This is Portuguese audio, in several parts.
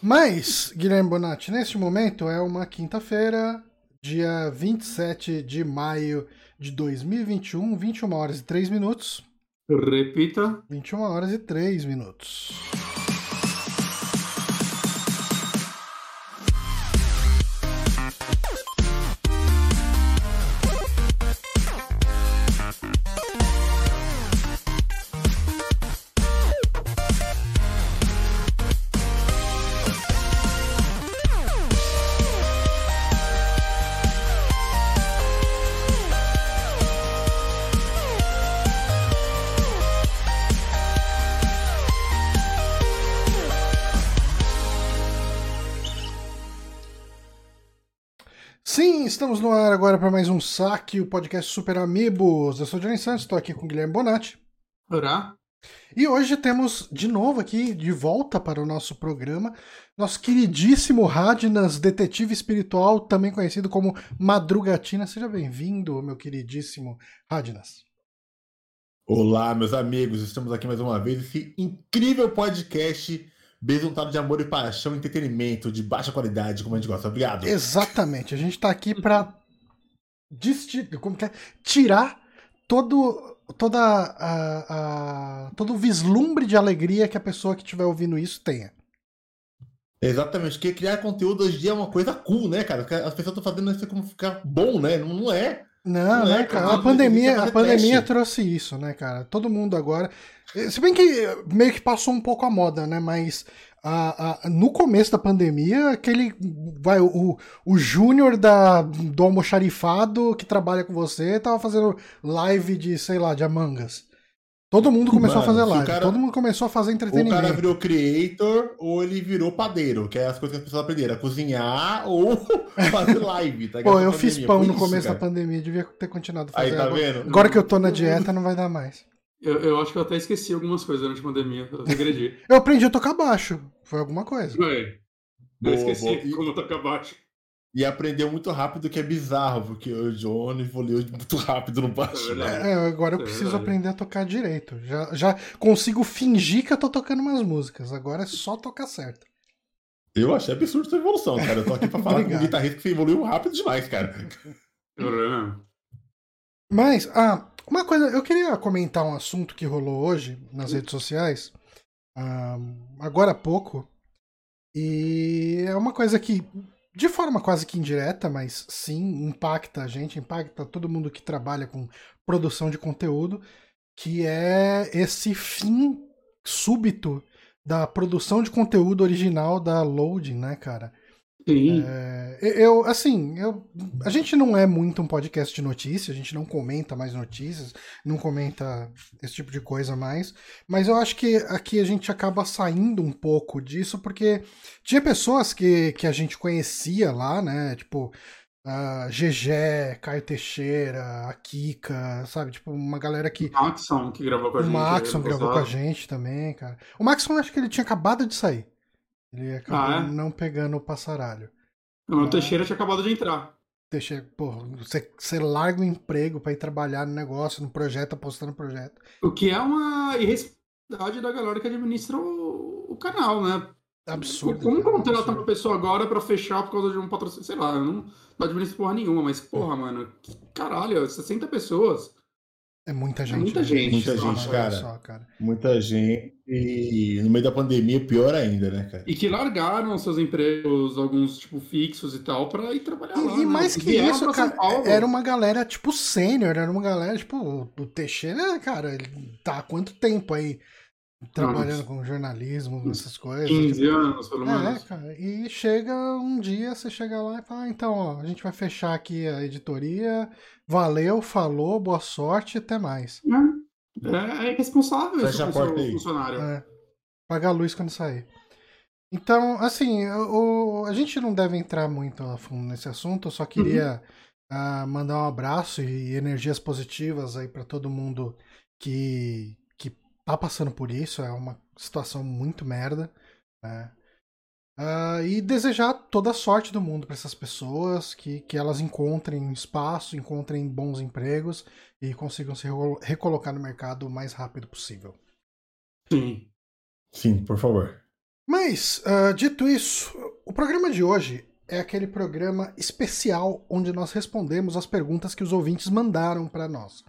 Mas, Guilherme Bonatti, neste momento é uma quinta-feira, dia 27 de maio de 2021, 21 horas e 3 minutos. Repita. 21 horas e 3 minutos. Agora para mais um saque, o podcast Super Amigos. Eu sou o Johnny Santos, estou aqui com o Guilherme Bonatti. Olá. E hoje temos de novo aqui, de volta para o nosso programa, nosso queridíssimo Radnas, detetive espiritual, também conhecido como Madrugatina. Seja bem-vindo, meu queridíssimo Radnas. Olá, meus amigos, estamos aqui mais uma vez, esse incrível podcast besuntado de amor e paixão, entretenimento de baixa qualidade, como a gente gosta. Obrigado. Exatamente, a gente está aqui para como que é? tirar todo toda a, a, todo o vislumbre de alegria que a pessoa que estiver ouvindo isso tenha. Exatamente, porque criar conteúdo hoje em dia é uma coisa cool, né, cara? As pessoas estão fazendo isso como ficar bom, né? Não, não é. Não, não né, é, cara? A pandemia, a pandemia trouxe isso, né, cara? Todo mundo agora. Se bem que meio que passou um pouco a moda, né? Mas a, a, no começo da pandemia, aquele. Vai, o, o Júnior da, do almoxarifado que trabalha com você tava fazendo live de, sei lá, de Among Us. Todo mundo começou Mano, a fazer live, cara, todo mundo começou a fazer entretenimento. O cara virou creator ou ele virou padeiro, que é as coisas que as pessoas aprenderam, a cozinhar ou fazer live. Tá Pô, eu fiz pão no começo isso, da pandemia, devia ter continuado fazendo. Aí, tá vendo? Agora que eu tô na dieta, não vai dar mais. Eu, eu acho que eu até esqueci algumas coisas durante a pandemia, eu regredi. eu aprendi a tocar baixo, foi alguma coisa. É. Eu esqueci boa. como tocar baixo. E aprendeu muito rápido, que é bizarro, porque o Johnny evoluiu muito rápido no baixo. É, é agora eu é preciso aprender a tocar direito. Já, já consigo fingir que eu tô tocando umas músicas. Agora é só tocar certo. Eu achei absurdo sua evolução, cara. Eu tô aqui pra falar com um guitarrista que evoluiu rápido demais, cara. Mas, ah, uma coisa, eu queria comentar um assunto que rolou hoje nas redes sociais, um, agora há pouco, e é uma coisa que, de forma quase que indireta, mas sim, impacta a gente, impacta todo mundo que trabalha com produção de conteúdo, que é esse fim súbito da produção de conteúdo original da Loading, né, cara? Sim. É, eu, assim, eu, a gente não é muito um podcast de notícias, a gente não comenta mais notícias, não comenta esse tipo de coisa mais, mas eu acho que aqui a gente acaba saindo um pouco disso, porque tinha pessoas que, que a gente conhecia lá, né, tipo, uh, GG, Caio Teixeira, a Kika, sabe, tipo, uma galera que... O Maxon, que gravou com a gente. O Maxon gravou com a gente também, cara. O Maxon, acho que ele tinha acabado de sair. Ele acabou ah, é? não pegando o passaralho. Não, o Teixeira tinha acabado de entrar. Teixeira, porra, você, você larga o emprego para ir trabalhar no negócio, no projeto, apostando no projeto. O que é uma irresponsabilidade da galera que administra o, o canal, né? Absurdo. Como contratar uma pessoa agora para fechar por causa de um patrocínio? Sei lá, eu não, não administro porra nenhuma, mas porra, mano, caralho, 60 pessoas. É muita gente. É muita né? gente. Muita gente, cara. Só, cara. Muita gente. E no meio da pandemia, pior ainda, né, cara? E que largaram seus empregos, alguns, tipo, fixos e tal, pra ir trabalhar e, lá. E né? mais que isso, cara, era uma galera, tipo, sênior, era uma galera, tipo, o Teixeira, cara, ele tá há quanto tempo aí? Trabalhando com jornalismo, essas coisas. 15 tipo... anos, pelo menos. É, cara. E chega um dia, você chega lá e fala, ah, então, ó, a gente vai fechar aqui a editoria. Valeu, falou, boa sorte, até mais. É, é responsável Fecha a porta aí. funcionário. É. Pagar a luz quando sair. Então, assim, o, a gente não deve entrar muito a fundo nesse assunto, eu só queria uhum. uh, mandar um abraço e energias positivas aí para todo mundo que, tá passando por isso, é uma situação muito merda, né? Uh, e desejar toda a sorte do mundo para essas pessoas, que, que elas encontrem espaço, encontrem bons empregos e consigam se recolocar no mercado o mais rápido possível. Sim. Sim, por favor. Mas, uh, dito isso, o programa de hoje é aquele programa especial onde nós respondemos as perguntas que os ouvintes mandaram para nós.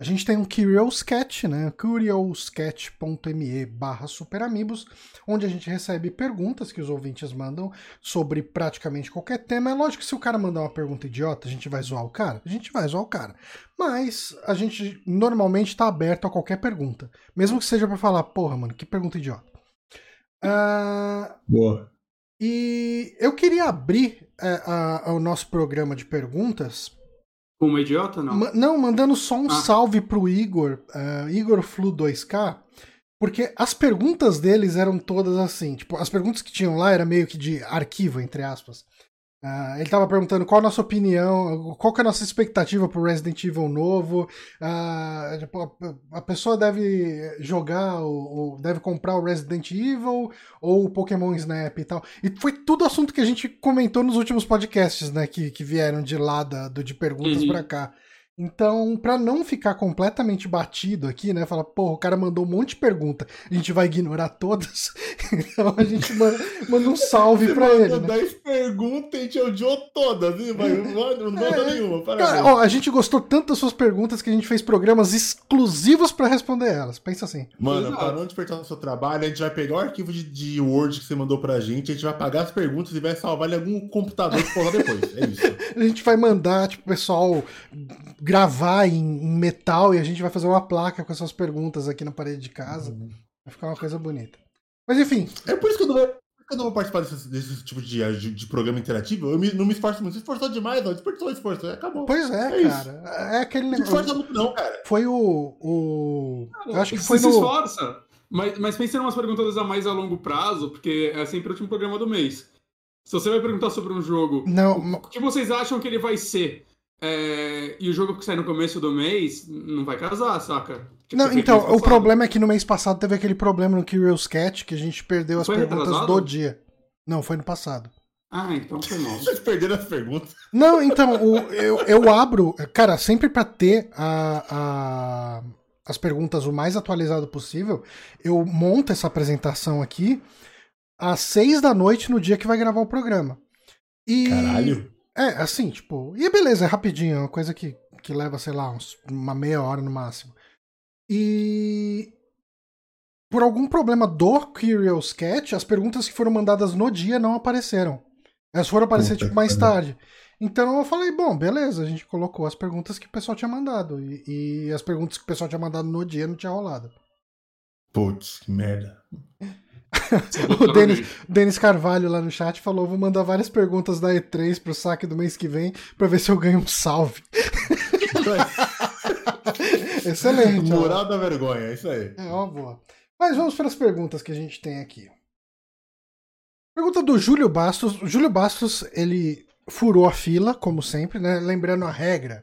A gente tem um Curious Cat, né? curiouscat.me barra superamigos, onde a gente recebe perguntas que os ouvintes mandam sobre praticamente qualquer tema. É lógico que se o cara mandar uma pergunta idiota, a gente vai zoar o cara? A gente vai zoar o cara. Mas a gente normalmente está aberto a qualquer pergunta. Mesmo que seja para falar, porra, mano, que pergunta idiota. Uh... Boa. E eu queria abrir uh, uh, o nosso programa de perguntas como idiota, não? Ma não, mandando só um ah. salve pro Igor, uh, Igor Flu 2K, porque as perguntas deles eram todas assim, tipo, as perguntas que tinham lá era meio que de arquivo, entre aspas. Uh, ele estava perguntando qual a nossa opinião, qual que é a nossa expectativa pro Resident Evil novo. Uh, a pessoa deve jogar ou, deve comprar o Resident Evil ou o Pokémon Snap e tal. E foi tudo assunto que a gente comentou nos últimos podcasts, né? Que, que vieram de lá da, do, de perguntas uhum. para cá. Então, para não ficar completamente batido aqui, né? Falar, porra, o cara mandou um monte de pergunta, a gente vai ignorar todas. então a gente manda, manda um salve pra ele. Né? 10 perguntas e a gente odiou todas, não manda é, nenhuma. Cara, ó, a gente gostou tanto das suas perguntas que a gente fez programas exclusivos para responder elas. Pensa assim. Mano, pra não despertar no seu trabalho, a gente vai pegar o arquivo de, de Word que você mandou pra gente, a gente vai pagar as perguntas e vai salvar em algum computador que for depois. É isso. a gente vai mandar, tipo, pessoal gravar em, em, metal e a gente vai fazer uma placa com essas perguntas aqui na parede de casa. Uhum. Vai ficar uma coisa bonita. Mas enfim. É por isso que eu não vou, eu não vou participar desse, desse tipo de, de, de, programa interativo. Eu me, não me esforço muito. Se esforçou demais, não. Despertou o esforço. Acabou. Pois é, é cara. Isso. É aquele negócio. Não se muito, não, cara. Foi o. o... Cara, eu acho que foi se no... esforça. Mas, mas pense em umas perguntas a mais a longo prazo, porque é sempre o último programa do mês. Se você vai perguntar sobre um jogo, não, o que vocês acham que ele vai ser? É, e o jogo que sai no começo do mês não vai casar, saca? Tipo, não, então, o problema é que no mês passado teve aquele problema no Curious Cat que a gente perdeu as foi perguntas retrasado? do dia. Não, foi no passado. Ah, então foi mal. Vocês perderam as perguntas. Não, então, o, eu, eu abro, cara, sempre para ter a, a, as perguntas o mais atualizado possível, eu monto essa apresentação aqui às seis da noite no dia que vai gravar o programa. E, Caralho. É, assim, tipo. E beleza, é rapidinho, é uma coisa que, que leva, sei lá, uns, uma meia hora no máximo. E. Por algum problema do Curious Cat, as perguntas que foram mandadas no dia não apareceram. Elas foram aparecer, Puta tipo, mais tarde. Então eu falei, bom, beleza, a gente colocou as perguntas que o pessoal tinha mandado. E, e as perguntas que o pessoal tinha mandado no dia não tinha rolado. Putz, que merda. O Denis, Denis Carvalho lá no chat falou: vou mandar várias perguntas da E3 pro saque do mês que vem pra ver se eu ganho um salve. Excelente. Moral da vergonha, é isso aí. É, ó, boa. Mas vamos para as perguntas que a gente tem aqui. Pergunta do Júlio Bastos. O Júlio Bastos, ele furou a fila, como sempre, né? Lembrando a regra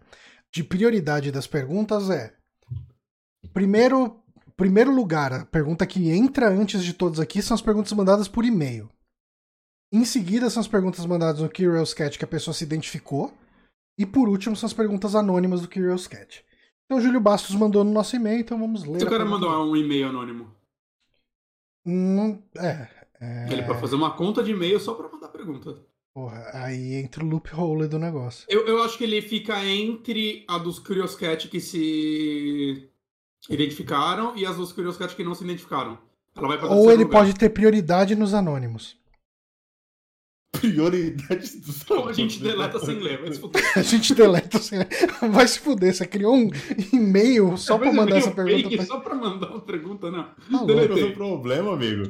de prioridade das perguntas é primeiro primeiro lugar, a pergunta que entra antes de todos aqui são as perguntas mandadas por e-mail. Em seguida são as perguntas mandadas no Curious Cat que a pessoa se identificou. E por último são as perguntas anônimas do Curious Cat. Então o Júlio Bastos mandou no nosso e-mail, então vamos ler. O cara mandou um e-mail anônimo. Hum, é, é. Ele pode fazer uma conta de e-mail só pra mandar pergunta. Porra, aí entra o loophole do negócio. Eu, eu acho que ele fica entre a dos Curious Cat que se identificaram e as duas Curious Cat que não se identificaram. Ou ele lugar. pode ter prioridade nos anônimos. Prioridade dos anônimos. a gente deleta sem ler, vai se fuder. a gente deleta sem ler. Vai se fuder, você criou um e-mail só é, pra mandar essa pergunta. Pra... Só pra mandar uma pergunta, não. Tá Deletei. problema, amigo.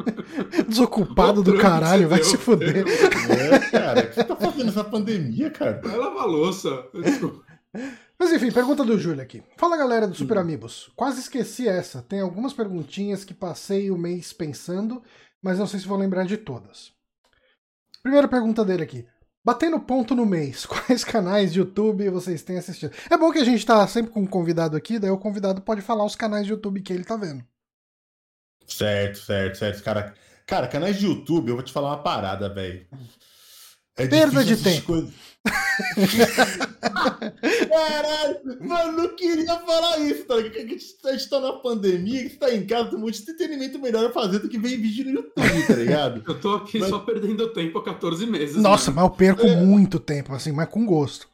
Desocupado do caralho, vai deu, se fuder. É, cara, o que você tá fazendo nessa pandemia, cara? Vai lavar louça. Desculpa. Mas enfim, pergunta do Júlio aqui. Fala galera do Super Amigos. Quase esqueci essa. Tem algumas perguntinhas que passei o mês pensando, mas não sei se vou lembrar de todas. Primeira pergunta dele aqui. Batendo ponto no mês, quais canais de YouTube vocês têm assistido? É bom que a gente tá sempre com um convidado aqui, daí o convidado pode falar os canais de YouTube que ele tá vendo. Certo, certo, certo. Cara, cara canais de YouTube, eu vou te falar uma parada, velho. É Perda de tempo. Caralho, mano, não queria falar isso, tá ligado? A gente tá na pandemia, a gente tá em casa, tem um monte de entretenimento melhor a fazer do que ver vídeo no YouTube, tá ligado? Eu tô aqui mas... só perdendo tempo há 14 meses. Nossa, né? mas eu perco é... muito tempo, assim, mas com gosto.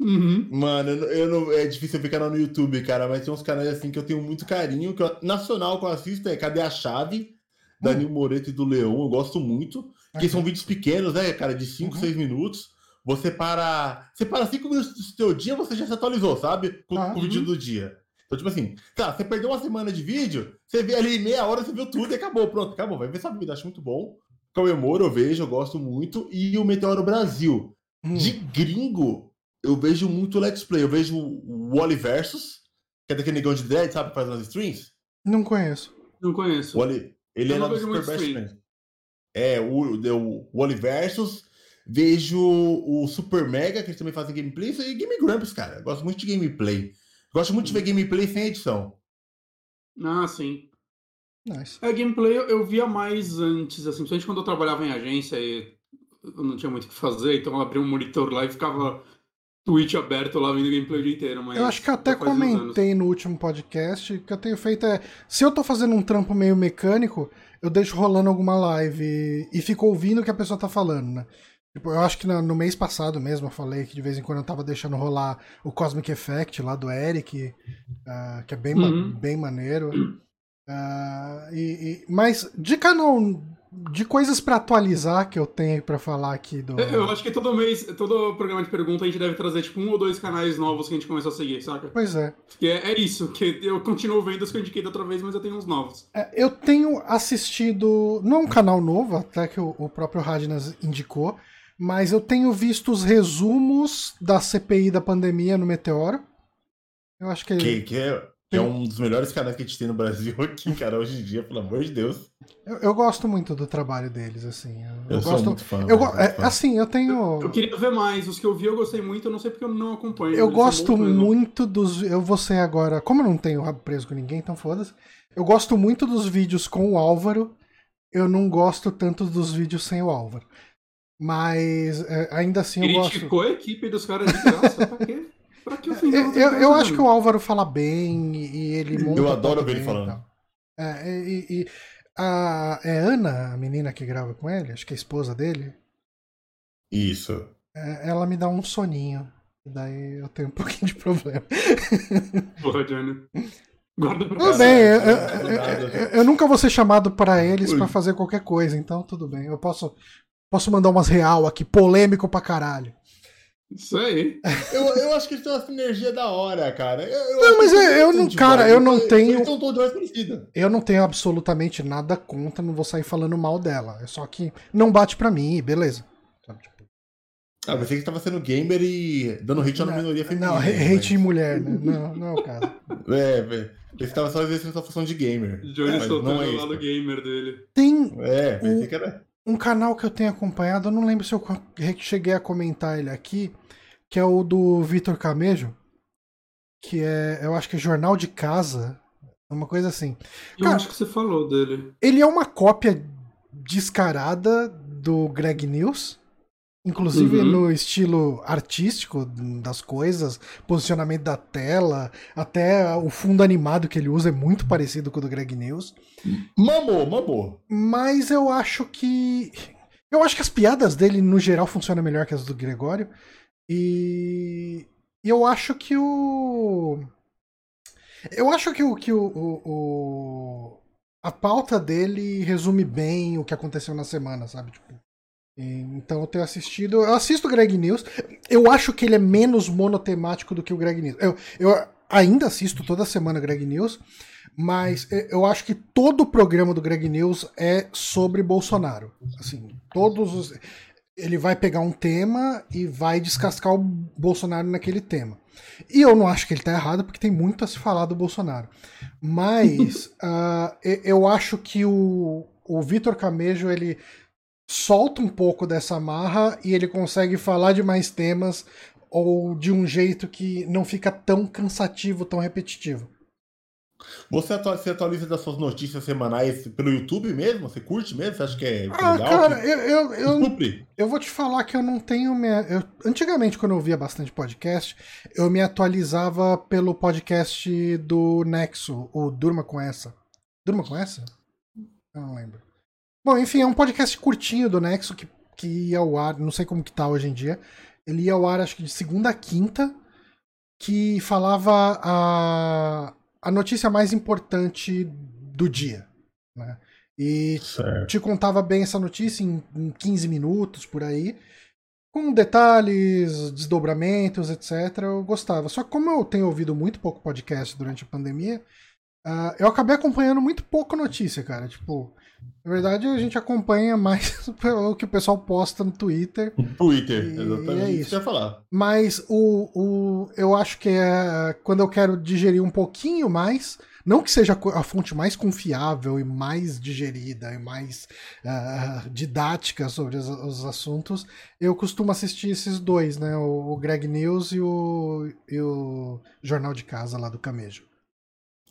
Uhum. Mano, eu não, é difícil ver canal no YouTube, cara, mas tem uns canais assim que eu tenho muito carinho. Que eu, nacional que eu assisto é Cadê a Chave? Danilo Moreto e do Leão, eu gosto muito. Que uhum. são vídeos pequenos, né, cara, de 5, 6 uhum. minutos. Você para. Você para 5 minutos do seu dia, você já se atualizou, sabe? Com, uhum. com o vídeo do dia. Então, tipo assim, tá, você perdeu uma semana de vídeo, você vê ali meia hora, você viu tudo e acabou. Pronto, acabou. Vai ver essa vida, acho muito bom. Comemoro, eu vejo, eu gosto muito. E o Meteoro Brasil. Hum. De gringo, eu vejo muito Let's Play. Eu vejo o Wally Versus, que é daquele negão de dread, sabe? Faz umas streams. Não conheço. Não conheço. Wally, ele eu é lá do Super Best Friends. É, o, o, o Wally Versus. Vejo o Super Mega, que eles também fazem gameplay, e Game Grumps, cara. Gosto muito de gameplay. Gosto muito de ver gameplay sem edição. Ah, sim. Nice. É, gameplay eu via mais antes, assim, principalmente quando eu trabalhava em agência e eu não tinha muito o que fazer, então eu abria um monitor lá e ficava Twitch aberto lá vendo gameplay o dia inteiro. Mas eu acho que eu até comentei no último podcast que eu tenho feito é. Se eu tô fazendo um trampo meio mecânico, eu deixo rolando alguma live e, e fico ouvindo o que a pessoa tá falando, né? Tipo, eu acho que no, no, mês passado mesmo eu falei que de vez em quando eu tava deixando rolar o Cosmic Effect lá do Eric, uh, que é bem, uhum. bem maneiro. Uh, e, e, mas de canal de coisas para atualizar que eu tenho para falar aqui do. Eu acho que todo mês, todo programa de pergunta a gente deve trazer tipo um ou dois canais novos que a gente começou a seguir, saca? Pois é. Que é, é isso, que eu continuo vendo os que eu indiquei da outra vez, mas eu tenho uns novos. É, eu tenho assistido, não é um canal novo, até que o, o próprio Radnas indicou, mas eu tenho visto os resumos da CPI da pandemia no Meteoro. Eu acho que. Que, que é que é um dos melhores canais que a gente tem no Brasil aqui, cara, hoje em dia, pelo amor de Deus. Eu, eu gosto muito do trabalho deles, assim. Eu, eu sou gosto, muito fã. Eu, é, fã. Assim, eu tenho. Eu, eu, queria ver mais. Os que eu vi eu gostei muito, eu não sei porque eu não acompanho. Eu gosto muito dos. Eu vou ser agora. Como eu não tenho rabo preso com ninguém, então foda-se. Eu gosto muito dos vídeos com o Álvaro. Eu não gosto tanto dos vídeos sem o Álvaro. Mas é, ainda assim eu gosto. Criticou a equipe dos caras de graça, pra quê? Eu, eu, eu acho que o Álvaro fala bem e ele monta. Eu adoro ver ele falando. É, e, e, a, é Ana, a menina que grava com ele, acho que é a esposa dele. Isso. É, ela me dá um soninho. E daí eu tenho um pouquinho de problema. Porra, Johnny. Guarda pra Tudo bem, eu, eu, eu, nunca vou ser chamado para eles para fazer qualquer coisa, então tudo bem. Eu posso, posso mandar umas real aqui, polêmico pra caralho. Isso aí. eu, eu acho que eles têm uma sinergia da hora, cara. Eu, eu não, mas eu, eu não, cara, eu não tenho. Eles estão todos parecidos. Eu não tenho absolutamente nada contra, não vou sair falando mal dela. É só que não bate pra mim, beleza. Tipo... Ah, pensei que tava sendo gamer e dando hate na minoria feminina. Não, hate em mulher, né? Não, não, cara. É, velho. Ele tava só exercendo sua função de gamer. Johnny soltando é o lado gamer dele. Tem. É, pensei o... que era um canal que eu tenho acompanhado, eu não lembro se eu cheguei a comentar ele aqui, que é o do Vitor Camejo, que é, eu acho que é Jornal de Casa, uma coisa assim. Eu Cara, acho que você falou dele. Ele é uma cópia descarada do Greg News, inclusive uhum. no estilo artístico das coisas, posicionamento da tela, até o fundo animado que ele usa é muito parecido com o do Greg News. Mamou, mamou. Mas eu acho que. Eu acho que as piadas dele, no geral, funcionam melhor que as do Gregório. E. Eu acho que o. Eu acho que o. Que o, o, o... A pauta dele resume bem o que aconteceu na semana, sabe? Tipo, então eu tenho assistido. Eu assisto o Greg News. Eu acho que ele é menos monotemático do que o Greg News. Eu, eu ainda assisto toda semana o Greg News, mas eu acho que todo o programa do Greg News é sobre Bolsonaro. Assim, todos os. Ele vai pegar um tema e vai descascar o Bolsonaro naquele tema. E eu não acho que ele está errado, porque tem muito a se falar do Bolsonaro. Mas uh, eu acho que o, o Vitor Camejo ele solta um pouco dessa marra e ele consegue falar de mais temas ou de um jeito que não fica tão cansativo, tão repetitivo. Você atualiza, você atualiza das suas notícias semanais pelo YouTube mesmo? Você curte mesmo? Você acha que é Ah, legal? cara, eu, eu, eu, Supre. eu vou te falar que eu não tenho. Minha, eu- antigamente, quando eu ouvia bastante podcast, eu me atualizava pelo podcast do Nexo, o Durma com essa. Durma com essa? Eu não lembro. Bom, enfim, é um podcast curtinho do Nexo que, que ia ao ar, não sei como que tá hoje em dia. Ele ia ao ar, acho que de segunda a quinta, que falava a, a notícia mais importante do dia. Né? E Certo. te contava bem essa notícia em, em 15 minutos por aí, com detalhes, desdobramentos, etc. Eu gostava. Só que como eu tenho ouvido muito pouco podcast durante a pandemia, ah, eu acabei acompanhando muito pouco notícia, cara. Tipo, na verdade a gente acompanha mais o que o pessoal posta no Twitter. Twitter, E- exatamente. e é isso que eu ia falar. Mas o, o, eu acho que é quando eu quero digerir um pouquinho mais, não que seja a fonte mais confiável e mais digerida e mais ah, didática sobre os, os assuntos, eu costumo assistir esses dois, né? O, o Greg News e o, e o Jornal de Casa lá do Camejo.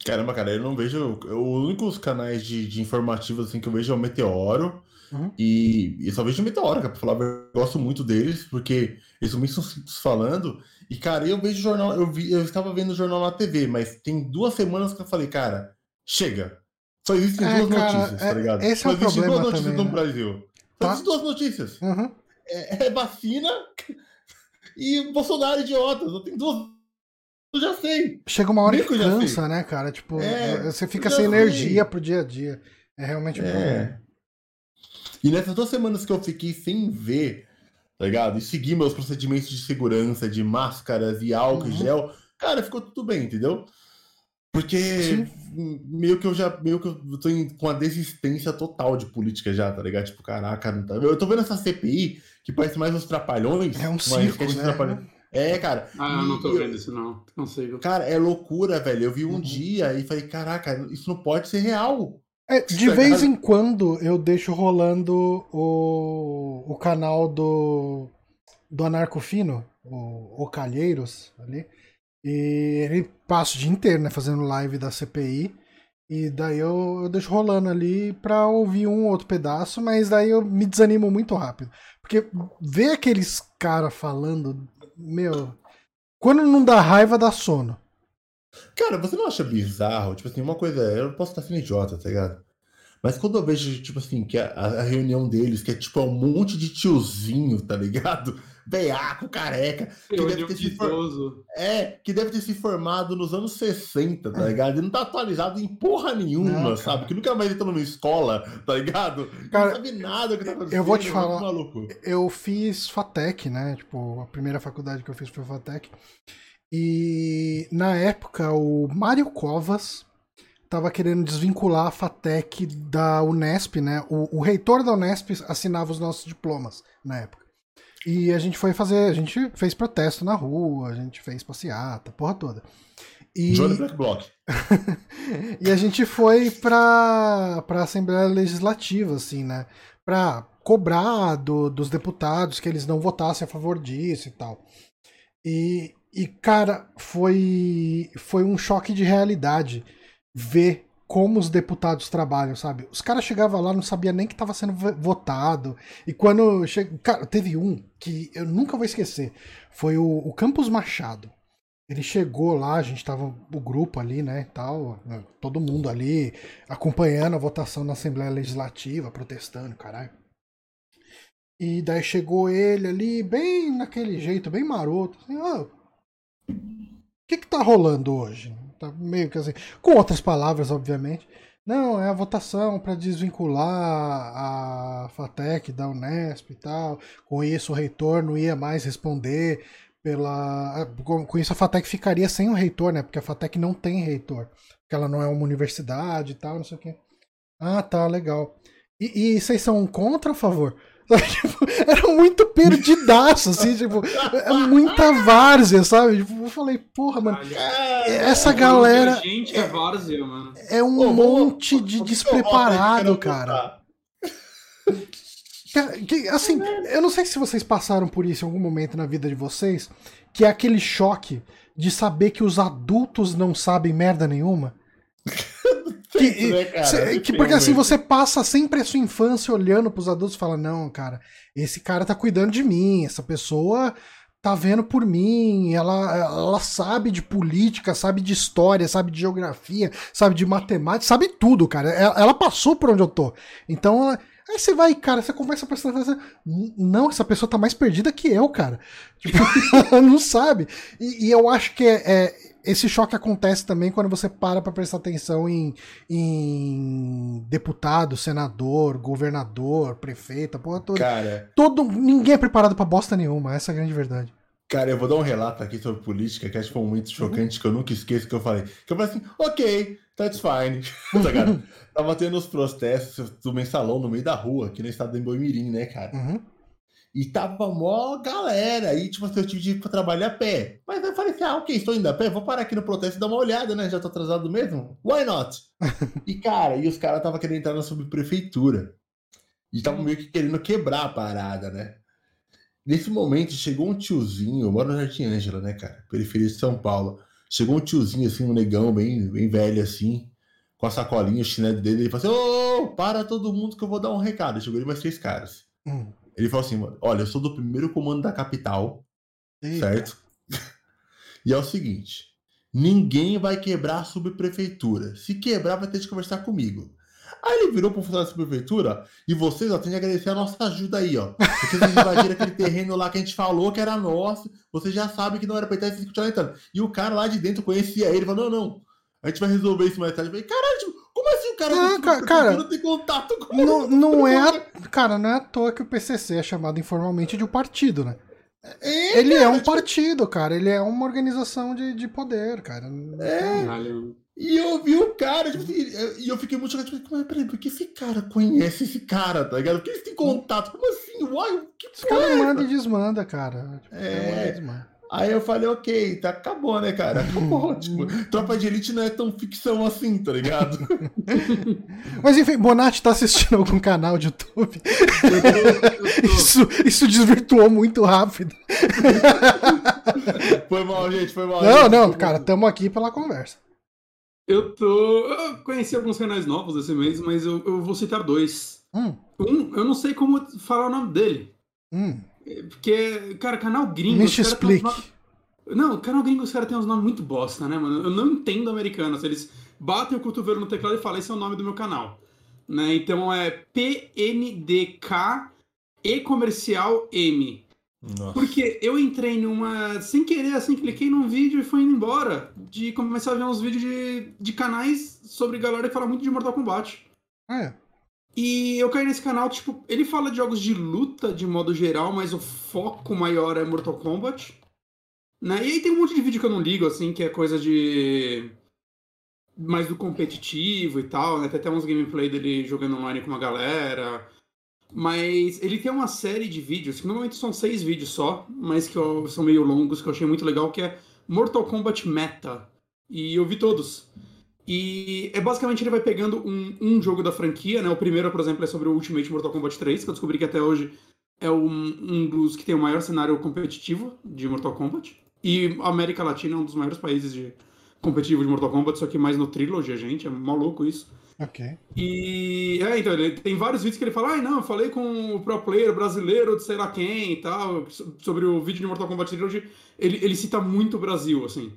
Caramba, cara, eu não vejo. Os únicos canais de, de informativos assim, que eu vejo é o Meteoro. Uhum. E, e só vejo o Meteoro, cara, pra falar. Eu gosto muito deles, porque eles são muito falando. E, cara, eu vejo jornal. Eu, vi, eu estava vendo o jornal na TV, mas tem duas semanas que eu falei, cara, chega. Só existem É, duas cara, notícias, é- tá ligado? esse é Só o existem problema duas notícias também, no né? Brasil. Só Tá. existem duas notícias. Uhum. É, é vacina e Bolsonaro idiota. Eu tenho duas. Eu já sei. Chega uma hora Meio que cansa, né, cara? Tipo, É, você fica sem sei. energia pro dia a dia. É realmente um problema. É. E nessas duas semanas que eu fiquei sem ver, tá ligado? E seguir meus procedimentos de segurança, de máscaras e álcool e Uhum. gel, cara, ficou tudo bem, entendeu? Porque Sim. meio que eu já, meio que eu tô em- com a desistência total de política já, tá ligado? Tipo, caraca, não tá... eu tô vendo essa CPI que parece mais os trapalhões. É um circo, né? Trapalhões. É, cara. Ah, eu não tô E- vendo isso, não. Não consigo. Cara, é loucura, velho. Eu vi um Uhum. dia e falei, caraca, isso não pode ser real. É, de Tá vez em quando eu deixo rolando o, o canal do, do Anarcofino, o, o Calheiros, ali. E ele passa o dia inteiro, né, fazendo live da CPI. E daí eu, eu deixo rolando ali pra ouvir um ou outro pedaço, mas daí eu me desanimo muito rápido. Porque ver aqueles caras falando, meu. Quando não dá raiva, dá sono. Cara, você não acha bizarro? Tipo assim, uma coisa, eu posso estar sendo idiota, tá ligado? Mas quando eu vejo, tipo assim, que a, a reunião deles, que é tipo um monte de tiozinho, tá ligado? Veiaco, careca, que deve ter se for... É, que deve ter se formado nos anos 60, tá ligado? E não tá atualizado em porra nenhuma, Não, sabe? Que nunca mais entrou numa escola, tá ligado? Cara, não sabe nada do que tá acontecendo. eu vou te é falar. maluco. eu fiz FATEC, né? Tipo, a primeira faculdade que eu fiz foi FATEC. E na época o Mário Covas tava querendo desvincular a FATEC da Unesp, né? O, o reitor da Unesp assinava os nossos diplomas na época. E a gente foi fazer, a gente fez protesto na rua, a gente fez passeata, porra toda. E, Johnny Black Block. e a gente foi pra, pra Assembleia Legislativa, assim, né? Pra cobrar do- dos deputados que eles não votassem a favor disso e tal. E, e cara, foi, foi um choque de realidade ver como os deputados trabalham, sabe? Os caras chegavam lá, não sabia nem que estava sendo vo- votado. E quando. Che... Cara, teve um que eu nunca vou esquecer. Foi o, o Campos Machado. Ele chegou lá, a gente tava o grupo ali, né, tal, né, todo mundo ali acompanhando a votação na Assembleia Legislativa, protestando, caralho. E daí chegou ele ali, bem naquele jeito, bem maroto, assim, "Ah, o que que tá rolando hoje? Tá meio que assim, com outras palavras, obviamente. Não, é a votação para desvincular a FATEC da Unesp e tal. Com isso, o reitor não ia mais responder pela. Com com isso, a FATEC ficaria sem o reitor, né? Porque a FATEC não tem reitor. Porque ela não é uma universidade e tal, não sei o quê. Ah, tá, legal. E, e vocês são contra ou a favor? Tipo, era muito perdidaço, assim, tipo, é muita várzea, sabe? Tipo, eu falei, porra, mano, Caralho. essa Falando galera gente é várzea, mano. é um Ô, vamos- monte de eu despreparado, cara. que, assim, eu não sei se vocês passaram por isso em algum momento na vida de vocês, que é aquele choque de saber que os adultos não sabem merda nenhuma. Que, né, cara? cê- que- porque assim, você passa sempre a sua infância olhando pros adultos e fala, não, cara, esse cara tá cuidando de mim, essa pessoa tá vendo por mim, ela, ela sabe de política, sabe de história, sabe de geografia, sabe de matemática, sabe tudo, cara. Ela, ela passou por onde eu tô. Então, ela- aí você vai, cara, você começa a prestar atenção, não, essa pessoa tá mais perdida que eu, cara. Tipo, ela não sabe. E, e eu acho que é, é- esse choque acontece também quando você para pra prestar atenção em, em deputado, senador, governador, prefeito, a porra toda. Cara, Todo, ninguém é preparado pra bosta nenhuma, essa é a grande verdade. cara, eu vou dar um relato aqui sobre política, que acho que foi um momento chocante que eu nunca esqueço que eu falei. Que eu falei assim, ok, that's fine. tá ligado? Tava tendo os protestos do mensalão no meio da rua, aqui no estado de Boimirim, né, cara? Uhum. E tava mó galera. E, tipo assim, eu tive de ir pra trabalhar a pé. Mas eu falei assim: ah, ok, estou indo a pé, vou parar aqui no protesto e dar uma olhada, né? Já tô atrasado mesmo. Why not? e, cara, e os caras tava querendo entrar na subprefeitura. E tava meio que querendo quebrar a parada, né? Nesse momento, chegou um tiozinho, eu moro no Jardim Ângela, né, cara? Periferia de São Paulo. Chegou um tiozinho, assim, um negão bem, bem velho, assim, com a sacolinha, o chinelo dele. Ele falou assim: ô, para todo mundo que eu vou dar um recado. Chegou ele mais três caras. Hum. Ele falou assim, olha, eu sou do primeiro comando da capital, Eita. certo? e é o seguinte, ninguém vai quebrar a subprefeitura. Se quebrar, vai ter de conversar comigo. Aí ele virou pro funcionário da subprefeitura e vocês, ó, tem de agradecer a nossa ajuda aí, ó. Vocês invadiram aquele terreno lá que a gente falou que era nosso, vocês já sabem que não era pra entrar, vocês continuaram entrando. E o cara lá de dentro conhecia ele, falou, não, não, a gente vai resolver isso mais tarde. Caralho, tipo, como assim o cara Ah, da ca- subprefeitura cara, tem contato com Não, não é. a- cara, não é à toa que o PCC é chamado informalmente de um partido, né? É, Ele é cara, um tipo, partido, cara. Ele é uma organização de, de poder, cara. Não É. Caralho. E eu vi o cara, tipo, e e eu fiquei muito chocado, tipo, mas peraí, por que esse cara conhece esse cara, tá ligado? Por que eles têm contato? Como assim? Uai, que Os porra é caras essa? mandam e desmandam, cara. Tipo, É. manda e desmanda. Aí eu falei, ok, tá, acabou, né, cara? Acabou, ótimo. Tropa de Elite não é tão ficção assim, tá ligado? Mas enfim, Bonatti tá assistindo algum canal de YouTube. Eu tô- eu tô- Isso, isso desvirtuou muito rápido. Foi mal, gente, foi mal. Não, gente. não, cara, tamo aqui pela conversa. Eu tô. Eu conheci alguns canais novos esse mês, mas eu, eu vou citar dois. Hum, Um, eu não sei como falar o nome dele. hum. Porque, cara, canal gringo. Me uns explique. no- Não, canal gringo, os caras têm uns nomes muito bosta, né, mano? Eu não entendo americanos. Eles batem o cotovelo no teclado e falam: esse é o nome do meu canal. Né? Então é PNDK E comercial M. Nossa. Porque eu entrei numa. Sem querer, assim, cliquei num vídeo e foi indo embora. De começar a ver uns vídeos de, de canais sobre galera que fala muito de Mortal Kombat. É. E eu caí nesse canal, tipo, ele fala de jogos de luta de modo geral, mas o foco maior é Mortal Kombat. Né? E aí tem um monte de vídeo que eu não ligo, assim, que é coisa de. mais do competitivo e tal, né? Tem até uns gameplay dele jogando online com uma galera. Mas ele tem uma série de vídeos, que normalmente são seis vídeos só, mas que são meio longos, que eu achei muito legal, que é Mortal Kombat Meta. E eu vi todos. E é basicamente ele vai pegando um, um jogo da franquia, né? O primeiro, por exemplo, é sobre o Ultimate Mortal Kombat 3, que eu descobri que até hoje é um, um dos que tem o maior cenário competitivo de Mortal Kombat. E a América Latina é um dos maiores países de competitivo de Mortal Kombat, só que mais no Trilogy, gente, é maluco isso. Ok. E é, então, ele tem vários vídeos que ele fala, ai não, eu falei com o pro player brasileiro de sei lá quem e tal, so- sobre o vídeo de Mortal Kombat Trilogy, ele, ele cita muito o Brasil, assim.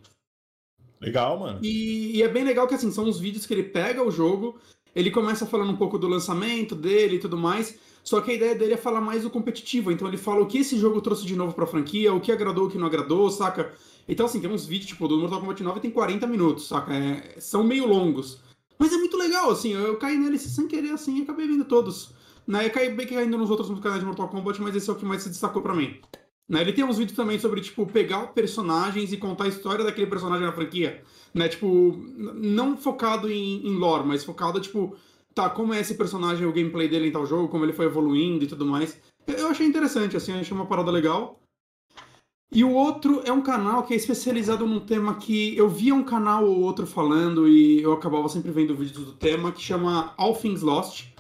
Legal, mano. E, e é bem legal que assim, são os vídeos que ele pega o jogo, ele começa falando um pouco do lançamento dele e tudo mais, só que a ideia dele é falar mais do competitivo, então ele fala o que esse jogo trouxe de novo pra franquia, o que agradou, o que não agradou, saca? Então assim, tem uns vídeos, tipo, do Mortal Kombat 9 tem 40 minutos, saca? É- são meio longos. Mas é muito legal, assim, eu caí nele sem querer, assim, e acabei vendo todos. Né? Eu caí bem caindo nos outros canais de Mortal Kombat, mas esse é o que mais se destacou pra mim. Né? Ele tem uns vídeos também sobre, tipo, pegar personagens e contar a história daquele personagem na franquia. Né? Tipo, não focado em, em lore, mas focado, tipo, tá, como é esse personagem, o gameplay dele em tal jogo, como ele foi evoluindo e tudo mais. Eu- achei interessante, assim, achei uma parada legal. E o outro é um canal que é especializado num tema que eu via um canal ou outro falando e eu acabava sempre vendo vídeos do tema, que chama All Things Lost.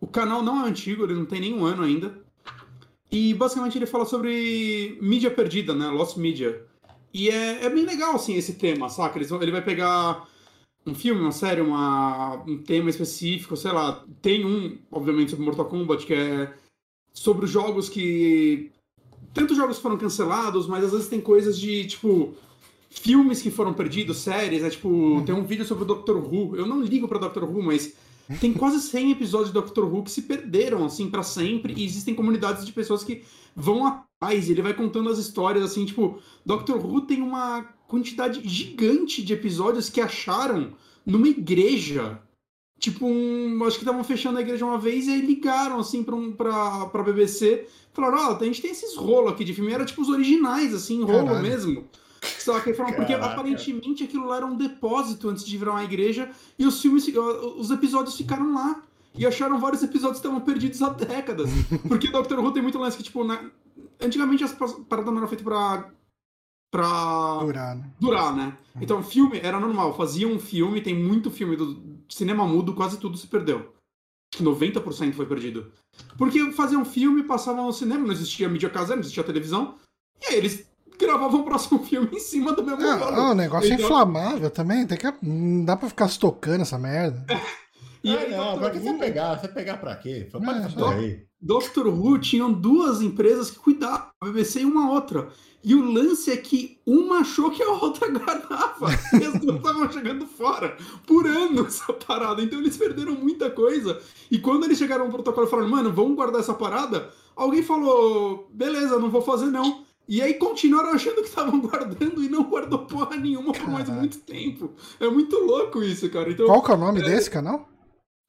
O canal não é antigo, ele não tem nenhum ano ainda. E basicamente ele fala sobre mídia perdida, né? Lost Media. E é, é bem legal, assim, esse tema, saca? Eles ele vai pegar um filme, uma série, uma, um tema específico, sei lá. Tem um, obviamente, sobre Mortal Kombat, que é sobre os jogos que. Tantos jogos foram cancelados, mas às vezes tem coisas de, tipo, filmes que foram perdidos, séries, é tipo, uhum. tem um vídeo sobre o Doctor Who. Eu não ligo pra Doctor Who, mas tem quase 100 episódios de Doctor Who que se perderam, assim, para sempre, e existem comunidades de pessoas que vão atrás, ele vai contando as histórias, assim, tipo, Doctor Who tem uma quantidade gigante de episódios que acharam numa igreja. Tipo, um, acho que estavam fechando a igreja uma vez e aí ligaram, assim, pra, um, pra, pra BBC. Falaram, ó, oh, a gente tem esses rolos aqui de filme. Era tipo os originais, assim, rolo Caralho. mesmo. Só que falaram, porque aparentemente aquilo lá era um depósito antes de virar uma igreja e os filmes, os episódios ficaram lá. E acharam vários episódios que estavam perdidos há décadas. Porque Doctor Who tem muito lance que, tipo, na... antigamente as paradas não eram feitas pra pra durar, né? durar, né? Então, filme era normal. Fazia um filme, tem muito filme do cinema mudo, quase tudo se perdeu. Acho que 90% foi perdido. Porque fazia um filme, passavam no cinema, não existia mídia caseira, não existia televisão. E aí eles gravavam o próximo filme em cima do mesmo é, O negócio é então... é inflamável também, tem que. Não dá pra ficar se tocando essa merda. e aí, não, pra que você pegar? Você pegar pra quê? Foi é, aí. Doctor Who tinham duas empresas que cuidavam, a BBC e uma outra. E o lance é que uma achou que a outra guardava. E as duas estavam chegando fora por anos essa parada. Então eles perderam muita coisa. E quando eles chegaram ao protocolo e falaram, mano, vamos guardar essa parada, alguém falou, beleza, não vou fazer não. E aí continuaram achando que estavam guardando e não guardou porra nenhuma por mais muito tempo. É muito louco isso, cara. Então, Qual que é o nome é, desse canal?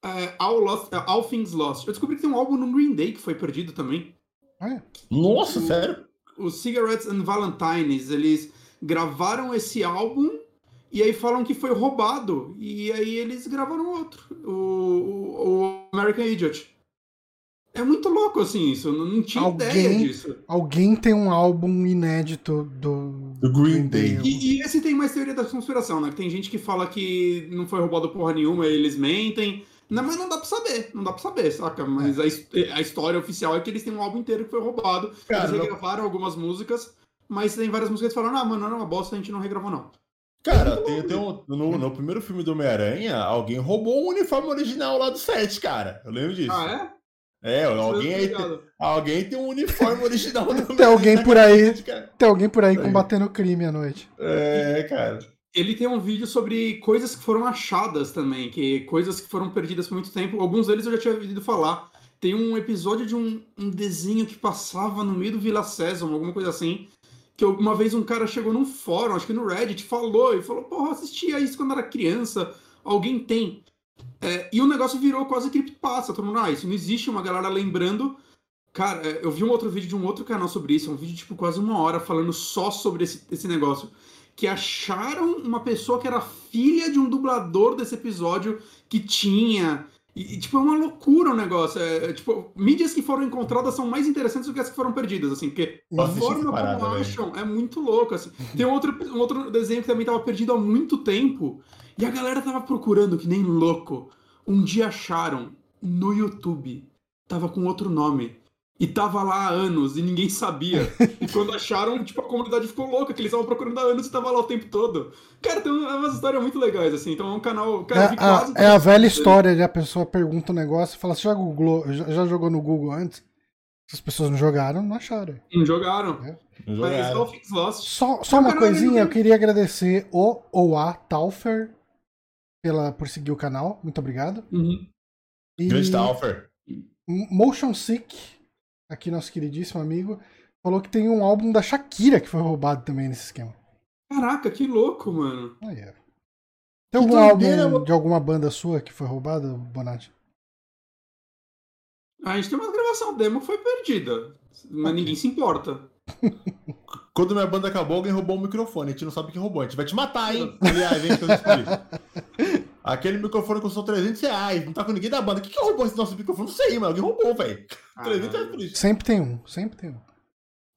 É, All, Lost, é, All Things Lost. Eu descobri que tem um álbum no Green Day que foi perdido também. É. Nossa, sério? os Cigarettes and Valentines, eles gravaram esse álbum e aí falam que foi roubado. E aí eles gravaram outro, o, o, o American Idiot. É muito louco assim isso, eu não tinha alguém, ideia disso. Alguém tem um álbum inédito do, do Green Day. E, e, esse tem mais teoria da conspiração, né? Tem gente que fala que não foi roubado porra nenhuma, eles mentem. Não, mas não dá pra saber, não dá pra saber, saca? Mas a, a, história oficial é que eles têm um álbum inteiro que foi roubado. Cara, eles regravaram não... algumas músicas, mas tem várias músicas que falaram, ah, mano, não era uma bosta, a gente não regravou, não. Cara, tem, tem um, no, no, primeiro filme do Homem-Aranha, alguém roubou o uniforme original lá do set, cara. Eu lembro disso. Ah, é? É, alguém aí, tem, alguém tem um uniforme original do Tem alguém por aí, tem alguém por aí combatendo crime à noite. É, cara. Ele tem um vídeo sobre coisas que foram achadas também, que coisas que foram perdidas por muito tempo. Alguns deles eu já tinha ouvido falar. Tem um episódio de um, um desenho que passava no meio do Vila César, alguma coisa assim. Que uma vez um cara chegou num fórum, acho que no Reddit, falou e falou: Porra, assistia isso quando era criança. Alguém tem. É, e o negócio virou quase creepypasta. Todo mundo, ah, isso não existe. Uma galera lembrando. Cara, é, eu vi um outro vídeo de um outro canal sobre isso. Um vídeo, tipo, quase uma hora falando só sobre esse, esse negócio que acharam uma pessoa que era filha de um dublador desse episódio que tinha. E, tipo, é uma loucura o negócio. É, é, tipo, mídias que foram encontradas são mais interessantes do que as que foram perdidas, assim, porque a forma parada, como acham é muito louca, assim. Tem um outro, um outro desenho que também estava perdido há muito tempo, e a galera tava procurando que nem louco. Um dia acharam no YouTube. Tava com outro nome. E tava lá há anos e ninguém sabia. E quando acharam, tipo, a comunidade ficou louca, que eles estavam procurando há anos e tava lá o tempo todo. Cara, tem umas histórias muito legais, assim. Então é um canal. Cara, é, a, é a velha história de a pessoa pergunta um negócio e fala: Você já, googlou, já, já, jogou no Google antes? Se as pessoas não jogaram, não acharam. Não jogaram. É. Não jogaram. Mas Só, só uma coisinha, eu queria agradecer o Oa Taufer pela, por seguir o canal. Muito obrigado. Uhum. E... Grande Taufer. Motion Sick aqui nosso queridíssimo amigo, falou que tem um álbum da Shakira que foi roubado também nesse esquema. Caraca, que louco, mano. Oh, yeah. Tem algum álbum de alguma banda sua que foi roubado, Bonatti? A gente tem uma gravação demo que foi perdida, mas okay. ninguém se importa. Quando minha banda acabou, alguém roubou o microfone. A gente não sabe quem roubou. A gente vai te matar, hein? Aliás, vem que eu Aquele microfone custou 300 reais. Não tá com ninguém da banda. O que, que roubou esse nosso microfone? Não sei, mano. Alguém roubou, velho. 300 reais por isso. Sempre tem um. Sempre tem um.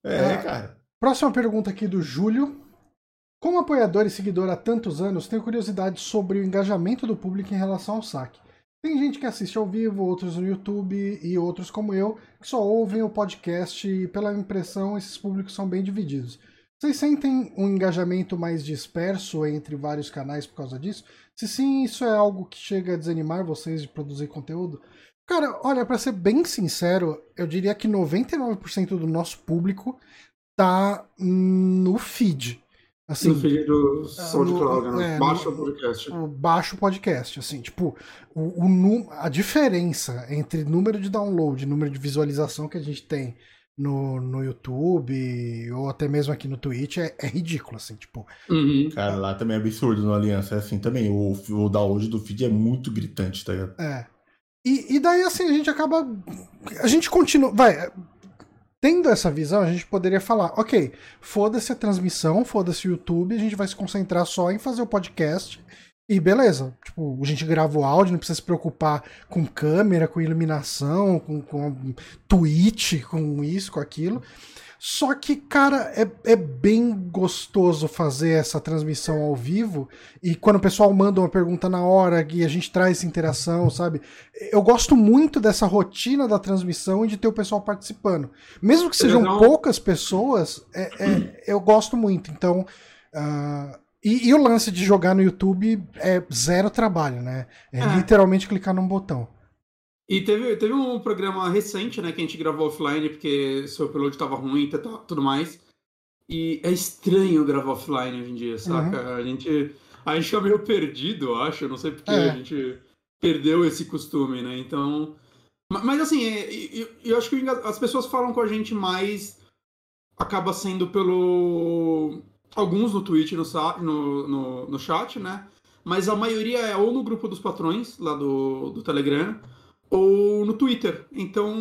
É, ah, cara. Próxima pergunta aqui do Júlio. Como apoiador e seguidor há tantos anos, tenho curiosidade sobre o engajamento do público em relação ao saque. Tem gente que assiste ao vivo, outros no YouTube e outros como eu, que só ouvem o podcast e, pela impressão, esses públicos são bem divididos. Vocês sentem um engajamento mais disperso entre vários canais por causa disso? Se sim, isso é algo que chega a desanimar vocês de produzir conteúdo? Cara, olha, para ser bem sincero, eu diria que 99% do nosso público tá no feed. Assim, no feed do SoundCloud, no, né? É, baixo no, podcast. O baixo podcast, assim, tipo, o, o, a diferença entre número de download e número de visualização que a gente tem no, no YouTube ou até mesmo aqui no Twitch é, é ridículo, assim, tipo. Uhum. Cara, lá também é absurdo no Aliança, é assim também. O, o download do feed é muito gritante, tá ligado? É. E, e daí, assim, a gente acaba. A gente continua. Vai. Tendo essa visão, a gente poderia falar: ok, foda-se a transmissão, foda-se o YouTube, a gente vai se concentrar só em fazer o podcast e beleza, tipo, a gente grava o áudio, não precisa se preocupar com câmera, com iluminação, com, com Twitch, com isso, com aquilo. Só que, cara, é, é bem gostoso fazer essa transmissão ao vivo e quando o pessoal manda uma pergunta na hora e a gente traz essa interação, sabe? Eu gosto muito dessa rotina da transmissão e de ter o pessoal participando. Mesmo que sejam poucas pessoas, é, é, eu gosto muito. Então. Uh, e, e, o lance de jogar no YouTube é zero trabalho, né? É, é. literalmente clicar num botão. E teve, teve um programa recente, né, que a gente gravou offline, porque seu upload estava ruim e tudo mais. E é estranho gravar offline hoje em dia, saca? Uhum. A gente. A gente fica meio perdido, eu acho. Não sei porque é. a gente perdeu esse costume, né? Então. Mas assim, é, eu, eu acho que as pessoas falam com a gente mais. Acaba sendo pelo alguns no Twitch, no, no, no, no, chat, né? Mas a maioria é ou no grupo dos patrões, lá do, do Telegram, ou no Twitter. Então,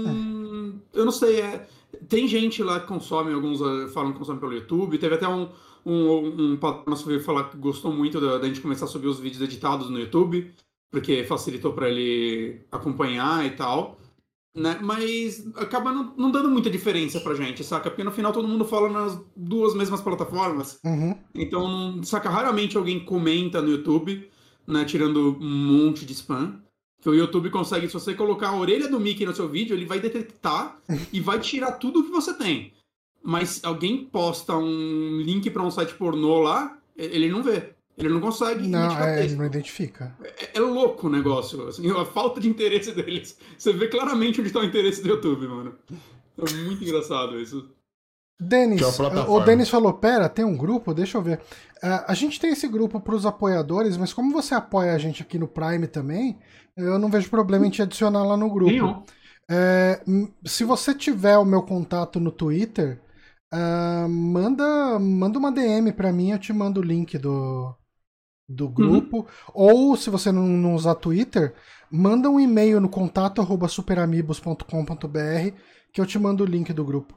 é. eu não sei, é, tem gente lá que consome, alguns eh, falam que consome pelo YouTube, teve até um, um, um patrão nosso veio falar que gostou muito da, da gente começar a subir os vídeos editados no YouTube, porque facilitou para ele acompanhar e tal né? Mas acaba não, não, dando muita diferença pra gente, saca? Porque no final todo mundo fala nas duas mesmas plataformas. Uhum. Então, saca, raramente alguém comenta no YouTube, né? Tirando um monte de spam. Que o YouTube consegue, se você colocar a orelha do Mickey no seu vídeo, ele vai detectar e vai tirar tudo que você tem. Mas alguém posta um link para um site pornô lá, ele não vê. Ele não consegue não, é, ele não identifica. É, é, louco o negócio, assim, a falta de interesse deles. Você vê claramente onde está o interesse do YouTube, mano. É muito engraçado isso. Denis, é o Denis falou, pera, tem um grupo? Deixa eu ver. Uh, a gente tem esse grupo para os apoiadores, mas como você apoia a gente aqui no Prime também, eu não vejo problema em te adicionar lá no grupo. Nenhum. É, se você tiver o meu contato no Twitter, uh, manda, manda uma DM para mim, eu te mando o link do, do grupo. Uhum. Ou, se você não, não, usar Twitter, manda um e-mail no contato superamigos.com.br que eu te mando o link do grupo.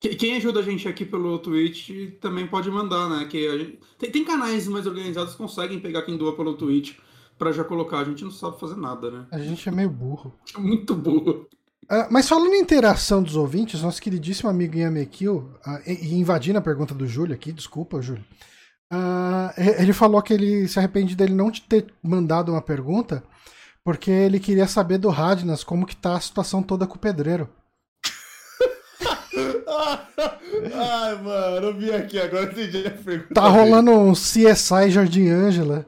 Quem ajuda a gente aqui pelo Twitch também pode mandar, né? Que gente... tem, tem, canais mais organizados que conseguem pegar quem doa pelo Twitch para já colocar. A gente não sabe fazer nada, né? A gente é meio burro. É muito burro. Uh, mas falando em interação dos ouvintes, nosso queridíssimo amigo Yamekil, uh, e, e invadindo a pergunta do Júlio aqui, desculpa, Júlio. Uh, ele falou que ele se arrepende dele não te ter mandado uma pergunta, porque ele queria saber do Radnas como que tá a situação toda com o pedreiro. Ai, mano, eu vim aqui agora entendi a pergunta. Tá rolando um CSI Jardim Ângela.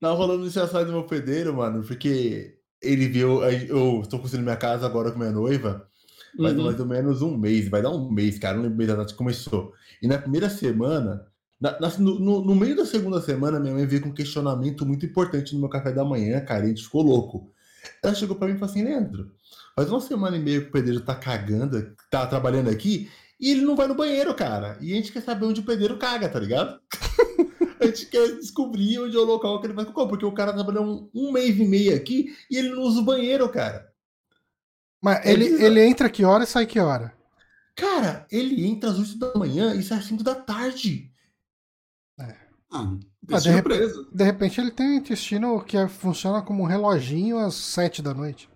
Tá rolando um CSI do meu pedreiro, mano, porque ele viu. Eu tô construindo minha casa agora com minha noiva. Faz uhum. mais ou menos um mês, vai dar um mês, cara. Não lembro bem da data que começou. E na primeira semana, na, na, no, no, meio da segunda semana, minha mãe veio com um questionamento muito importante no meu café da manhã, cara, e a gente ficou louco. Ela chegou para mim e falou assim: Leandro, faz uma semana e meia que o pedreiro tá cagando, tá trabalhando aqui, e ele não vai no banheiro, cara. E a gente quer saber onde o pedreiro caga, tá ligado? a gente quer descobrir onde é o local que ele vai cocô, porque o cara trabalhou um, um mês e meio aqui e ele não usa o banheiro, cara. Mas ele, ele, ele entra que hora e sai que hora? Cara, ele entra às 8 da manhã e sai às 5 da tarde. É. Ah, ah de, repente, de repente ele tem um intestino que é, funciona como um reloginho às 7 da noite.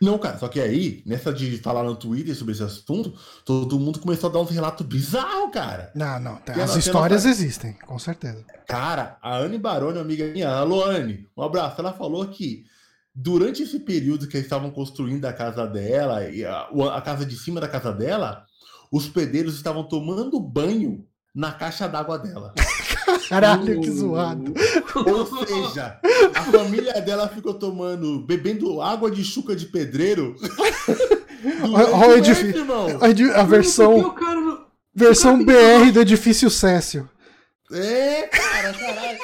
Não, cara, só que aí, nessa de falar no Twitter sobre esse assunto, todo mundo começou a dar uns relatos bizarros, cara. Não, não, tem, as histórias existem, com certeza. Cara, a Anne Baroni, amiga minha, alô Anne, um abraço, ela falou que durante esse período que eles estavam construindo a casa dela, e a, a casa de cima da casa dela, os pedreiros estavam tomando banho na caixa d'água dela. Caralho, que zoado. Ou seja, a família dela ficou tomando, bebendo água de chuca de pedreiro. Olha o edifício. A, versão. Versão BR do edifício Cécio. É, cara, caralho.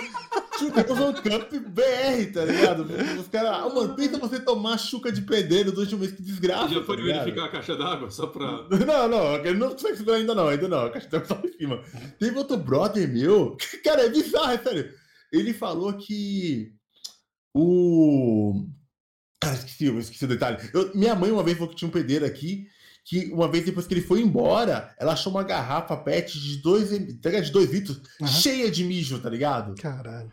Chuca usando Camp BR, tá ligado? Os caras, ah, mano, pensa você tomar chuca de pedreiro durante um mês, que desgraça. Já foi tá verificar a caixa d'água só pra. Não, não, ele não consegue segurar ainda não, ainda não. A caixa d'água tá em cima. Teve outro brother meu, cara, é bizarro, é sério. Ele falou que o. Cara, esqueci, esqueci o detalhe. Eu, minha mãe uma vez falou que tinha um pedreiro aqui que uma vez depois que ele foi embora, ela achou uma garrafa PET de dois, de dois litros, uhum. cheia de mijo, tá ligado? Caralho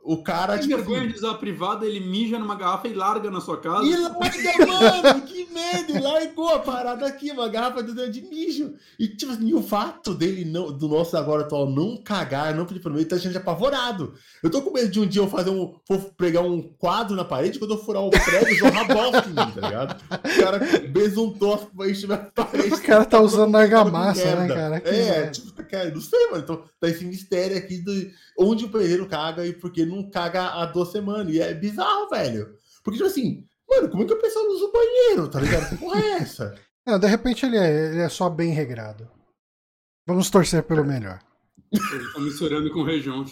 o cara. Tem tipo, vergonha assim, de usar a privada, ele mija numa garrafa e larga na sua casa. E larga, mano, que medo! E largou a parada aqui, uma garrafa de mijo. E, tipo assim, o fato dele, não, do nosso agora atual, não cagar, não pedir pra mim, ele tá achando apavorado. Eu tô com medo de um dia eu fazer um. For pregar um quadro na parede, quando eu furar o prego, jorrar bosta em mim, tá ligado? O cara besuntou as paredes. O cara tá usando argamassa, né, cara? Que é, tipo, cara, não sei, mano. Então, tá esse mistério aqui do onde o pedreiro caga e porque não caga há duas semanas. E é bizarro, velho. Porque, tipo assim, mano, como é que a pessoa usa o banheiro, tá ligado? Que porra é essa? Não, de repente ele é, ele é só bem regrado. Vamos torcer pelo melhor. Ele tá misturando com região.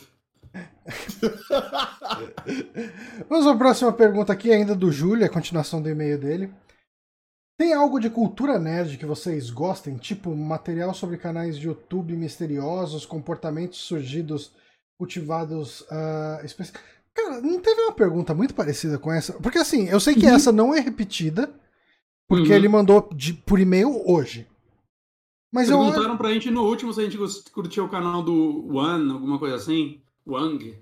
Vamos à próxima pergunta aqui, ainda do Júlio, a continuação do e-mail dele. Tem algo de cultura nerd que vocês gostem? Tipo, material sobre canais de YouTube misteriosos, comportamentos surgidos cultivados uh, especi... Cara, não teve uma pergunta muito parecida com essa? Porque assim, eu sei que uhum. essa não é repetida, porque uhum. ele mandou de, por e-mail hoje. Mas Perguntaram eu... pra gente no último se a gente curtiu o canal do One, alguma coisa assim, Wang,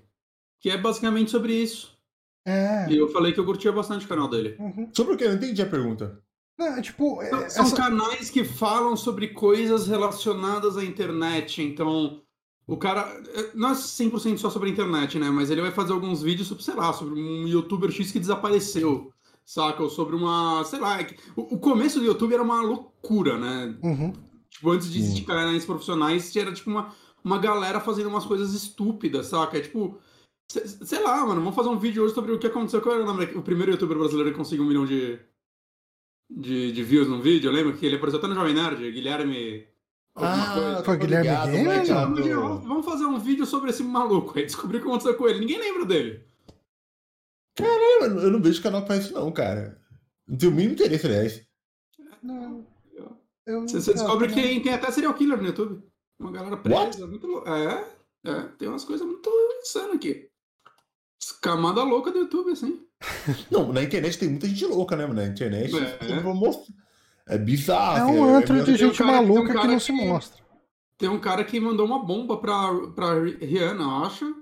que é basicamente sobre isso. É. E eu falei que eu curtia bastante o canal dele. Uhum. Sobre o que? Eu não entendi a pergunta. Não, é tipo, São essa... canais que falam sobre coisas relacionadas à internet, então o cara, é, não é 100% só sobre a internet, né? Mas ele vai fazer alguns vídeos sobre, sei lá, sobre um youtuber X que desapareceu, saca? Ou sobre uma, sei lá. É o, começo do YouTube era uma loucura, né? Uhum. Tipo, antes de existir canais profissionais, era tipo uma, uma galera fazendo umas coisas estúpidas, saca? É tipo, sei lá, mano, vamos fazer um vídeo hoje sobre o que aconteceu com o primeiro youtuber brasileiro que conseguiu um milhão de, de, de views num vídeo. Eu lembro que ele apareceu até no Jovem Nerd, Guilherme. Ah, foi Guilherme ligado, Gamer? Vamos fazer um vídeo sobre esse maluco aí, descobrir o que aconteceu com ele. Ninguém lembra dele. Caramba, eu não vejo canal pra isso não, cara. Não tenho o mínimo interesse, aliás. Não. Eu você, você descobre que tem, tem até serial killer no YouTube. Uma galera presa. Muito É, é, tem umas coisas muito insanas aqui. Camada louca do YouTube, assim. Não, na internet tem muita gente louca, né, mano? Na internet. É. Mostrar. É bizarro. É um antro é, de gente um maluca um que não se mostra. Tem um cara que mandou uma bomba pra, pra Rihanna, acho.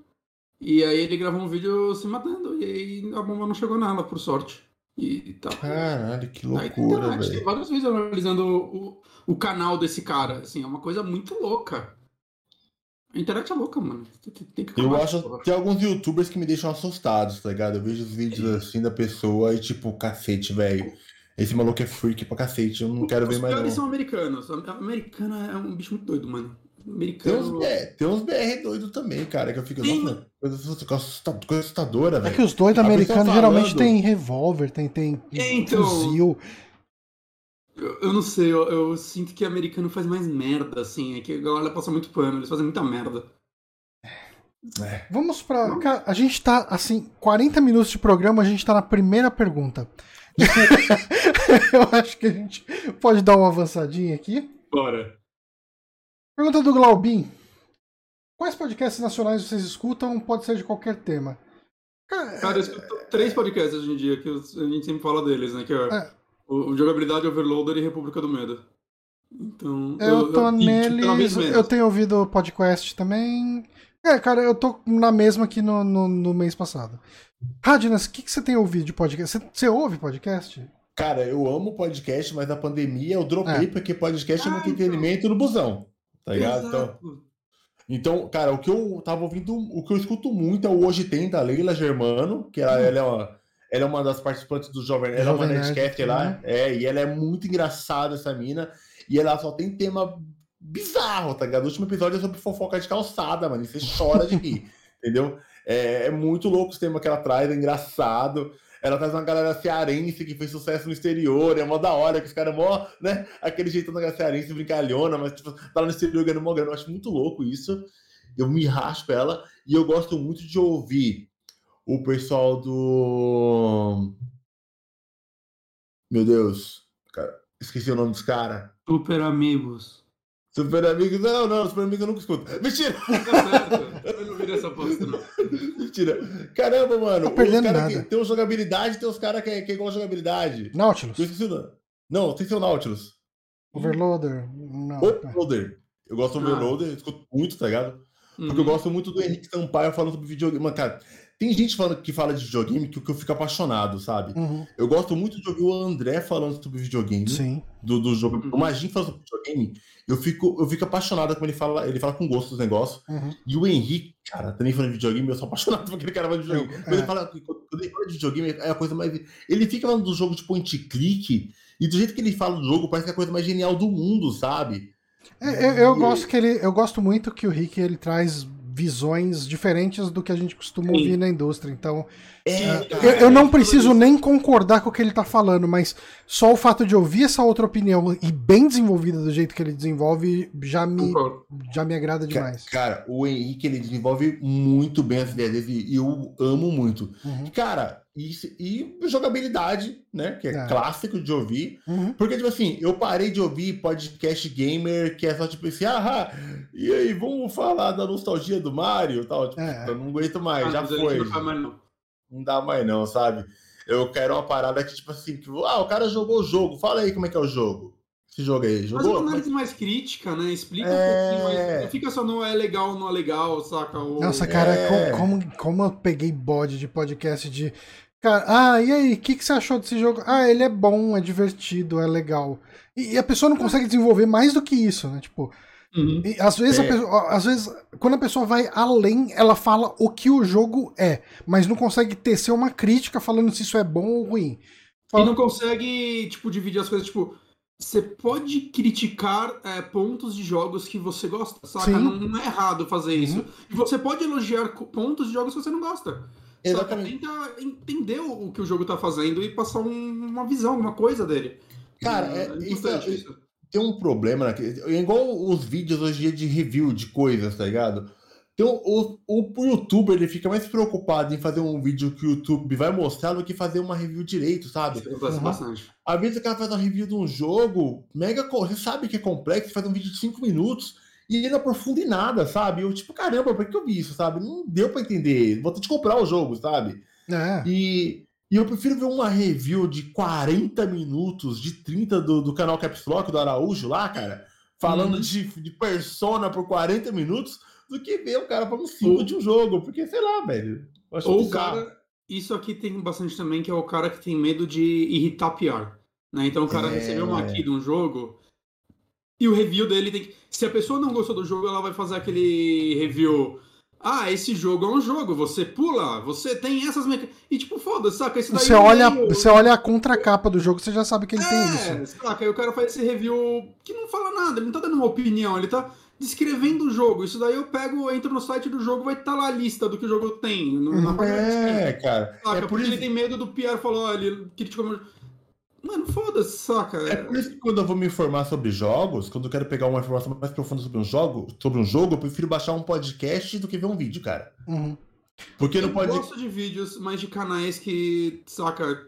E aí ele gravou um vídeo se matando. E aí a bomba não chegou nela, por sorte. E, tá. Caralho, que loucura, velho. Tem vários vídeos analisando o, o canal desse cara. Assim, é uma coisa muito louca. A internet é louca, mano. Tem que eu acho que tem alguns youtubers que me deixam assustados, tá ligado? Eu vejo os vídeos assim da pessoa e tipo, cacete, velho. Esse maluco é freak pra cacete, eu não quero ver mais. Os caras são americanos. Americano é um bicho muito doido, mano. Americano... Tem, uns, é, tem uns BR doidos também, cara, que eu fico. Tem... Nossa, coisa, coisa assustadora, velho. É que os doidos americanos geralmente tem revólver, tem, tem então... fuzil. Eu, eu, não sei, eu, eu, sinto que americano faz mais merda, assim. É que a galera passa muito pano, eles fazem muita merda. É. Vamos pra. Cara, a gente tá, assim, 40 minutos de programa, a gente tá na primeira pergunta. eu acho que a gente pode dar uma avançadinha aqui. Bora. Pergunta do Glaubin. Quais podcasts nacionais vocês escutam? Pode ser de qualquer tema. Cara, Cara eu escuto três podcasts hoje em dia que a gente sempre fala deles, né? Que é, é. O, o Jogabilidade Overloader e República do Medo. Então. Eu, eu tô eu, neles. Eu tenho ouvido o podcast também. É, cara, eu tô na mesma que no, no, no mês passado. Radnas, o que, que você tem ouvido de podcast? Você, você, ouve podcast? Cara, eu amo podcast, mas na pandemia eu dropei é. porque podcast ah, é muito entretenimento no busão. Tá ligado? Então, então, cara, o que eu tava ouvindo, o que eu escuto muito é o Hoje Tem da Leila Germano, que ela, hum. ela é uma. Ela é uma das participantes do Jovem Ela é uma Nerdcast lá. Né? É, e ela é muito engraçada, essa mina. E ela só tem tema bizarro, tá ligado? O último episódio é sobre fofoca de calçada, mano. E você chora de rir, entendeu? É, é, muito louco o tema que ela traz, é engraçado. Ela traz uma galera cearense que fez sucesso no exterior, é mó da hora, que os caras mó, né? Aquele jeitão da galera cearense brincalhona, mas tipo, tá lá no exterior ganhando mó grana. Eu acho muito louco isso. Eu me raspo ela e eu gosto muito de ouvir o pessoal do. Meu Deus, cara, esqueci o nome dos caras. Super Amigos. Super Amigos, não, não, Super Amigos eu nunca escuto. Mentira! Tá certo, eu não vi essa aposta, não. Mentira. Caramba, mano. Tá perdendo nada. Que, tem os jogabilidade, tem os caras que, é, que é igual a jogabilidade. Nautilus. Eu esqueci o nome. Não, tem seu Nautilus. Overloader. Não. Overloader. Eu gosto do Ah. Overloader, eu escuto muito, tá ligado? Porque eu Uhum. gosto muito do Henrique Sampaio falando sobre videogame. Mano, cara, tem gente falando, que fala de videogame que, que eu fico apaixonado, sabe? Uhum. Eu gosto muito de ouvir o André falando sobre videogame. Sim. Do, do jogo. Uhum. O Magin falando sobre videogame, eu fico, eu fico apaixonado como ele fala, ele fala com gosto dos negócios. Uhum. E o Henrique, cara, também falando de videogame, eu sou apaixonado por aquele cara falando de videogame. Eu- Quando, ele é. fala, quando ele fala de videogame, é a coisa mais. Ele fica falando do jogo de point click, e do jeito que ele fala do jogo, parece que é a coisa mais genial do mundo, sabe? É, eu, eu gosto que ele, eu gosto muito que o Rick ele traz visões diferentes do que a gente costuma Sim. ouvir na indústria. Então, É, eu, eu não preciso nem concordar com o que ele tá falando, mas só o fato de ouvir essa outra opinião e bem desenvolvida do jeito que ele desenvolve já me, já me agrada demais. Cara, o Henrique ele desenvolve muito bem as ideias dele e eu amo muito. Uhum, Cara, isso, e jogabilidade, né? Que é, É. clássico de ouvir. uhum. Porque, tipo assim, eu parei de ouvir podcast gamer que é só tipo assim, ah, e aí, vamos falar da nostalgia do Mario e tal. Tipo, É. eu não aguento mais, Ah, já mas foi. não mais, não. Não dá mais, não, sabe? Eu quero uma parada que, tipo assim, que, ah, o cara jogou o jogo, fala aí como é que é o jogo. Esse jogo aí, Mas jogou? uma análise mais crítica, né? Explica É. um pouquinho mais. Não fica só no é legal, não é legal, saca? O... Nossa, cara, É. co- como, como eu peguei bode de podcast de. Cara, ah, e aí, o que, que você achou desse jogo? Ah, ele é bom, é divertido, é legal. E, e a pessoa não consegue desenvolver mais do que isso, né? Tipo, Uhum. e às vezes, É. pessoa- às vezes, quando a pessoa vai além, ela fala o que o jogo é, mas não consegue tecer uma crítica falando se isso é bom ou ruim. E não consegue, tipo, dividir as coisas, tipo. Você pode criticar é, pontos de jogos que você gosta, saca? Não, não é errado fazer Uhum. isso. E você pode elogiar pontos de jogos que você não gosta. Exatamente. Só tenta entender o, que o jogo tá fazendo e passar um- uma visão, alguma coisa dele. Cara, é- importante isso- isso. Tem um problema, né? que- É igual os vídeos hoje em dia de review de coisas, tá ligado? Então, o, o, youtuber ele fica mais preocupado em fazer um vídeo que o YouTube vai mostrar do que fazer uma review direito, sabe? Uhum. bastante. Às vezes o cara faz uma review de um jogo, mega. Você sabe que é complexo, faz um vídeo de 5 minutos e ele não aprofunda em nada, sabe? Eu, tipo, caramba, por que eu vi isso, sabe? Não deu pra entender. Vou ter que comprar o jogo, sabe? É. E, e eu prefiro ver uma review de 40 minutos, de 30 do, do canal Caps Lock do Araújo lá, cara, falando Uhum. de, de persona por 40 minutos, do que ver o cara falando 5 Ou- de um jogo. Porque, sei lá, velho. Ou o cara. Isso aqui tem bastante também, que é o cara que tem medo de irritar PR. Né? Então o cara É. recebeu uma aqui de um jogo. E o review dele tem que. Se a pessoa não gostou do jogo, ela vai fazer aquele review. Ah, esse jogo é um jogo, você pula, você tem essas mecânicas. E tipo, foda-se, saca? Isso daí Você é olha, meio- você olha a contracapa do jogo, você já sabe que ele tem isso. É, saca? Aí o cara faz esse review que não fala nada, ele não tá dando uma opinião, ele tá descrevendo o jogo. Isso daí eu pego, entro no site do jogo, vai estar lá a lista do que o jogo tem. no- na de É, cara. Saca? É por, porque isso, ele tem medo do Pierre falou, olha, ele criticou meu. Mano, foda-se, saca? é por isso que quando eu vou me informar sobre jogos, quando eu quero pegar uma informação mais profunda sobre um jogo, sobre um jogo, eu prefiro baixar um podcast do que ver um vídeo, cara. Uhum. Porque Eu não pode. gosto de vídeos, mas de canais que, saca.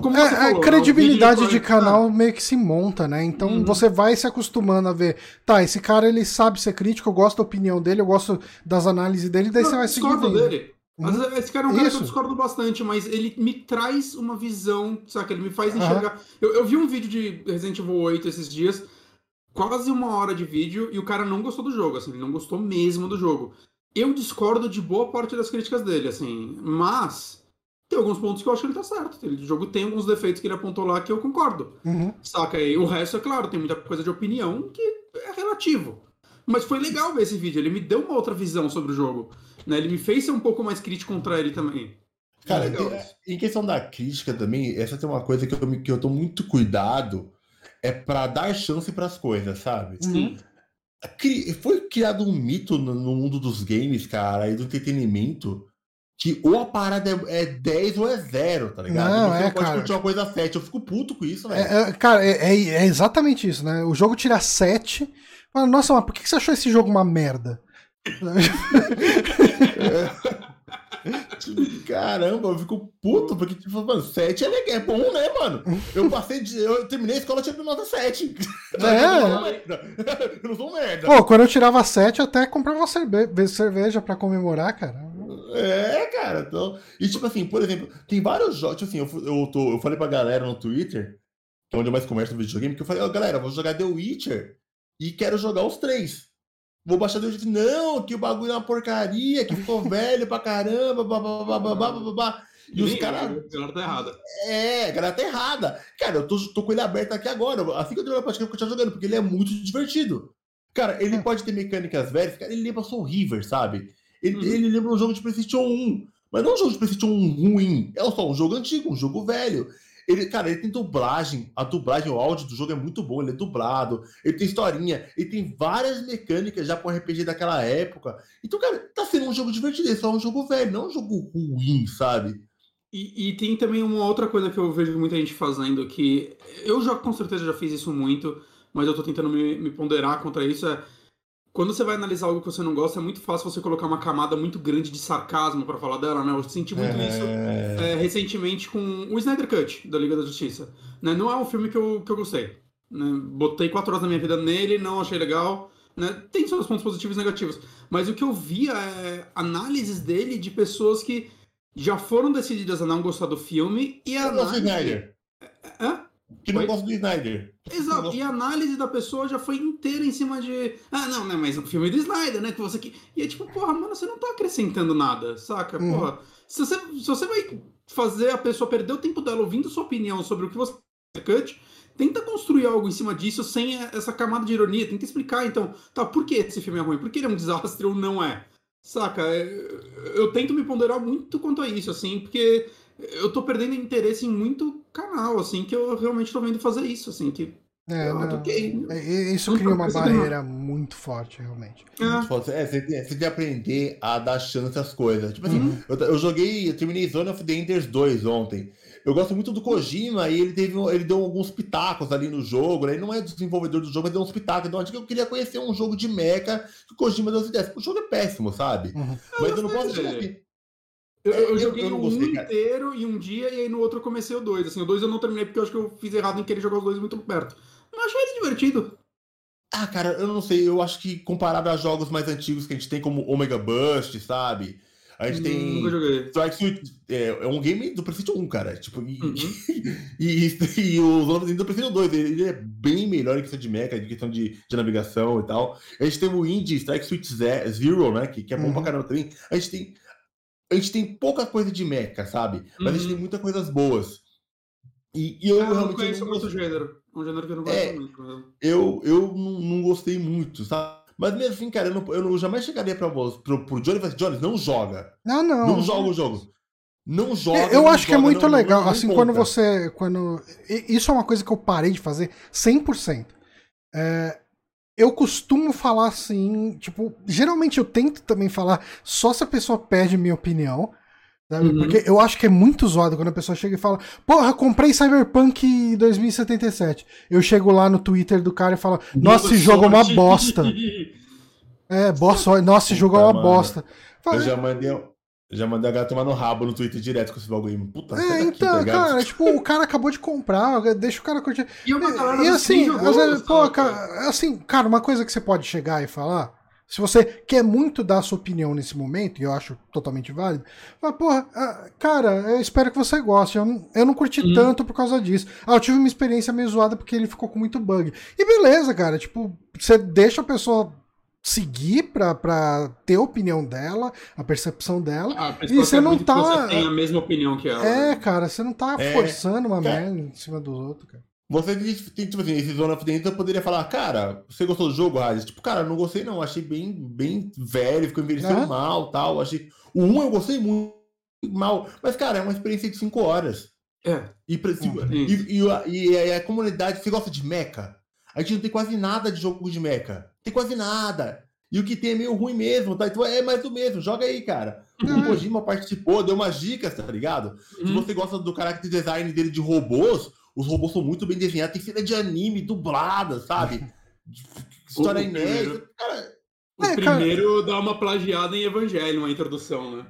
Como É, a falou, credibilidade né? O de canal meio que se monta, né? Então Uhum. você vai se acostumando a ver, tá, esse cara ele sabe ser crítico, eu gosto da opinião dele, eu gosto das análises dele, daí Não, você vai eu vendo. dele. Uhum. Vezes, esse cara é um cara que Isso. eu discordo bastante, mas ele me traz uma visão, saca? Ele me faz enxergar. Eu, eu vi um vídeo de Resident Evil 8 esses dias, quase uma hora de vídeo, e o cara não gostou do jogo, assim, ele não gostou mesmo do jogo. Eu discordo de boa parte das críticas dele, assim, mas tem alguns pontos que eu acho que ele tá certo. O jogo tem alguns defeitos que ele apontou lá que eu concordo. Uhum. Saca? E o resto, é claro, tem muita coisa de opinião que é relativo. Mas foi legal ver esse vídeo, ele me deu uma outra visão sobre o jogo. Né? Ele me fez ser um pouco mais crítico contra ele também. Cara, É em- questão da crítica também, essa tem uma coisa que eu, me- que eu tô muito cuidado. é pra dar chance pras coisas, sabe? Sim. Cri- Foi criado um mito no, mundo dos games, cara, e do entretenimento, que ou a parada é, é 10 ou é 0, tá ligado? Não, Você é, não pode cara. curtir uma coisa 7. Eu fico puto com isso, velho. É, é, cara, é, é- é exatamente isso, né? O jogo tira 7. Fala, Nossa, mas por que você achou esse jogo uma merda? Caramba, eu fico puto, porque, tipo, mano, 7 é legal, é bom, né, mano? Eu passei de. Eu terminei a escola tirando nota 7. É. Eu não sou merda. Pô, quando eu tirava 7, eu até comprava cerve cerveja pra comemorar, cara. É, cara. Então... E tipo assim, por exemplo, tem vários jogos. Tipo assim, eu, eu, tô, eu falei pra galera no Twitter, que é onde eu mais converso no videogame, que eu falei, ó, galera, eu vou jogar The Witcher e quero jogar os três. Vou baixar The Witcher. Não, que o bagulho é uma porcaria, que ficou velho pra caramba, babá, babá, babá, babá. E os caras. A galera tá errada. É, a galera tá errada. Cara, eu tô, tô com ele aberto aqui agora. Assim que eu terminar a partida, eu vou continuar jogando, porque ele é muito divertido. Cara, ele Hum. pode ter mecânicas velhas, cara, ele lembra Soul River, sabe? Ele, Uhum. ele lembra um jogo de PlayStation 1. Mas não um jogo de PlayStation 1 ruim. É só um jogo antigo, um jogo velho. Ele, cara, ele tem dublagem. A dublagem, o áudio do jogo é muito bom. Ele é dublado. Ele tem historinha. Ele tem várias mecânicas já com RPG daquela época. Então, cara, tá sendo um jogo divertido. É só um jogo velho, não um jogo ruim, sabe? E, e tem também uma outra coisa que eu vejo muita gente fazendo, que eu já com certeza já fiz isso muito, mas eu tô tentando me, me ponderar contra isso, é quando você vai analisar algo que você não gosta, é muito fácil você colocar uma camada muito grande de sarcasmo pra falar dela, né? Eu senti muito isso É... é, recentemente com o Snyder Cut, da Liga da Justiça. Né? Não é um filme que eu, que eu gostei. né? Botei quatro horas da minha vida nele, não achei legal. Né? Tem seus pontos positivos e negativos. Mas o que eu via é análises dele de pessoas que já foram decididas a não gostar do filme e a análise... Snyder. Hã? Que não Oi? gosto do Snyder. Exato, e a análise da pessoa já foi inteira em cima de. Ah, não, né? Mas o filme do Snyder, né? Que você que. E é tipo, porra, mano, você não tá acrescentando nada, saca? Uhum. Porra. Se você, se você vai fazer a pessoa perder o tempo dela ouvindo sua opinião sobre o que você cut, tenta construir algo em cima disso sem essa camada de ironia, tenta explicar, então, tá, por que esse filme é ruim? Por que ele é um desastre ou não é? Saca? É, Eu tento me ponderar muito quanto a isso, assim, porque eu tô perdendo interesse em muito canal, assim, que eu realmente tô vendo fazer isso, assim, que. É, ah, não. É, é, Isso Não cria uma barreira muito forte, realmente. É. Foda-se. É, você tem, você tem que aprender a dar chance às coisas. Tipo assim, Uhum. eu, eu joguei, eu terminei Zone of the Enders 2 ontem. Eu gosto muito do Kojima e ele teve um- ele deu alguns pitacos ali no jogo, né? Ele não é desenvolvedor do jogo, mas deu uns pitacos. Então acho que eu queria conhecer um jogo de mecha que o Kojima deu as ideias. O jogo é péssimo, sabe? Uhum. Mas eu não posso chegar aqui. Eu, eu Eu- joguei eu gostei, um cara. inteiro em um dia e aí no outro eu comecei o dois. Assim, o dois eu não terminei porque eu acho que eu fiz errado em querer jogar os dois muito perto. Mas achei ele divertido. Ah, cara, eu não sei. Eu acho que comparado a jogos mais antigos que a gente tem, como Omega Bust, sabe? A gente tem. Nunca joguei. Strike Suit é, é um game do PlayStation 1, cara. Tipo, e, Uhum. e, e o Zone of the Enders do PlayStation 2, ele, ele é bem melhor em questão de mecha, em questão de, de navegação e tal. A gente tem o Indie Strike Suit Ze- Zero, né? Que, que é bom Uhum. pra caramba também. A gente tem. A gente tem pouca coisa de mecha, sabe? Mas a gente Uhum. tem muitas coisas boas. E, e eu Ah, eu não realmente conheço não muito o gostei- gênero. É um gênero que eu não gosto É. muito. né? eu, eu não, não gostei muito, sabe? Mas mesmo assim, cara, eu, não, eu não- jamais chegaria pra pro, pro Johnny e falasse, Johnny, não joga. Não, não. Não, joga o jogo. Não joga. É, Eu não acho que é joga, muito não- legal, não assim, conta. quando você. quando Isso é uma coisa que eu parei de fazer 100%. É, eu costumo falar assim, tipo, geralmente eu tento também falar só se a pessoa pede minha opinião. sabe? Uhum. Porque eu acho que é muito zoado quando a pessoa chega e fala: Porra, comprei Cyberpunk 2077. Eu chego lá no Twitter do cara e falo: Nossa, esse jogo é uma bosta. É, boa sorte. Nossa, esse jogo é uma bosta. Fala, Eu já mandei, já mandei a gata tomar no rabo no Twitter direto com esse bagulho. Puta, É, então, tá ligado? cara, tipo, o cara acabou de comprar, deixa o cara curtir. E é uma galera E assim, jogou, pô, sabe? cara, assim, cara, uma coisa que você pode chegar e falar, se você quer muito dar a sua opinião nesse momento, e eu acho totalmente válido, fala, porra, ah, cara, eu espero que você goste. Eu não, eu não curti Hum. tanto por causa disso. Ah, eu tive uma experiência meio zoada porque ele ficou com muito bug. E beleza, cara, tipo, você deixa a pessoa seguir pra, pra ter a opinião dela, a percepção dela. Ah, E você quer não tá- Você tem a mesma opinião que ela. É, né? cara, você não tá É, forçando uma cara. merda em cima dos outros, cara. Você tem, tem, tipo assim, esse Zone of the Enders, eu poderia falar, cara, você gostou do jogo, Hades? Tipo, cara, não gostei não, achei bem, bem velho, ficou envelhecendo Aham. mal tal. Achei... O 1 eu gostei muito mal, mas, cara, é uma experiência de 5 horas. É. E, pra- se- e, e a- e a, e a comunidade, você gosta de mecha? A gente não tem quase nada de jogo de mecha. Tem quase nada. E o que tem é meio ruim mesmo, tá? Então é mais do mesmo. Joga aí, cara. O Kojima participou, deu umas dicas, tá ligado? Se Uhum. você gosta do character design dele de robôs, os robôs são muito bem desenhados. Tem cena de anime dublada, sabe? História inédita. primeiro. Cara, O É, cara- primeiro dá uma plagiada em Evangelho, uma introdução, né?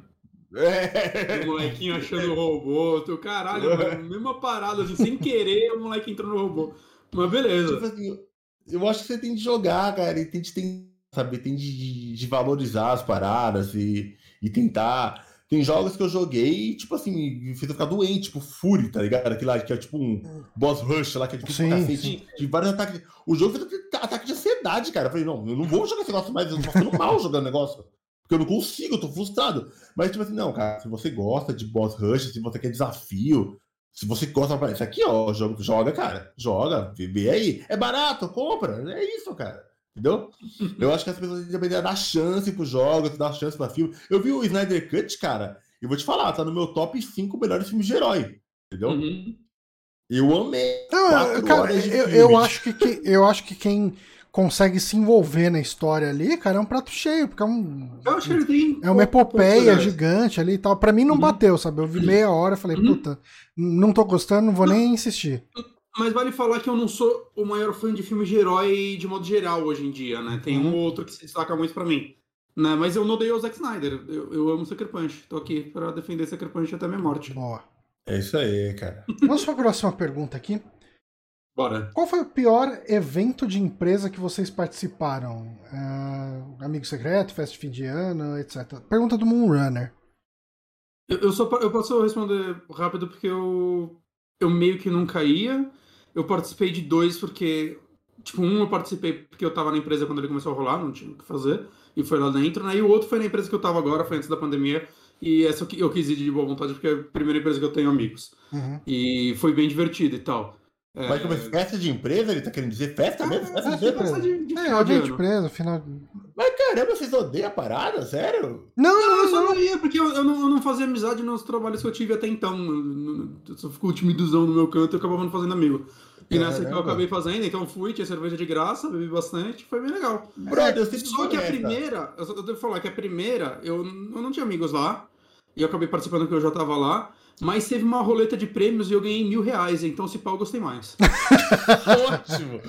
é. O molequinho achando o robô, tu, caralho, mano, mesma parada, assim, sem querer, o moleque entrou no robô. Mas beleza. Tipo assim, eu acho que você tem de jogar, cara, e tem de, tem, sabe, tem de, de valorizar as paradas e, e tentar. Tem jogos que eu joguei e, tipo assim, me fez eu ficar doente, tipo Fury, tá ligado? Aquele lá que é tipo um boss rush lá, que é tipo Sim, um cacete sim. de vários ataques. O jogo fez ataque de ansiedade, cara. Eu falei, não, eu não vou jogar esse negócio mais, eu tô ficando mal jogando negócio. Porque eu não consigo, eu tô frustrado. Mas, tipo assim, não, cara, se você gosta de boss rush, se você quer desafio, se você gosta, isso aqui, ó, joga, joga, cara. Joga, vê aí. É barato, compra. É isso, cara. Entendeu? Eu acho que as pessoas devem dar chance pros jogos, dar chance pra filme. Eu vi o Snyder Cut, cara, e vou te falar, tá no meu top 5 melhores filmes de herói. Entendeu? Uhum. Eu amei. Não, cara, horas de eu, filme. eu acho que, que- eu acho que quem consegue se envolver na história ali, cara, é um prato cheio, porque é um. Eu acho que ele tem. É uma epopeia gigante ali e tal. Pra mim não Uhum. bateu, sabe? Eu vi meia hora e falei, Uhum. puta, não tô gostando, não vou nem insistir. Mas vale falar que eu não sou o maior fã de filmes de herói de modo geral hoje em dia, né? Tem um Uhum. ou outro que se destaca muito pra mim. Né? Mas eu não odeio o Zack Snyder. Eu, eu amo Sucker Punch. Tô aqui pra defender Sucker Punch até minha morte. Boa. É isso aí, cara. Vamos pra próxima pergunta aqui. Bora. Qual foi o pior evento de empresa que vocês participaram? É, amigo secreto, festa de fim de ano, etc. Pergunta do Moonrunner. Eu, eu, só, eu posso responder rápido porque eu, eu meio que não caía. Eu participei de dois porque. Tipo, um eu participei porque eu tava na empresa quando ele começou a rolar, não tinha o que fazer. E foi lá dentro, né? E o outro foi na empresa que eu tava agora, foi antes da pandemia. E essa eu quis ir de boa vontade porque é a primeira empresa que eu tenho amigos. Uhum. E foi bem divertido e tal. É, Mas como é festa de empresa, ele tá querendo dizer festa mesmo? Festa de empresa? de de, de É, de de empresa, final. Mas caramba, vocês odeiam a parada? Sério? Não, Não, eu não, só não. ia, porque eu, eu não, eu não fazia amizade nos trabalhos que eu tive até então. Eu, eu só fico timiduzão no meu canto e eu acabava não fazendo amigo. E nessa que eu Caramba. acabei fazendo, então fui, tinha cerveja de graça, bebi bastante, foi bem legal. Brother, eu sempre Só que a primeira, eu só- eu devo falar que a primeira, eu, eu não tinha amigos lá, e eu acabei participando porque eu já tava lá, mas teve uma roleta de prêmios e eu ganhei mil reais, então se pau eu gostei mais. Ótimo.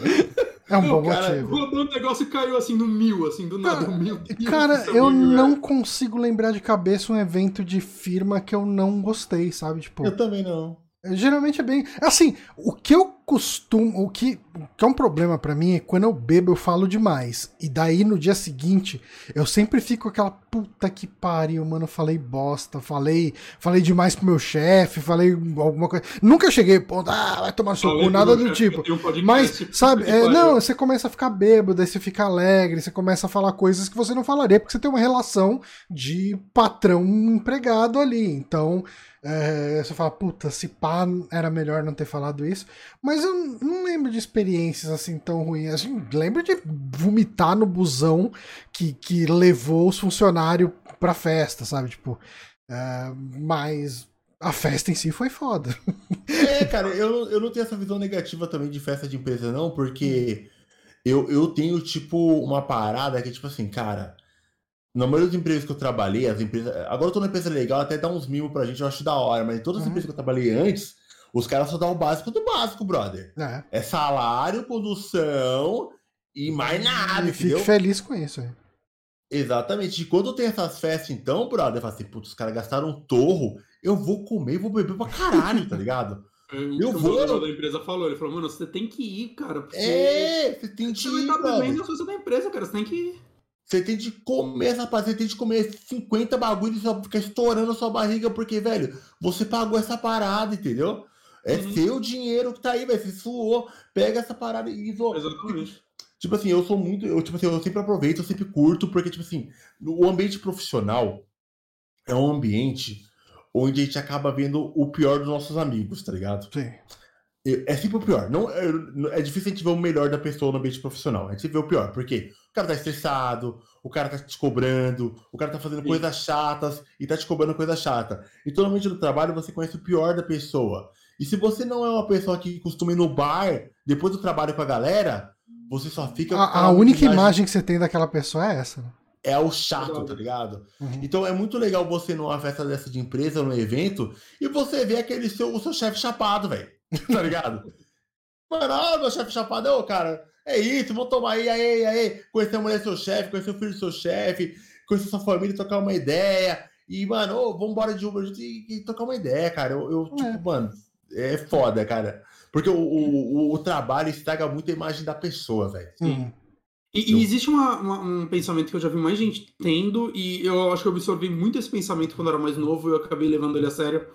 É um bom Cara, motivo. O negócio caiu assim no mil, assim, do nada, Cara, mil. Cara, eu mil não reais. consigo lembrar de cabeça um evento de firma que eu não gostei, sabe? Tipo, Eu também não. geralmente é bem. Assim, o que eu costumo. O que, o que é um problema pra mim é quando eu bebo eu falo demais. E daí no dia seguinte eu sempre fico aquela puta que pariu, mano. Falei bosta, falei falei demais pro meu chefe, falei alguma coisa. Nunca cheguei, pô, ah, vai tomar seu cu, nada do tipo. Mas, sabe, é, não, você começa a ficar bêbado, aí você fica alegre, você começa a falar coisas que você não falaria, porque você tem uma relação de patrão empregado ali. Então, é, você fala, puta, se pá, era melhor não ter falado isso. Mas eu não lembro de experiências assim tão ruins. Lembro de vomitar no busão que, que levou os funcionários pra festa, sabe? Tipo, é, mas a festa em si foi foda. É, cara, eu, eu não tenho essa visão negativa também de festa de empresa, não, porque eu, eu tenho, tipo, uma parada que, tipo assim, cara, na maioria das empresas que eu trabalhei, as empresas. Agora eu tô numa empresa legal, até dá uns mimos pra gente, eu acho da hora, mas em todas as Uhum. empresas que eu trabalhei antes, os caras só dão o básico do básico, brother. É. É salário, produção e mais nada, e fique feliz com isso aí. Exatamente. E quando tem essas festas, então, brother, eu falo assim, putz, os caras gastaram um torro, eu vou comer e vou beber pra caralho, tá ligado? Eu Eu o vou. dono da empresa falou, ele falou, mano, você tem que ir, cara, porque É, você tem de você vai ir, estar brother. bebendo a sua da empresa, cara, você tem que ir. Você tem de comer, rapaz, você tem de comer 50 bagulhos e só ficar estourando a sua barriga, porque, velho, você pagou essa parada, entendeu? É Uhum. seu dinheiro que tá aí, velho. Você suou, pega essa parada e isola. Exatamente. Tipo assim, eu sou muito. Eu, tipo assim, eu sempre aproveito, eu sempre curto, porque, tipo assim, o ambiente profissional é um ambiente onde a gente acaba vendo o pior dos nossos amigos, tá ligado? Sim. É sempre o pior. Não, é, é difícil a gente ver o melhor da pessoa no ambiente profissional. A gente vê o pior. Por quê? O cara tá estressado, o cara tá te cobrando, o cara tá fazendo Sim. coisas chatas e tá te cobrando coisa chata. Então, normalmente no trabalho você conhece o pior da pessoa. E se você não é uma pessoa que costuma ir no bar depois do trabalho com a galera, você só fica. A, a única imagem que você tem daquela pessoa é essa. É o chato, tá ligado? Uhum. Então é muito legal você numa festa dessa de empresa, num evento, e você ver aquele seu, o seu chefe chapado, velho. Tá ligado? Mano, ah, meu chefe chapado, ô, cara, é isso, vamos tomar aí, aí, aí, conhecer a mulher do seu chefe, conhecer o filho do seu chefe, conhecer sua família, trocar uma ideia. E, mano, ô, vamos embora de Uber e, e trocar uma ideia, cara. Eu, eu tipo, é. mano, é foda, cara. Porque o, o, o, trabalho estraga muito a imagem da pessoa, velho. Sim. E, e, existe uma, uma, um pensamento que eu já vi mais gente tendo, e eu acho que eu absorvi muito esse pensamento quando eu era mais novo, e eu acabei levando ele a sério,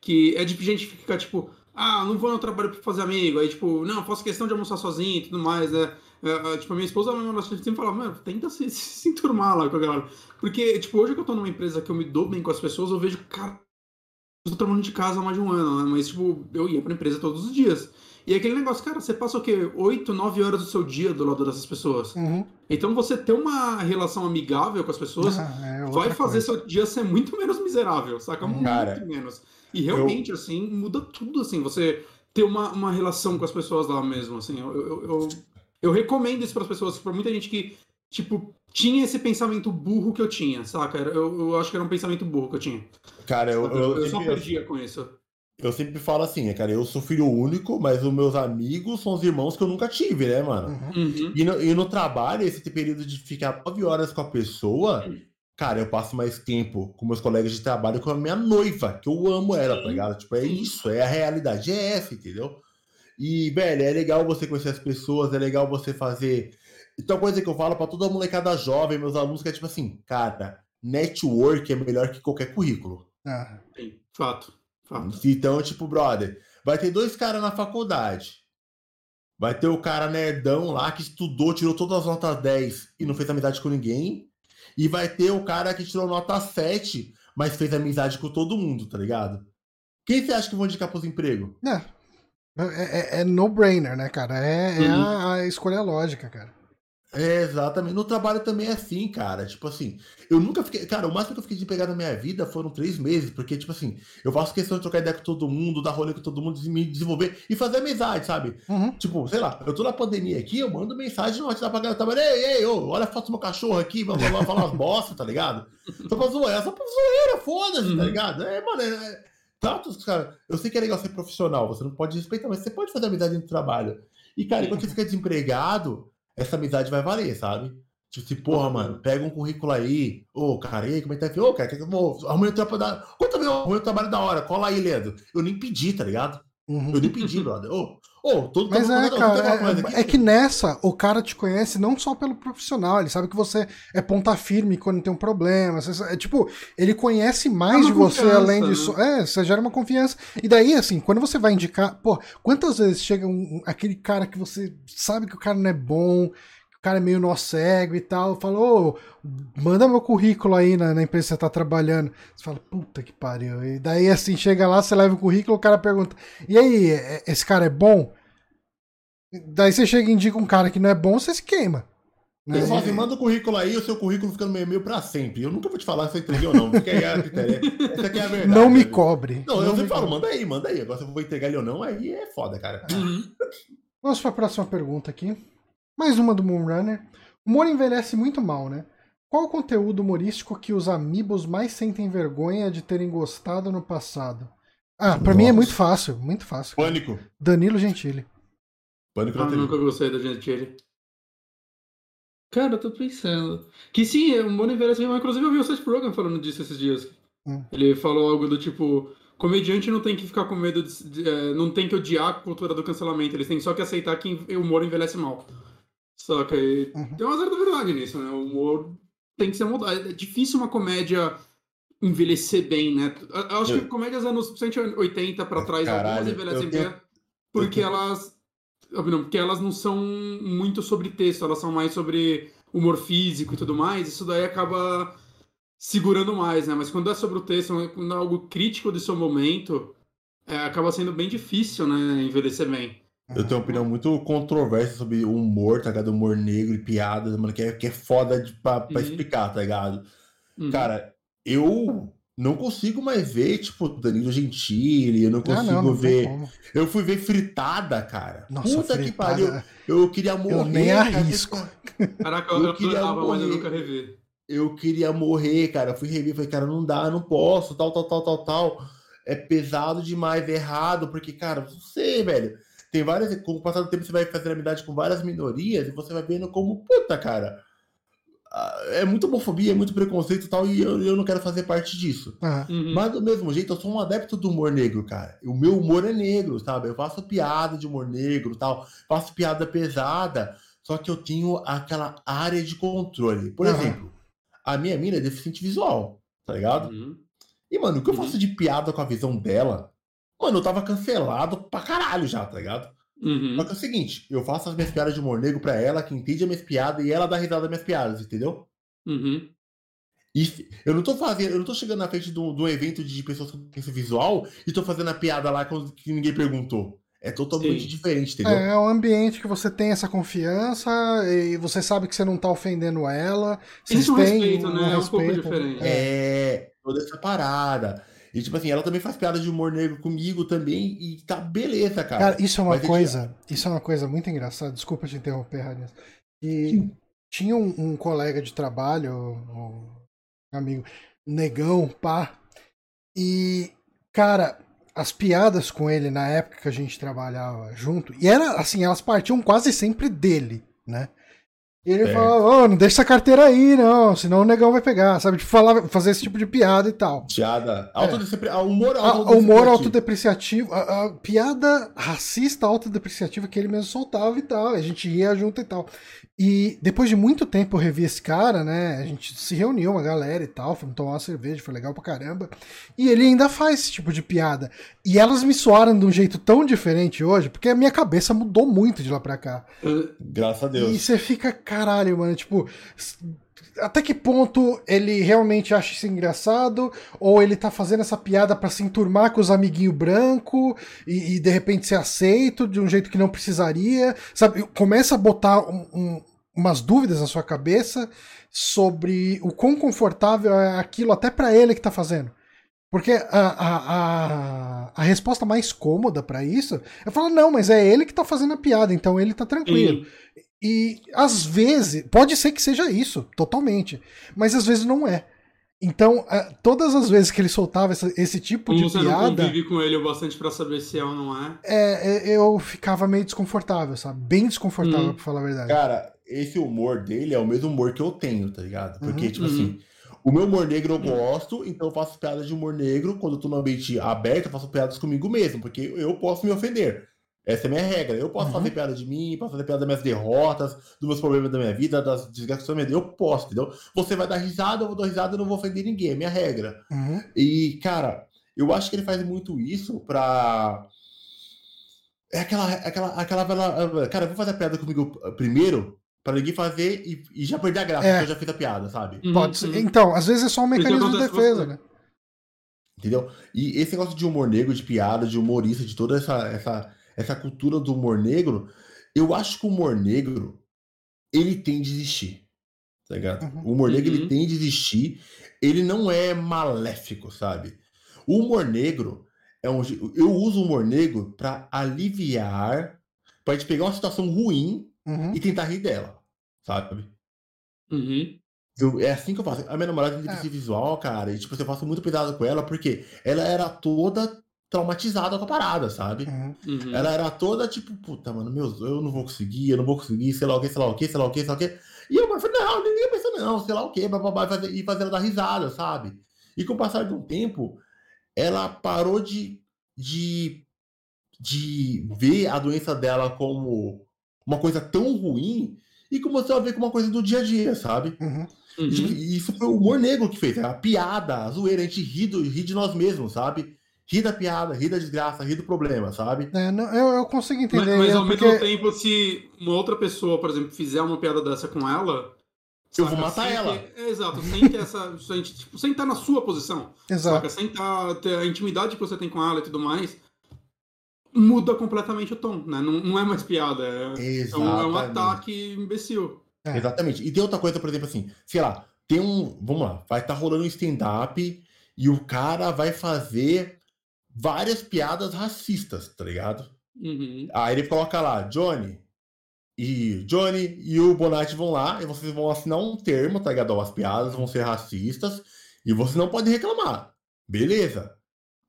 que é de gente ficar tipo, ah, não vou no trabalho pra fazer amigo, aí tipo, não, faço questão de almoçar sozinho e tudo mais, né? É, é, tipo, a minha esposa ela sempre fala, mano, tenta se, se enturmar lá com a galera. Porque, tipo, hoje que eu tô numa empresa que eu me dou bem com as pessoas, eu vejo, cara, eu tô trabalhando de casa há mais de um ano, né? Mas, tipo, eu ia pra empresa todos os dias. E aquele negócio, cara, você passa o quê? 8, 9 horas do seu dia do lado dessas pessoas. Uhum. Então você ter uma relação amigável com as pessoas ah, é vai fazer coisa. seu dia ser muito menos miserável, saca? Muito cara, menos. E realmente, eu... assim, muda tudo, assim, você ter uma, uma relação com as pessoas lá mesmo, assim. Eu, eu, eu, eu recomendo isso para as pessoas, para muita gente que, tipo, tinha esse pensamento burro que eu tinha, saca? Eu, eu acho que era um pensamento burro que eu tinha. Cara, eu, eu, eu só perdia com isso. Eu sempre falo assim, cara, eu sou filho único, mas os meus amigos são os irmãos que eu nunca tive, né, mano? Uhum. E, no, e no trabalho, esse período de ficar nove horas com a pessoa, cara, eu passo mais tempo com meus colegas de trabalho com a minha noiva, que eu amo ela, tá ligado? Tipo, é isso, é a realidade, é essa, entendeu? E, velho, é legal você conhecer as pessoas, é legal você fazer. Então, coisa que eu falo para toda a molecada jovem, meus alunos, que é tipo assim, cara, network é melhor que qualquer currículo. Ah. Sim, fato. Então, tipo, brother, vai ter dois caras na faculdade. Vai ter o cara nerdão lá que estudou, tirou todas as notas 10 e não fez amizade com ninguém. E vai ter o cara que tirou nota 7, mas fez amizade com todo mundo, tá ligado? Quem você acha que vão indicar pros empregos? É. É, é, é no-brainer, né, cara? É, é uhum. a, a escolha lógica, cara. É, exatamente. No trabalho também é assim, cara. Tipo assim, eu nunca fiquei. Cara, o máximo que eu fiquei de pegar na minha vida foram três meses, porque, tipo assim, eu faço questão de trocar ideia com todo mundo, dar rolê com todo mundo, me desenvolver e fazer amizade, sabe? Uhum. Tipo, sei lá, eu tô na pandemia aqui, eu mando mensagem no WhatsApp pra galera trabalhar, ei, ei, ô, olha a foto do meu cachorro aqui, vamos lá falar umas bosta, tá ligado? Só pra zoeira, só pra zoeira, foda-se, tá uhum. tá ligado? É, mano, é. é Tantos, cara, eu sei que é legal ser profissional, você não pode respeitar, mas você pode fazer amizade no trabalho. E, cara, enquanto você fica desempregado essa amizade vai valer, sabe? Tipo assim, porra, mano, pega um currículo aí. Ô, oh, cara, e aí, como é que tá? Ô, oh, cara, que eu vou arrumar um trabalho da. Quanto meu arrumei um trabalho da hora? Cola aí, Leandro. Eu nem pedi, tá ligado? Uhum. Eu nem pedi, brother. Ô, oh, oh, todo Mas é, cara, é, é, que nessa o cara te conhece não só pelo profissional, ele sabe que você é ponta firme quando tem um problema. Você, é tipo, ele conhece mais é de você além disso. Né? É, você gera uma confiança. E daí, assim, quando você vai indicar, pô, quantas vezes chega um, aquele cara que você sabe que o cara não é bom, cara é meio nó cego e tal, falou, oh, manda meu currículo aí na, na, empresa que você tá trabalhando. Você fala, puta que pariu. E daí assim, chega lá, você leva o currículo, o cara pergunta, e aí, esse cara é bom? Daí você chega e indica um cara que não é bom, você se queima. Né? Fala assim, manda o currículo aí, o seu currículo fica no meu e-mail pra sempre. Eu nunca vou te falar se eu entreguei ou não. Porque aí é a Essa aqui é a verdade. Não me cobre. Não, não eu sempre falo, manda aí, manda aí. Agora se eu vou entregar ele ou não, aí é foda, cara. Uhum. Vamos pra próxima pergunta aqui. Mais uma do Moonrunner. O humor envelhece muito mal, né? Qual o conteúdo humorístico que os amigos mais sentem vergonha de terem gostado no passado? Ah, pra Nossa. mim é muito fácil, muito fácil. Cara. Pânico. Danilo Gentili. Pânico ah, nunca gostei da Gentili. Cara, eu tô pensando. Que sim, o humor envelhece mal. Inclusive eu vi o Seth Rogen falando disso esses dias. Hum. Ele falou algo do tipo... Comediante não tem que ficar com medo de, de, é, Não tem que odiar a cultura do cancelamento. Eles têm só que aceitar que o humor envelhece mal. Só que aí uhum. tem uma certa verdade nisso, né? O humor tem que ser mudado. É difícil uma comédia envelhecer bem, né? Eu acho eu... que comédias anos 180 para trás, Caralho, algumas envelhecem bem, porque elas. Não, porque elas não são muito sobre texto, elas são mais sobre humor físico e tudo mais. Isso daí acaba segurando mais, né? Mas quando é sobre o texto, quando é algo crítico do seu momento, é, acaba sendo bem difícil, né? Envelhecer bem. Eu tenho uma opinião muito controversa sobre o humor, tá ligado? Humor negro e piadas, mano, que é, que é foda de, pra, pra uhum. explicar, tá ligado? Uhum. Cara, eu não consigo mais ver, tipo, Danilo Gentili, eu não Ah, consigo não, não tem ver. Eu fui ver fritada, cara. Nossa, Puta que fritada, pariu. Eu queria morrer. nem cara. arrisco. Caraca, eu, Eu eu queria adorava, mas eu morrer. nunca revi. Eu queria morrer, cara. Eu fui rever, falei, cara, não dá, não posso, tal, tal, tal, tal, tal. É pesado demais, é errado, porque, cara, você, velho, tem várias. Com o passar do tempo, você vai fazendo amizade com várias minorias e você vai vendo como, puta, cara. É muito homofobia, é muito preconceito e tal, e eu, eu não quero fazer parte disso. Ah, Uhum. Mas do mesmo jeito, eu sou um adepto do humor negro, cara. O meu humor é negro, sabe? Eu faço piada de humor negro tal, faço piada pesada, só que eu tenho aquela área de controle. Por Aham. exemplo, a minha mina é deficiente visual, tá ligado? Uhum. E, mano, o que eu Uhum. faço de piada com a visão dela, mano, eu tava cancelado pra caralho já, tá ligado? Uhum. Só que é o seguinte, eu faço as minhas piadas de humor negro pra ela, que entende as minhas piadas, e ela dá risada das minhas piadas, entendeu? Uhum. E eu não tô fazendo, eu não tô chegando na frente de um, de um evento de pessoas com deficiência visual e tô fazendo a piada lá que ninguém perguntou. É totalmente Sim. diferente, entendeu? É, é um ambiente que você tem essa confiança e você sabe que você não tá ofendendo ela. Existe um têm respeito, né? É um pouco diferente. É, toda essa parada. E tipo assim, ela também faz piada de humor negro comigo também e tá beleza, cara. Cara, isso é uma Mas é que- coisa, isso é uma coisa muito engraçada. Desculpa te interromper, Ranias. E tinha um, um colega de trabalho, um amigo, negão, pá. E, cara, as piadas com ele na época que a gente trabalhava junto, e era assim, elas partiam quase sempre dele, né? E ele Certo. falava, ô, não deixa essa carteira aí, não, senão o negão vai pegar, sabe? Tipo, falar, fazer esse tipo de piada e tal. Piada. Autodepre... ah, Humor autodepreciativo. humor autodepreciativo, a, a piada racista autodepreciativa que ele mesmo soltava e tal, a gente ia junto e tal. E depois de muito tempo eu revi esse cara, né? A gente se reuniu, uma galera e tal, fomos tomar uma cerveja, foi legal pra caramba. E ele ainda faz esse tipo de piada. E elas me soaram de um jeito tão diferente hoje, porque a minha cabeça mudou muito de lá pra cá. Graças a Deus. E você fica, caralho, mano, tipo. Até que ponto ele realmente acha isso engraçado? Ou ele tá fazendo essa piada pra se enturmar com os amiguinhos branco e, e de repente ser aceito de um jeito que não precisaria? Sabe? Começa a botar um- um- umas dúvidas na sua cabeça sobre o quão confortável é aquilo até pra ele que tá fazendo. Porque a, a, a, a resposta mais cômoda pra isso é falar, não, mas é ele que tá fazendo a piada, então ele tá tranquilo. sim. E às vezes, pode ser que seja isso, totalmente, mas às vezes não é. Então, ah, todas as vezes que ele soltava essa- esse tipo Como de você piada, convive com ele o bastante pra saber se é ou não é. é, é, eu ficava meio desconfortável, sabe? Bem desconfortável, Hum. pra falar a verdade. Cara, esse humor dele é o mesmo humor que eu tenho, tá ligado? Porque, Uhum. tipo Uhum. assim, o meu humor negro eu gosto, então eu faço piadas de humor negro. Quando eu tô no ambiente aberto, eu faço piadas comigo mesmo, porque eu posso me ofender. Essa é a minha regra. Eu posso Uhum. fazer piada de mim, posso fazer piada das minhas derrotas, dos meus problemas da minha vida, das desgraças da minha vida. Eu posso, entendeu? Você vai dar risada, eu vou dar risada, eu não vou ofender ninguém. É minha regra. Uhum. E, cara, eu acho que ele faz muito isso pra. É aquela. aquela, aquela Cara, eu vou fazer a piada comigo primeiro, pra ninguém fazer e, e já perder a graça, É. porque eu já fiz a piada, sabe? Uhum, Pode ser. uhum. Então, às vezes é só um mecanismo de defesa, né? Entendeu? E esse negócio de humor negro, de piada, de humorista, de toda essa, essa, essa cultura do humor negro, eu acho que o humor negro, ele tem de existir. Tá ligado? Uhum. O humor negro, Uhum. ele tem de existir. Ele não é maléfico, sabe? O humor negro é um. Eu uso o humor negro pra aliviar, pra gente pegar uma situação ruim Uhum. e tentar rir dela, sabe? Uhum. Eu- é assim que eu faço. A minha namorada tem deficiência visual, cara, e tipo, eu faço muito cuidado com ela, porque ela era toda traumatizada com a parada, sabe? Uhum. Uhum. Ela era toda tipo, puta, mano, meu, eu não vou conseguir, eu não vou conseguir, sei lá o que, sei lá o que, sei lá o que, sei lá o que. E eu falei, não, ninguém pensa não, sei lá o que, bababá, e fazer, e fazer ela dar risada, sabe? E com o passar de um tempo, ela parou de, de, de ver a doença dela como uma coisa tão ruim e começou a ver como uma coisa do dia a dia, sabe? Uhum. E, tipo, Uhum. e isso foi o humor negro que fez, a piada, a zoeira, a gente ri, do, ri de nós mesmos, sabe? Ri da piada, ri da desgraça, ri do problema, sabe? É, não, eu, eu consigo Mas, entender. mas é ao porque... mesmo tempo, se uma outra pessoa, por exemplo, fizer uma piada dessa com ela. Eu saca, vou matar sem ela. ter- é, exato, sem ter essa. sem, tipo, sem estar na sua posição. Exato. Saca? Sem tá, ter a intimidade que você tem com ela e tudo mais. Muda completamente o tom, né? Não, não é mais piada. É, é um, é um ataque imbecil. É. Exatamente. E tem outra coisa, por exemplo, assim, sei lá, tem um. Vamos lá, vai estar rolando um stand-up e o cara vai fazer várias piadas racistas, tá ligado? Uhum. Aí ele coloca lá, Johnny e Johnny e o Bonatti vão lá e vocês vão assinar um termo, tá ligado? As piadas vão ser racistas e você não pode reclamar. Beleza.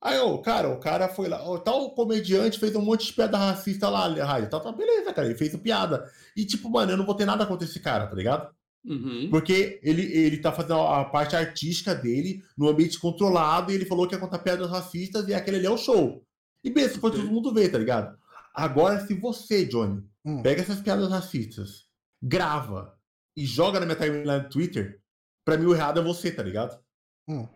Aí, ô, cara, o cara foi lá, ó, tal comediante fez um monte de piada racista lá, rádio, tá, tá, beleza, cara, ele fez piada. E tipo, mano, eu não vou ter nada contra esse cara, tá ligado? Uhum. Porque ele, ele tá fazendo a parte artística dele no ambiente controlado e ele falou que ia contar piadas racistas e aquele ali é o show. E beleza, pode todo mundo ver, tá ligado? Agora, se você, Johnny, Hum. pega essas piadas racistas, grava e joga na minha timeline do Twitter, pra mim o errado é você, tá ligado? Hum.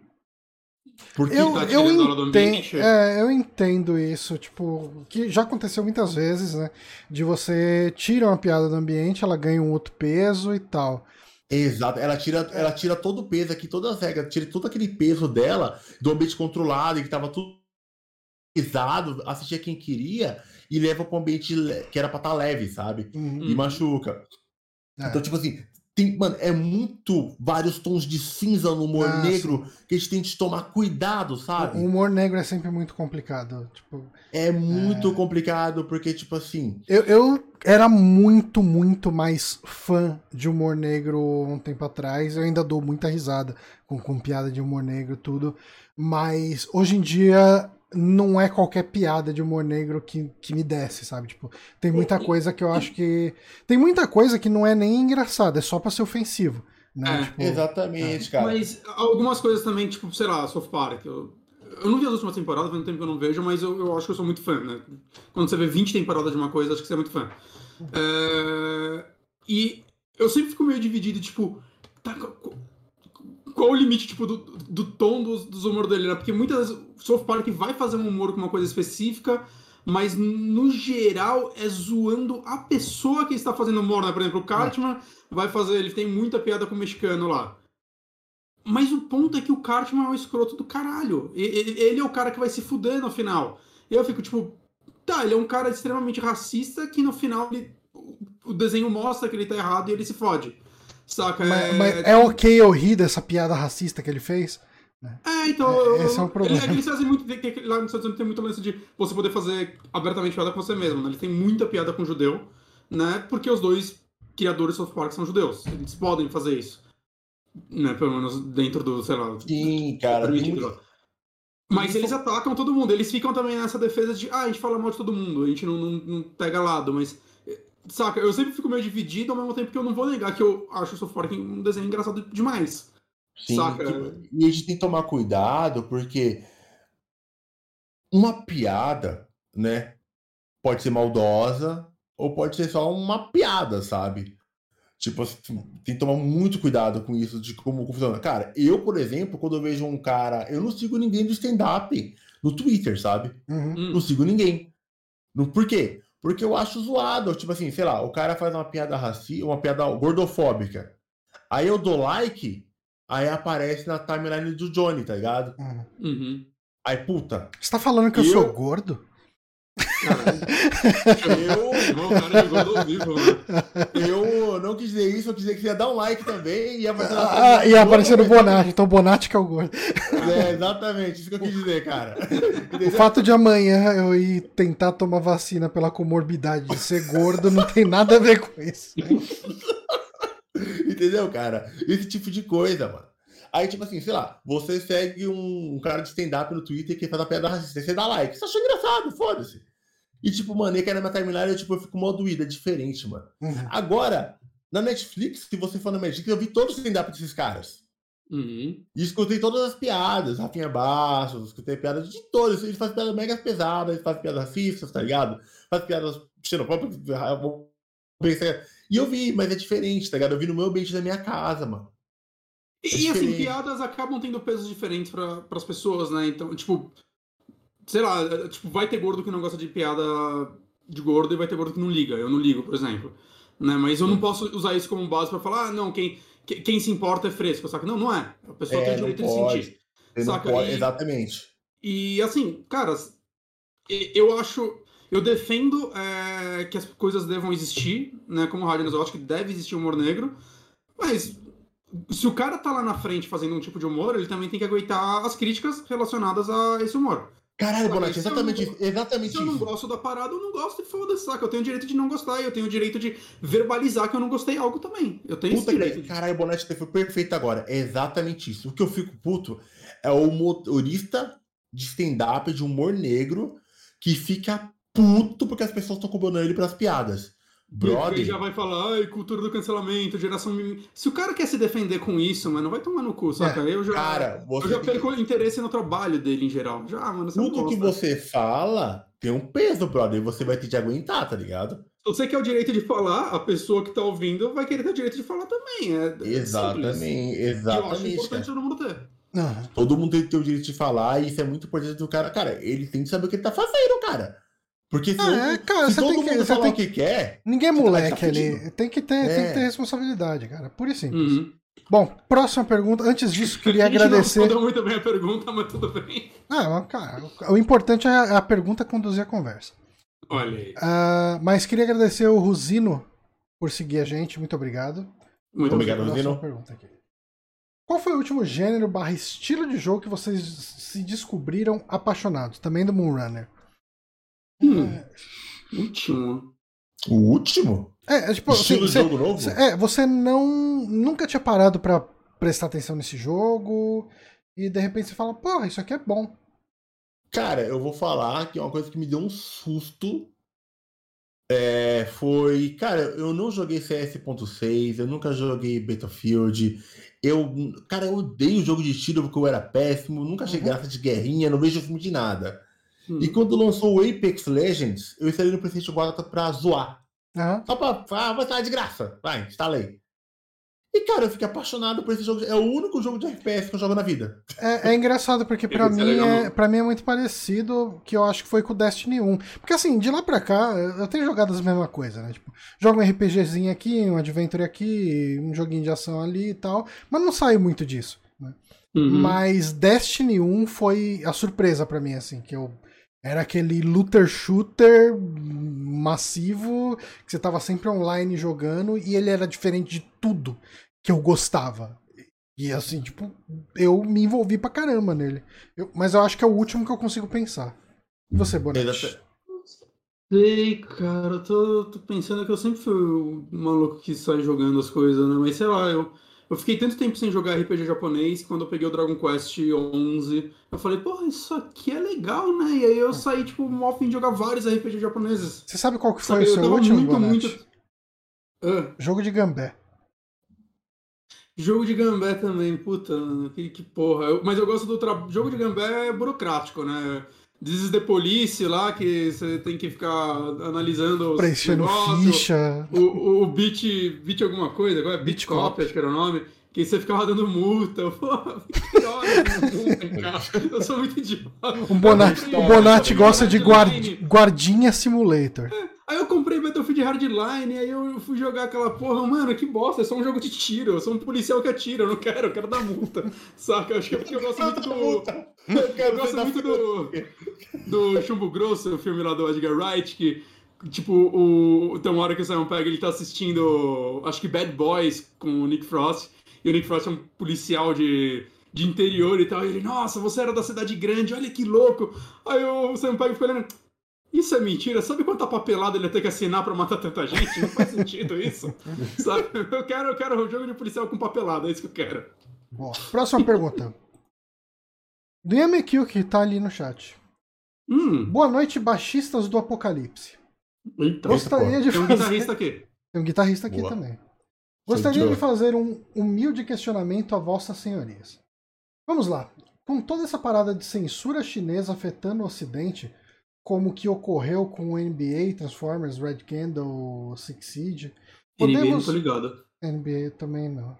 Porque Eu, tá eu, tirando a hora do entendo, é, eu entendo isso, tipo, que já aconteceu muitas vezes, né? De você tira uma piada do ambiente, ela ganha um outro peso e tal. Exato, ela tira, ela tira todo o peso aqui, todas as regras, tira todo aquele peso dela do ambiente controlado e que tava tudo pesado, assistia quem queria e leva para um ambiente que era pra estar leve, sabe? Uhum. E machuca. É. Então, tipo assim, tem, mano, é muito vários tons de cinza no humor Ah, negro que a gente tem que tomar cuidado, sabe? O humor negro é sempre muito complicado. Tipo, É muito complicado porque, tipo assim, eu, eu era muito, muito mais fã de humor negro um tempo atrás. Eu ainda dou muita risada com, com piada de humor negro e tudo. Mas hoje em dia não é qualquer piada de humor negro que, que me desce, sabe? Tipo, tem muita coisa que eu acho que. Tem muita coisa que não é nem engraçada, é só pra ser ofensivo. Né? É, Tipo, exatamente, cara. Mas algumas coisas também, tipo, sei lá, South Park. Eu, eu não vi as últimas temporadas, faz um tempo que eu não vejo, mas eu, eu acho que eu sou muito fã, né? Quando você vê 20 temporadas de uma coisa, acho que você é muito fã. É, E eu sempre fico meio dividido, tipo, tá, qu- qual o limite, tipo, do, do tom dos, dos humor dele, né? Porque muitas vezes o South Park vai fazer um humor com uma coisa específica, mas no geral é zoando a pessoa que está fazendo humor, né? Por exemplo, o Cartman vai fazer, ele tem muita piada com o mexicano lá. Mas o ponto é que o Cartman é um escroto do caralho. Ele é o cara que vai se fuder no final. E eu fico tipo, tá, ele é um cara extremamente racista que no final ele- o- o desenho mostra que ele tá errado e ele se fode. Saca? Mas, mas é ok eu rir dessa piada racista que ele fez? É, então. É, esse é o problema. Ele, eles fazem muito. que- que Lá nos Estados Unidos tem muito lance de você poder fazer abertamente piada com você mesmo. Né? Ele tem muita piada com judeu, né? Porque os dois criadores de South Park são judeus. Eles podem fazer isso. Né? Pelo menos dentro do, sei lá. Sim, cara. tem permitido. Mas eles atacam todo mundo. Eles ficam também nessa defesa de, ah, a gente fala mal de todo mundo, a gente não, não, não pega lado, mas. Saca, eu sempre fico meio dividido ao mesmo tempo que eu não vou negar que eu acho o South Park um desenho engraçado demais. Sim, Saca? e a gente tem que tomar cuidado porque uma piada, né, pode ser maldosa ou pode ser só uma piada, sabe? Tipo, assim, tem que tomar muito cuidado com isso de como funciona. Cara, eu, por exemplo, quando eu vejo um cara, eu não sigo ninguém do stand-up no Twitter, sabe? Uhum. Hum. Não sigo ninguém. No, por quê? Porque eu acho zoado. Tipo assim, sei lá, o cara faz uma piada racista, uma piada gordofóbica. Aí eu dou like, aí aparece na timeline do Johnny, tá ligado? Uhum. Uhum. Aí, puta, Você tá falando que eu, Eu- sou gordo? Eu, o cara ao vivo, né? eu não quis dizer isso, eu quis dizer que você ia dar um like também e ia aparecer Ah, e do apareceu no. Bonatti, então o Bonatti que é o gordo. É, exatamente, isso que eu quis dizer, cara. O fato de amanhã eu ir tentar tomar vacina pela comorbidade de ser gordo não tem nada a ver com isso. Entendeu, cara? Esse tipo de coisa, mano. Aí, tipo assim, sei lá, você segue um, um cara de stand-up no Twitter que faz a piada racista, você dá like. Você achou engraçado, foda-se. E, tipo, mano, que na minha timeline, eu, tipo, eu fico mó doído, é diferente, mano. Uhum. Agora, na Netflix, se você for na Netflix, eu vi todos os stand-up desses caras. Uhum. E escutei todas as piadas, Rafinha Bastos, escutei piadas de todos. Eles fazem piadas mega pesadas, eles fazem piadas racistas, tá ligado? Fazem piadas xenofóbicas. E eu vi, mas é diferente, tá ligado? Eu vi no meu ambiente da minha casa, mano. E, assim, piadas acabam tendo pesos diferentes para as pessoas, né? Então, tipo, sei lá, é, tipo, vai ter gordo que não gosta de piada de gordo e vai ter gordo que não liga. Eu não ligo, por exemplo. Né? Mas eu não posso usar isso como base para falar, ah, não, quem, que- quem se importa é fresco, saca? Não, não é. A pessoa É, tem o direito de sentir. Saca? pode- E- Exatamente. E assim, cara, eu acho. Eu defendo é, que as coisas devam existir, né? Como o Radinas, eu acho que deve existir humor negro, mas se o cara tá lá na frente fazendo um tipo de humor, ele também tem que aguentar as críticas relacionadas a esse humor. Caralho, Bonatti, se eu exatamente não- isso. Exatamente Se eu não gosto da parada, eu não gosto e foda-se, saca? Eu tenho o direito de não gostar e eu tenho o direito de verbalizar que eu não gostei algo também. Eu tenho Puta esse que direito. Caralho, Bonatti foi perfeito agora. É exatamente isso. O que eu fico puto é o motorista de stand-up de humor negro que fica puto porque as pessoas estão cobrando ele pelas piadas. E aí Brother. já vai falar, ai, cultura do cancelamento, geração mimimi. Se o cara quer se defender com isso, mano, vai tomar no cu, saca? Eu já, É, Cara, eu já que- perco interesse no trabalho dele em geral. Já, mano, você não tudo que você fala tem um peso, brother. E você vai ter que aguentar, tá ligado? Se você quer o direito de falar, a pessoa que tá ouvindo vai querer ter o direito de falar também. É, é simples. Exatamente, E eu acho exatamente. importante cara. todo mundo ter. Aham. Todo mundo tem que ter o direito de falar, e isso é muito importante do cara. Cara, ele tem que saber o que ele tá fazendo, cara. Porque se, É, cara, se você todo tem mundo que- você falar tem o que quer, Ninguém é tá- moleque tá ali. Tem que, ter, tem É. que ter responsabilidade, cara. Pura e simples. Uhum. Bom, próxima pergunta. Antes disso, queria A gente agradecer. Não muito bem a pergunta, mas tudo bem. Ah, mas, cara, o importante é a a pergunta conduzir a conversa. Olha aí. Ah, mas queria agradecer o Rosino por seguir a gente. Muito obrigado. Muito Obrigado, obrigado. Rosino. pergunta aqui. Qual foi o último gênero barra estilo de jogo que vocês se descobriram apaixonados? Também do Moonrunner. Hum, último. o último? É, é tipo, assim, estilo de você, jogo novo? você- é, você não nunca tinha parado pra prestar atenção nesse jogo e de repente você fala, porra, isso aqui é bom. Cara, eu vou falar que é uma coisa que me deu um susto. É, foi. Cara, eu não joguei CS.6, eu nunca joguei Battlefield. Eu, cara, eu odeio jogo de tiro porque eu era péssimo, nunca achei Uhum. graça de guerrinha, não vejo filme de nada. Hum. E quando lançou o Apex Legends, eu instalei no PlayStation 4 pra zoar. Aham. Só pra. Ah, vai estar de graça. Vai, instalei. E, cara, eu fiquei apaixonado por esse jogo. É o único jogo de FPS que eu jogo na vida. É, é engraçado porque pra é mim é, pra mim é muito parecido que eu acho que foi com o Destiny 1. Porque assim, de lá pra cá, eu tenho jogado as mesmas coisas, né? Tipo, jogo um RPGzinho aqui, um Adventure aqui, um joguinho de ação ali e tal, mas não saio muito disso. né? Uhum. Mas Destiny 1 foi a surpresa pra mim, assim, que eu era aquele looter shooter massivo que você tava sempre online jogando e ele era diferente de tudo que eu gostava. E assim, tipo, eu me envolvi pra caramba nele. Eu- mas eu acho que é o último que eu consigo pensar. E você, Bonetti? Sei, cara, eu tô, tô pensando que eu sempre fui o maluco que sai jogando as coisas, né? Mas sei lá, eu, eu fiquei tanto tempo sem jogar RPG japonês que quando eu peguei o Dragon Quest 11, eu falei, porra, isso aqui é legal, né? E aí eu saí, tipo, mó fim de jogar vários RPG japoneses. Você sabe qual que foi Sabe, o eu seu último, muito, muito. Ah, Jogo de gambé. jogo de gambé também, puta, que, que porra. Eu- mas eu gosto do tra... jogo de gambé é burocrático, né? This is the Police lá, que você tem que ficar analisando os Preenchendo ficha. O, o, o Beat, Beat alguma coisa, agora é Beat Cop, acho que era o nome, que você ficava dando multa. Pô, que hora de cara. Eu sou muito idiota. O Bonatti, o Bonatti gosta de guardinha simulator. Aí eu comprei Battlefield Hardline, aí eu fui jogar aquela porra, mano, que bosta, é só um jogo de tiro, eu sou um policial que atira, eu não quero, eu quero dar multa. Saca? Eu acho que é porque eu gosto muito do. Eu Eu gosto muito do, do Chumbo Grosso, o filme lá do Edgar Wright, que, tipo, o, tem uma hora que o Simon Pegg ele tá assistindo, acho que Bad Boys com o Nick Frost, e o Nick Frost é um policial de, de interior e tal, e ele, nossa, você era da cidade grande, olha que louco. Aí o Simon Pegg ficou olhando, isso é mentira, sabe quanta papelada ele ia ter que assinar pra matar tanta gente? Não faz sentido isso, sabe? Eu quero, eu quero um jogo de policial com papelada, é isso que eu quero. Boa. Próxima pergunta. Do Yamekyu, que tá ali no chat. Hum, Boa noite, baixistas do Apocalipse. eita. Gostaria de Tem um fazer. guitarrista aqui. Tem um guitarrista aqui Boa. também. Gostaria Show. de fazer um humilde questionamento a vossas senhorias. Vamos lá. Com toda essa parada de censura chinesa afetando o Ocidente, como que ocorreu com o NBA, Transformers, Red Candle, Six Siege, não podemos. tô ligado. NBA também não.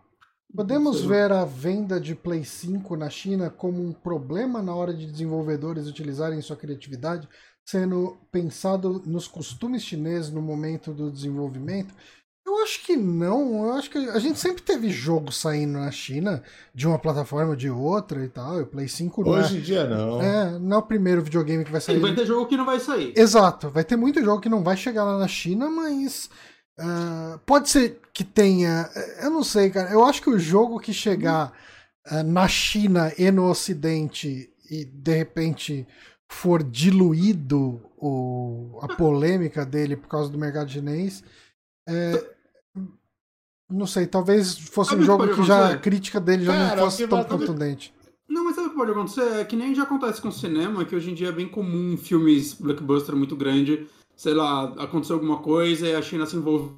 Podemos Sei. ver a venda de Play 5 na China como um problema na hora de desenvolvedores utilizarem sua criatividade, sendo pensado nos costumes chineses no momento do desenvolvimento? Eu acho que não. Eu acho que a gente sempre teve jogo saindo na China de uma plataforma ou de outra e tal. E o Play 5 não Hoje em dia, não. é, é, não é o primeiro videogame que vai Sim, sair. vai ter jogo que não vai sair. Exato, vai ter muito jogo que não vai chegar lá na China, mas Uh, pode ser que tenha. Eu não sei, cara. Eu acho que o jogo que chegar uh, na China e no Ocidente e de repente for diluído o, a polêmica dele por causa do mercado chinês. É, não sei, talvez fosse sabe um jogo que, que já a crítica dele já Cara, não fosse tão contundente. Não, mas sabe o que pode acontecer? É que nem já acontece com o cinema, que hoje em dia é bem comum filmes blockbuster muito grande sei lá, aconteceu alguma coisa e a China se envolve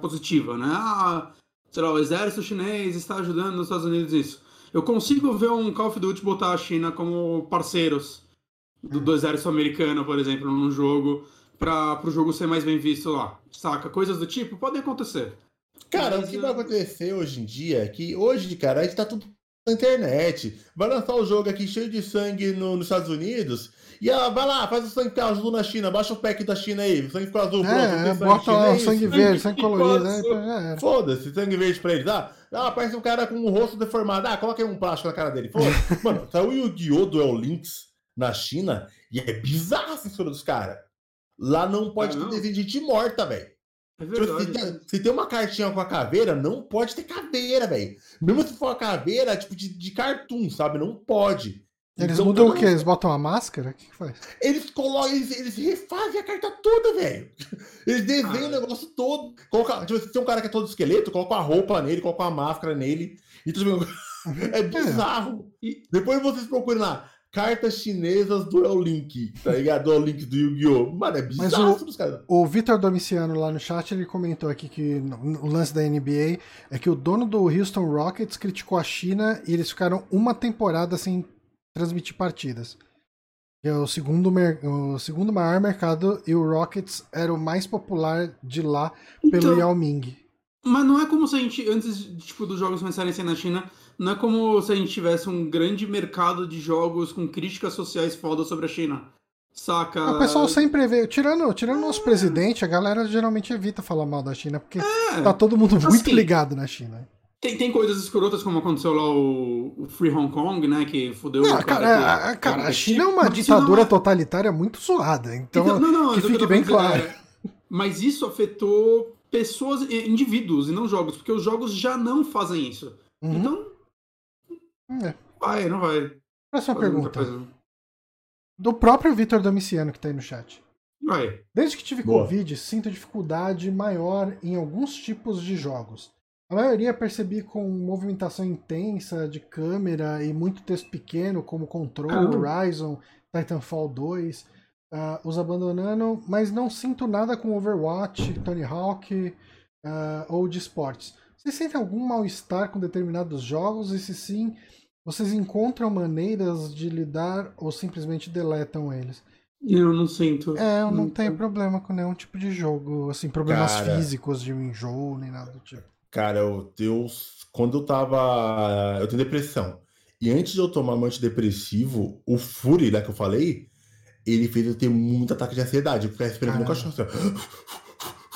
positiva, né? Ah, sei lá, o exército chinês está ajudando os Estados Unidos nisso. Eu consigo ver um Call of Duty botar a China como parceiros do, do exército americano, por exemplo, num jogo, para o jogo ser mais bem visto lá. Saca? Coisas do tipo podem acontecer. Cara, Mas, o que vai acontecer hoje em dia é que hoje, cara, a gente tá tudo na internet. Vai lançar o jogo aqui cheio de sangue no, nos Estados Unidos e ela vai lá, faz o sangue ficar azul na China, baixa o pack da China aí, o sangue ficou azul, pronto. É, é bota lá o sangue verde, sangue colorido, né? Foda-se, sangue verde pra eles. Ah, ah, parece um cara com o rosto deformado. Ah, coloca aí um plástico na cara dele. Foda-se. Mano, saiu o Yu-Gi-Oh! Duel Links na China e é bizarro a censura dos caras. Lá não pode ah, ter desenho de gente morta, velho. É tipo, verdade, se, tem, se, tem, uma cartinha com a caveira, não pode ter caveira, velho. Mesmo se for uma caveira, tipo, de, de cartoon, sabe? Não pode. Eles então, mudam o quê? Eles botam a máscara? O que, que faz? Eles colocam, eles, eles refazem a carta toda, velho. Eles desenham ah. o negócio todo. Coloca, tipo, se tem um cara que é todo esqueleto, coloca a roupa nele, coloca a máscara nele. E tudo É bizarro. É. E depois vocês procurem lá. Cartas chinesas do El Link, tá ligado? Do El Link do Yu-Gi-Oh! Mano, é bizarro Mas o, o Vitor Domiciano lá no chat, ele comentou aqui que o lance da NBA é que o dono do Houston Rockets criticou a China e eles ficaram uma temporada sem transmitir partidas. É o segundo, o segundo maior mercado e o Rockets era o mais popular de lá pelo então, Yao Ming. Mas não é como se a gente, antes tipo, dos jogos começarem a ser na China, não é como se a gente tivesse um grande mercado de jogos com críticas sociais foda sobre a China. Saca? O pessoal sempre vê. Tirando, tirando o nosso é. presidente, a galera geralmente evita falar mal da China, porque é. tá todo mundo muito assim, ligado na China. Tem, tem coisas escrotas como aconteceu lá o, o Free Hong Kong, né? Que fudeu não, o cara. Cara, que, cara, a China é uma ditadura é... totalitária muito zoada. Então, então não, não, que fique bem claro. É, mas isso afetou pessoas, indivíduos e não jogos, porque os jogos já não fazem isso. Uhum. Então. É. Vai, não vai. Próxima pergunta. Do próprio Vitor Domiciano que tá aí no chat. Vai. Desde que tive Boa. Covid, sinto dificuldade maior em alguns tipos de jogos. A maioria percebi com movimentação intensa de câmera e muito texto pequeno, como Control, ah. Horizon, Titanfall 2, uh, ah, os abandonando, mas não sinto nada com Overwatch, Tony Hawk uh, ou de esportes. Vocês sentem algum mal-estar com determinados jogos? E se sim, vocês encontram maneiras de lidar ou simplesmente deletam eles? Eu não sinto. É, eu não, não tenho problema com nenhum tipo de jogo, assim, problemas Cara... físicos de enjoo, nem nada do tipo. Cara, eu, eu, quando eu tava. Eu tenho depressão. E antes de eu tomar um antidepressivo, o Fury, lá que eu falei, ele fez eu ter muito ataque de ansiedade. Eu ficava esperando no cachorro. Assim,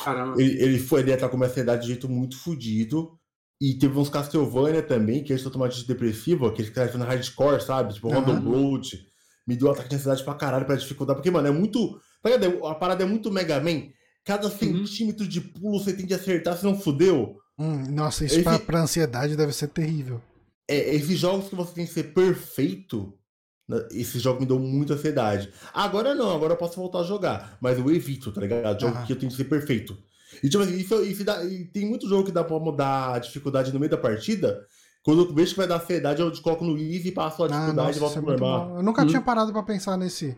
Caramba. Ele, ele foi ali com uma ansiedade de jeito muito fodido. E teve uns Castlevania também, que antes de eu tomar antidepressivo, aqueles que estavam hardcore, sabe? Tipo, uhum. Random Road. Me deu um ataque de ansiedade pra caralho, pra dificultar. Porque, mano, é muito. Tá a parada é muito Mega Man. Cada uhum. centímetro de pulo você tem de acertar, se não fudeu. Hum, nossa, isso Esse... pra, pra ansiedade deve ser terrível. É, esses jogos que você tem que ser perfeito, né, esses jogos me dão muita ansiedade. Agora não, agora eu posso voltar a jogar, mas eu evito, tá ligado? Jogo que eu tenho que ser perfeito. E, tipo, isso, isso dá, e tem muito jogo que dá pra mudar a dificuldade no meio da partida. Quando eu vejo que vai dar ansiedade, eu coloco no easy, passo a ah, dificuldade ah, e volto é pro normal. Eu nunca hum. tinha parado pra pensar nesse,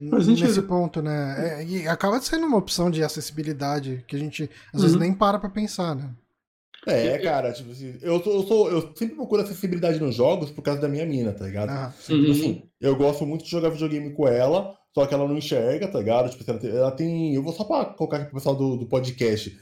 nesse ponto, né? É, e acaba sendo uma opção de acessibilidade que a gente às uhum. vezes nem para pra pensar, né? É, cara, tipo assim, eu, sou, eu, sou, eu sempre procuro acessibilidade nos jogos por causa da minha mina, tá ligado? Ah, tipo assim, eu gosto muito de jogar videogame com ela, só que ela não enxerga, tá ligado? Tipo, ela tem, ela tem eu vou só pra colocar aqui pro pessoal do, do podcast.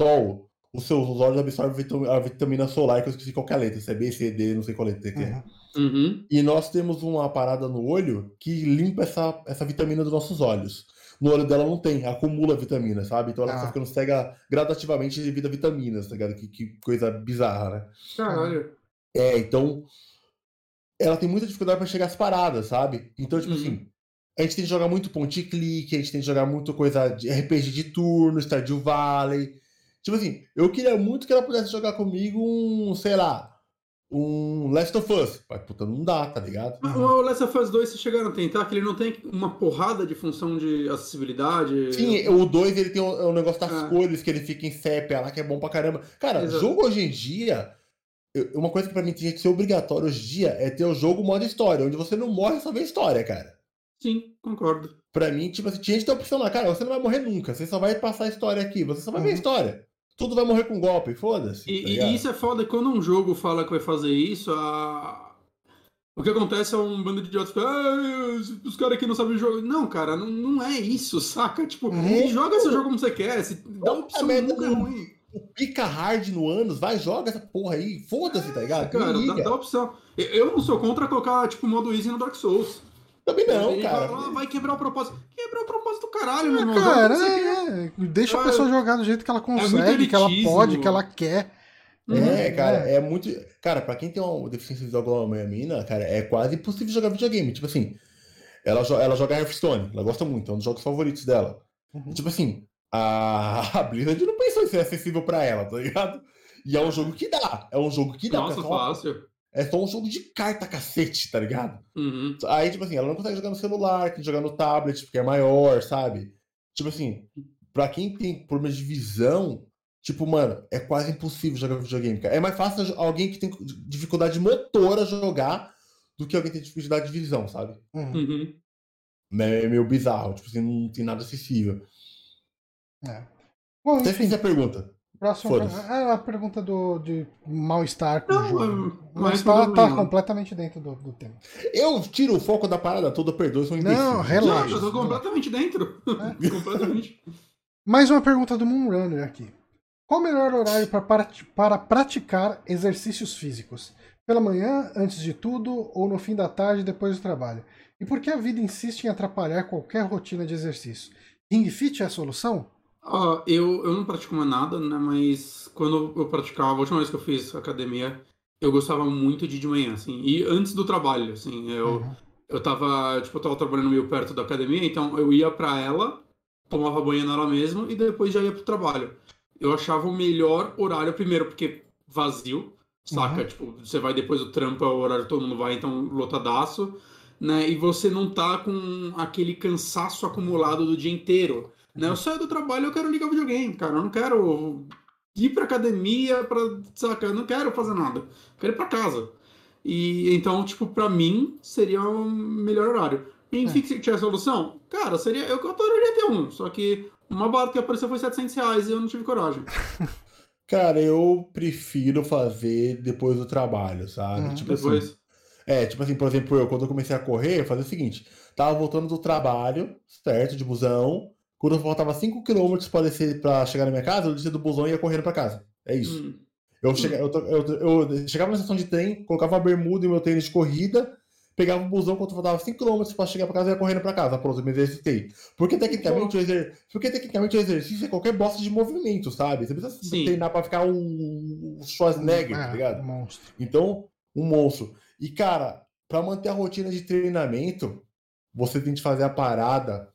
Sol, os seus olhos absorvem a vitamina solar, que eu esqueci qual é a letra, se é B, C, D, não sei qual letra que é. Uhum. E nós temos uma parada no olho que limpa essa, essa vitamina dos nossos olhos no olho dela não tem, acumula vitamina, sabe? Então ela ah. tá ficando cega gradativamente devido a vitaminas, tá ligado? Que, que coisa bizarra, né? Caralho. É, então ela tem muita dificuldade para chegar às paradas, sabe? Então, tipo uhum. assim, a gente tem que jogar muito ponte clique, a gente tem que jogar muito coisa de RPG de turno, Stardew Valley. Tipo assim, eu queria muito que ela pudesse jogar comigo um, sei lá, um Last of Us. Mas puta, não dá, tá ligado? Mas o Last of Us 2 vocês chegaram a tentar, que ele não tem uma porrada de função de acessibilidade. Sim, o 2 ele tem o, o negócio das Ah. cores, que ele fica em sépia lá, que é bom pra caramba. Cara, Exato. jogo hoje em dia. Uma coisa que pra mim tinha que ser obrigatório hoje em dia é ter o jogo modo história, onde você não morre só vê história, cara. Sim, concordo. Pra mim, tipo assim, tinha que ter a opção lá, cara, você não vai morrer nunca, você só vai passar a história aqui, você só vai ver a Uhum. história. Tudo vai morrer com golpe, foda-se. E, tá e isso é foda, quando um jogo fala que vai fazer isso, a... o que acontece é um bando de idiotas que ah, os caras aqui não sabem jogar. Não, cara, não, não é isso, saca? Tipo, Uhum. joga seu jogo como você quer, se dá Puta opção nunca é não. ruim. O pica hard no anos, vai, joga essa porra aí, foda-se, tá ligado? Cara, dá, dá opção. Eu- Eu não sou contra colocar, tipo, modo easy no Dark Souls. Também não, Ele cara. fala, "Ah, vai quebrar o propósito. Quebrar o propósito do caralho, meu irmão. Cara, quer. é, deixa a Ah, pessoa jogar do jeito que ela consegue, muito que ela pode, que ela quer. É, Uhum, cara, é muito. Cara, pra quem tem uma deficiência visual igual a minha mina, cara, é quase impossível jogar videogame. Tipo assim, ela, jo- ela joga Hearthstone, ela gosta muito, é um dos jogos favoritos dela. Uhum. Tipo assim, a, a Blizzard não pensou em ser acessível pra ela, tá ligado? E é um jogo que dá, é um jogo que dá. Nossa, é, fácil. É só um jogo de carta cacete, tá ligado? Uhum. Aí, tipo assim, ela não consegue jogar no celular, tem que jogar no tablet, porque é maior, sabe? Tipo assim, pra quem tem problema de visão, tipo, mano, é quase impossível jogar videogame, cara. É mais fácil alguém que tem dificuldade motora jogar do que alguém que tem dificuldade de visão, sabe? Uhum. Uhum. É meio bizarro, tipo assim, não tem nada acessível. É. Bom, Até enfim, fiz a pergunta. Próxima foda-se. é a pergunta do, de mal-estar com o Não, jogo. mas- tá, tá completamente dentro do, do tema. Eu tiro o foco da parada toda, perdoe, sou um imbecil. Não, Não, relaxa. eu tô completamente dentro. É. completamente. Mais uma pergunta do Moonrunner aqui. Qual o melhor horário para, prati- para praticar exercícios físicos? Pela manhã, antes de tudo, ou no fim da tarde, depois do trabalho? E por que a vida insiste em atrapalhar qualquer rotina de exercício? Ring Fit é a solução? Eu, eu não pratico mais nada, né? Mas quando eu praticava, a última vez que eu fiz academia, eu gostava muito de ir de manhã, assim. E antes do trabalho, assim, eu, Uhum. eu tava, tipo, eu tava trabalhando meio perto da academia, então eu ia pra ela, tomava banho nela mesma e depois já ia pro trabalho. Eu achava o melhor horário, primeiro, porque vazio, saca? Uhum. Tipo, você vai depois do trampo, é o horário que todo mundo vai, então lotadaço, né? E você não tá com aquele cansaço acumulado do dia inteiro. Né? Eu saio do trabalho, eu quero ligar o videogame, cara. Eu não quero ir pra academia, pra, saca? Eu não quero fazer nada. Eu quero ir pra casa. E então, tipo, pra mim, seria o melhor horário. Em É. Fixit tinha solução? Cara, seria. Eu adoraria ter um. Só que uma barra que apareceu foi 700 reais e eu não tive coragem. Cara, eu prefiro fazer depois do trabalho, sabe? Uhum. Tipo assim. Depois. É, tipo assim, por exemplo, eu, quando eu comecei a correr, eu fazia o seguinte: tava voltando do trabalho, certo, de busão. Quando faltava 5km pra descer pra chegar na minha casa, eu descia do busão e ia correndo pra casa. É isso. Hum. Eu, chega, eu, eu, eu chegava na estação de trem, colocava a bermuda e meu tênis de corrida, pegava o busão quando faltava 5km pra chegar pra casa e ia correndo pra casa. Pronto, eu me exercitei. Porque tecnicamente, o exer... Porque tecnicamente o exercício é qualquer bosta de movimento, sabe? Você precisa Sim. treinar pra ficar um Schwarzenegger, tá É, ligado? monstro. Então, um monstro. E, cara, pra manter a rotina de treinamento, você tem que fazer a parada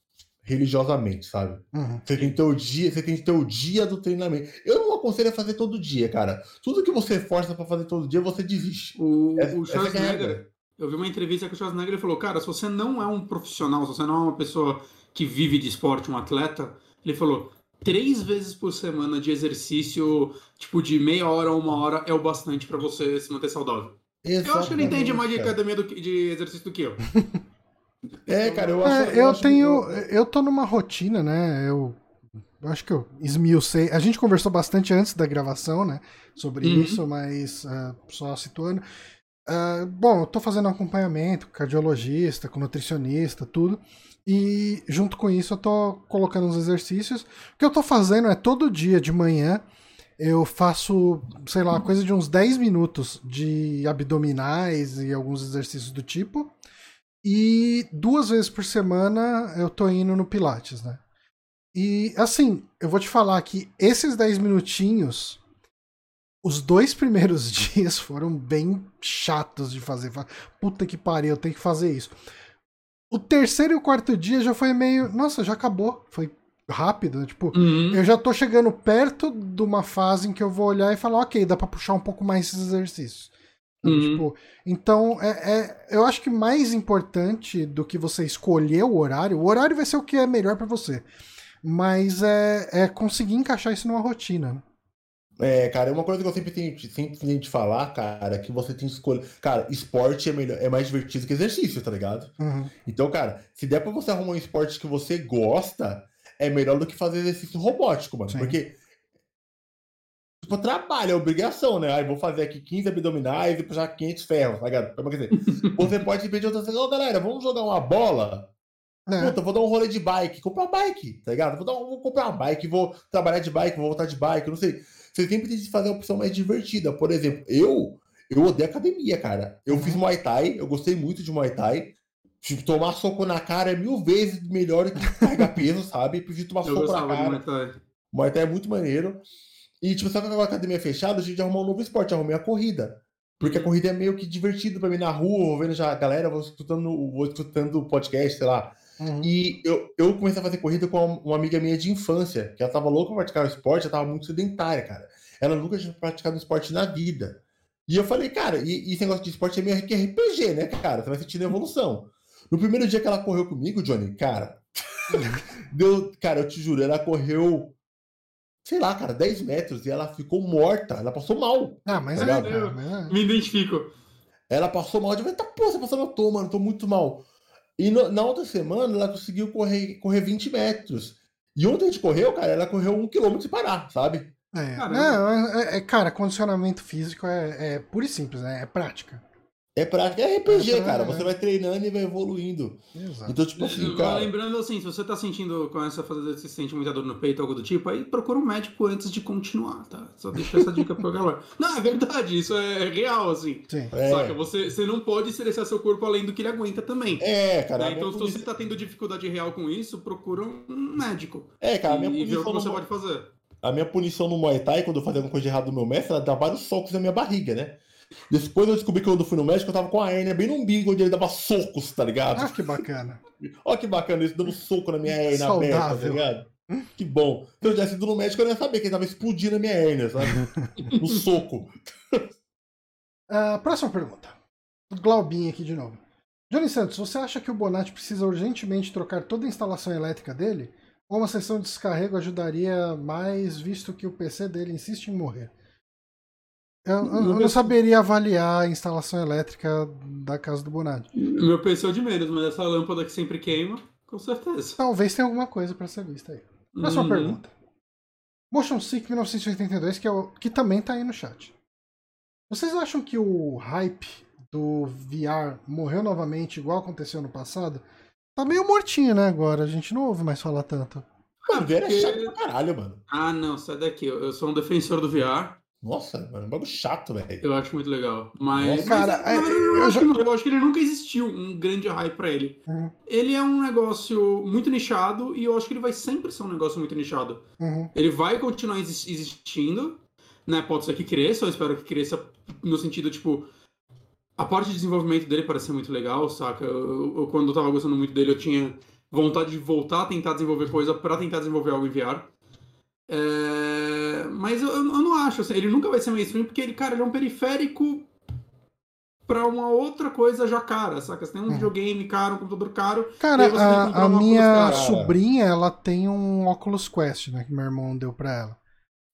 religiosamente, sabe? Uhum. Você tem que ter o dia, você tem que ter o dia do treinamento. Eu não aconselho a fazer todo dia, cara. Tudo que você força pra fazer todo dia, você desiste. O, Essa- o é Schwarzenegger, regra. eu vi uma entrevista que o Schwarzenegger ele falou, cara, se você não é um profissional, se você não é uma pessoa que vive de esporte, um atleta, ele falou, três vezes por semana de exercício, tipo de meia hora a uma hora, é o bastante pra você se manter saudável. Eu acho que ele entende mais de academia do de exercício do que eu. É, cara, eu acho. É, eu acho- tenho. Eu tô numa rotina, né? Eu, eu acho que eu esmiucei. A gente conversou bastante antes da gravação, né? Sobre Uhum. isso, mas ah, só situando. Ah, bom, eu tô fazendo acompanhamento com cardiologista, com nutricionista, tudo. E junto com isso eu tô colocando uns exercícios. O que eu tô fazendo é todo dia de manhã eu faço, sei lá, coisa de uns 10 minutos de abdominais e alguns exercícios do tipo. E duas vezes por semana eu tô indo no Pilates, né? E assim, eu vou te falar que esses 10 minutinhos, os dois primeiros dias foram bem chatos de fazer. Fa- Puta que pariu, eu tenho que fazer isso. O terceiro e o quarto dia já foi meio. Nossa, já acabou. Foi rápido. né? Tipo, Uhum. eu já tô chegando perto de uma fase em que eu vou olhar e falar, ok, dá pra puxar um pouco mais esses exercícios. Uhum. Tipo, então, é, é- eu acho que mais importante do que você escolher o horário, o horário vai ser o que é melhor pra você. Mas é, é conseguir encaixar isso numa rotina. É, cara, é uma coisa que eu sempre tenho, sempre tenho de falar, cara, que você tem que escolher. Cara, esporte é melhor, é mais divertido que exercício, tá ligado? Uhum. Então, cara, se der pra você arrumar um esporte que você gosta, é melhor do que fazer exercício robótico, mano. Sim. Porque. Tipo, trabalho, é obrigação, né? Aí vou fazer aqui 15 abdominais e puxar 500 ferros, tá ligado? Quer dizer, você pode pedir outra coisa, ô galera, vamos jogar uma bola? É. Puta, vou dar um rolê de bike, comprar uma bike, tá ligado? Vou, dar um- vou comprar uma bike, vou trabalhar de bike, vou voltar de bike, não sei. Você sempre tem que fazer a opção mais divertida. Por exemplo, eu eu odeio academia, cara. Eu Uhum. fiz Muay Thai, eu gostei muito de Muay Thai. Tipo, tomar soco na cara é mil vezes melhor que carregar peso, sabe? Prefiro tomar Eu soco na cara. Muay Thai. Muay Thai é muito maneiro. E, tipo, só que a academia fechada, a gente arrumou um novo esporte, arrumei a corrida. Porque a Uhum. corrida é meio que divertido pra mim na rua, vou vendo já a galera, vou escutando, vou escutando o podcast, sei lá. Uhum. E eu, eu comecei a fazer corrida com uma, uma amiga minha de infância, que ela tava louca pra praticar o esporte, ela tava muito sedentária, cara. Ela nunca tinha praticado esporte na vida. E eu falei, cara, e, e esse negócio de esporte é meio que RPG, né, cara? Você vai sentindo evolução. No primeiro dia que ela correu comigo, Johnny, cara, deu, cara, eu te juro, ela correu, sei lá, cara, 10 metros e ela ficou morta, ela passou mal. Ah, mas Tá é, mas é. Me identifico. Ela passou mal, eu falei, tá, pô, você passou mal, tô, mano, tô muito mal. E no- na outra semana ela conseguiu correr, correr 20 metros. E ontem a gente correu, cara, ela correu um quilômetro sem parar, sabe? É. Não, é- é- cara, condicionamento físico é, é puro e simples, né? É prática. É prática, é RPG, É, cara. é. Você vai treinando e vai evoluindo. Exato. Então, tipo assim, cara. Lembrando assim, se você tá sentindo, começa a fazer, se sente muita dor no peito, algo do tipo, aí procura um médico antes de continuar, tá? Só deixa essa dica pra galera. Não, é verdade, isso é real, assim. Sim. Saca? É, Você, você não pode estressar seu corpo além do que ele aguenta também. é cara. né? Então, se você tá tendo dificuldade real com isso, procura um médico. É, cara, a minha, e, e ver o que você no... pode fazer. a minha punição no Muay Thai, quando eu fazia alguma coisa de errado no meu mestre, ela dava vários socos na minha barriga, né? Depois eu descobri que quando eu fui no médico, eu tava com a hérnia bem no umbigo, onde ele dava socos, tá ligado? Ah, que bacana. Olha que bacana isso, dando soco na minha hérnia aberta, tá Saudável. ligado? Que bom. Se eu tivesse ido no médico, eu não ia saber que ele tava explodindo a minha hérnia, sabe? No soco. Ah, próxima pergunta. Glaubin aqui de novo. Johnny Santos, você acha que o Bonatti precisa urgentemente trocar toda a instalação elétrica dele? Ou uma sessão de descarrego ajudaria mais, visto que o PC dele insiste em morrer? Eu, eu- eu não saberia avaliar a instalação elétrica da casa do Bonatti. Meu PC é de menos, mas essa lâmpada que sempre queima, com certeza. Talvez tenha alguma coisa para ser vista aí. Próxima Uhum. pergunta. Motion Sick 1982, que, é o, que também tá aí no chat. Vocês acham que o hype do VR morreu novamente, igual aconteceu no passado? Tá meio mortinho, né, agora? A gente não ouve mais falar tanto. Mano, VR é chato pra caralho, mano. Ah, não, sai daqui. Eu sou um defensor do VR. Nossa, mano, é um bagulho chato, velho. Eu acho muito legal. Mas. Nossa, cara, mas, é, eu acho já- que, eu acho que ele nunca existiu um grande hype pra ele. Uhum. Ele é um negócio muito nichado e eu acho que ele vai sempre ser um negócio muito nichado. Uhum. Ele vai continuar exis- existindo, né? Pode ser que cresça, eu espero que cresça no sentido, tipo. A parte de desenvolvimento dele parece ser muito legal, saca? Eu, eu- quando eu tava gostando muito dele, eu tinha vontade de voltar a tentar desenvolver coisa pra tentar desenvolver algo em VR. É, Mas eu, eu não acho, assim, ele nunca vai ser mainstream porque ele, cara, ele é um periférico pra uma outra coisa já cara, saca? Você tem um Uhum. videogame caro, um computador caro, Cara, a, a um minha caro. sobrinha, ela tem um Oculus Quest, né, que meu irmão deu pra ela.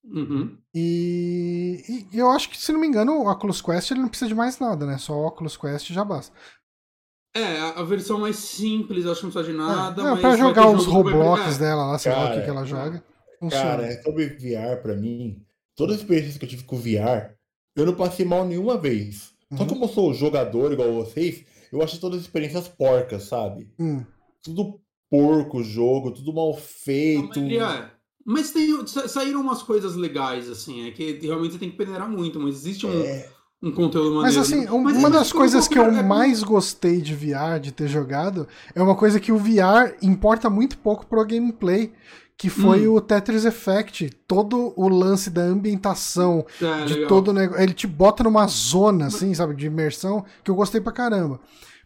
Uhum. E, e eu acho que, se não me engano, o Oculus Quest ele não precisa de mais nada, né? Só o Oculus Quest já basta. É, a a versão mais simples, eu acho que não precisa de nada. É, mas pra jogar os Roblox dela lá, sei lá o que, que ela joga. Funciona. Cara, é sobre VR pra mim, toda a experiência que eu tive com VR, eu não passei mal nenhuma vez. Só Uhum. como eu sou jogador igual vocês, eu achei todas as experiências porcas, sabe? Hum. Tudo porco o jogo, tudo mal feito. maioria é. Mas tem, sa- saíram umas coisas legais, assim, é que realmente você tem que peneirar muito, mas existe um, É, um conteúdo Mas maneiro. assim, um- Mas uma das coisas que eu é mais gostei de VR, de ter jogado, é uma coisa que o VR importa muito pouco pro gameplay, que foi Hum. o Tetris Effect. Todo o lance da ambientação, É, de legal. todo o negócio. Ele te bota numa zona, assim, sabe, de imersão, que eu gostei pra caramba.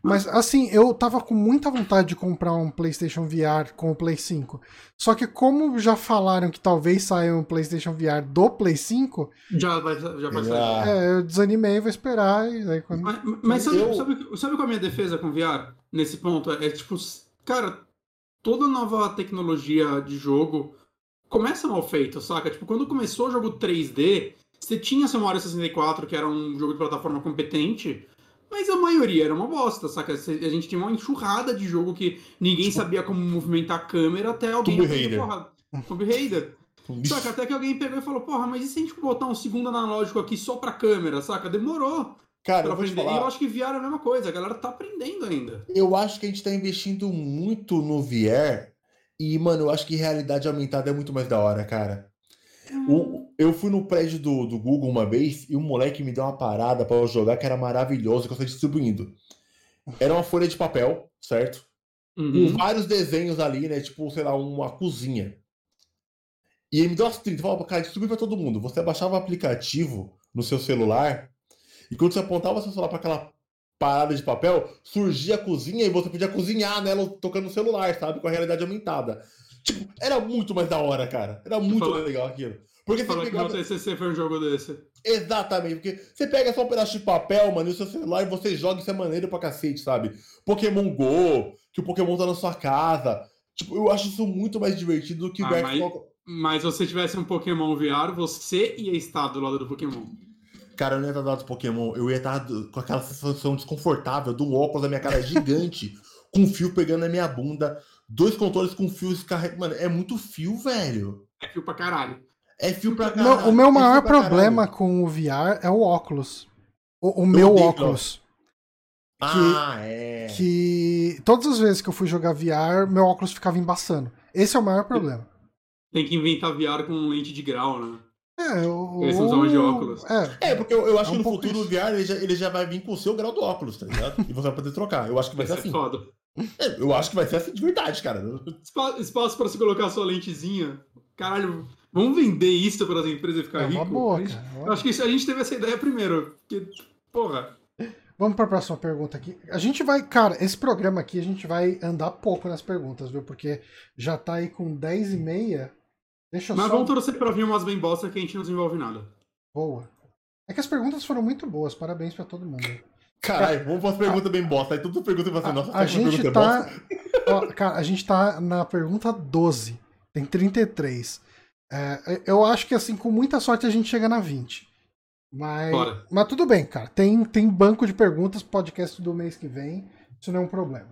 Mas assim, eu tava com muita vontade de comprar um PlayStation VR com o Play 5. Só que como já falaram que talvez saia um PlayStation VR do Play 5, Já vai, já vai sair. Ah, é, eu desanimei, vou esperar. E daí quando... Mas, mas sabe, Eu- sabe, sabe qual é a minha defesa com VR nesse ponto? É, tipo, cara, toda nova tecnologia de jogo começa mal feito, saca? Tipo, quando começou o jogo 3D, você tinha seu Mario 64, que era um jogo de plataforma competente, mas a maioria era uma bosta, saca? A gente tinha uma enxurrada de jogo que ninguém sabia como movimentar a câmera até alguém. Tomb Raider. porra, Tomb Raider. Saca, até que alguém pegou e falou, porra, mas e se a gente botar um segundo analógico aqui só pra câmera, saca? Demorou cara, eu aprender. E eu falar. acho que VR é a mesma coisa, a galera tá aprendendo ainda. Eu acho que a gente tá investindo muito no VR. E, mano, eu acho que realidade aumentada é muito mais da hora, cara. O- eu fui no prédio do, do Google uma vez e um moleque me deu uma parada pra eu jogar que era maravilhosa, que eu tô distribuindo. Era uma folha de papel, certo? Com Uhum. vários desenhos ali, né? Tipo, sei lá, uma cozinha. E ele me deu umas 30. Falava, cara, distribui pra todo mundo. Você baixava o aplicativo no seu celular e quando você apontava seu celular pra aquela parada de papel, surgia a cozinha e você podia cozinhar nela tocando no celular, sabe? Com a realidade aumentada. Tipo, era muito mais da hora, cara. Era muito falou- legal aquilo. Porque você Fala que meu pegava... TCC foi um jogo desse. Exatamente, porque você pega só um pedaço de papel, mano, e o seu celular e você joga isso é maneiro pra cacete, sabe? Pokémon Go, que o Pokémon tá na sua casa. Tipo, eu acho isso muito mais divertido do que o Ah, mas-. Mas se você tivesse um Pokémon VR, você ia estar do lado do Pokémon. Cara, eu não ia estar do lado do Pokémon, eu ia estar com aquela sensação desconfortável do óculos da minha cara gigante, com fio pegando na minha bunda, dois controles com fios carregando. Mano, é muito fio, velho. É fio pra caralho. É fio pra Não, caralho. o meu é maior pra problema com o VR é o óculos. O, o meu odeio óculos. Ah, é. Que todas as vezes que eu fui jogar VR, meu óculos ficava embaçando. Esse é o maior problema. Tem que inventar VR com lente de grau, né? É, o. Eles são os homens de óculos. É, É, porque eu, eu acho É um que no futuro o isso. VR ele já, ele já vai vir com o seu grau do óculos, tá ligado? E você vai poder trocar. Eu acho que vai Vai ser ser assim. foda. É, Eu acho que vai ser assim de verdade, cara. Espa- Espaço pra você colocar sua lentezinha. Caralho, vamos vender isso para as empresas ficar é uma rico? boa, A gente- cara. Eu acho que isso- a gente teve essa ideia primeiro. Porque, porra. Vamos para a próxima pergunta aqui. A gente vai, cara, esse programa aqui a gente vai andar pouco nas perguntas, viu? Porque já tá aí com 10 e meia. Deixa eu Mas só. vamos torcer pra vir umas bem bosta que a gente não desenvolve nada. Boa. É que as perguntas foram muito boas, parabéns pra todo mundo. Caralho, vamos fazer pergunta bem bosta. Aí tudo pergunta e você, A, nossa, a gente é tá. bosta. ó, cara, a gente tá na pergunta 12. Tem 33. É, eu acho que assim, com muita sorte a gente chega na 20. Mas, Bora. mas tudo bem, cara. Tem, tem banco de perguntas, podcast do mês que vem. Isso não é um problema.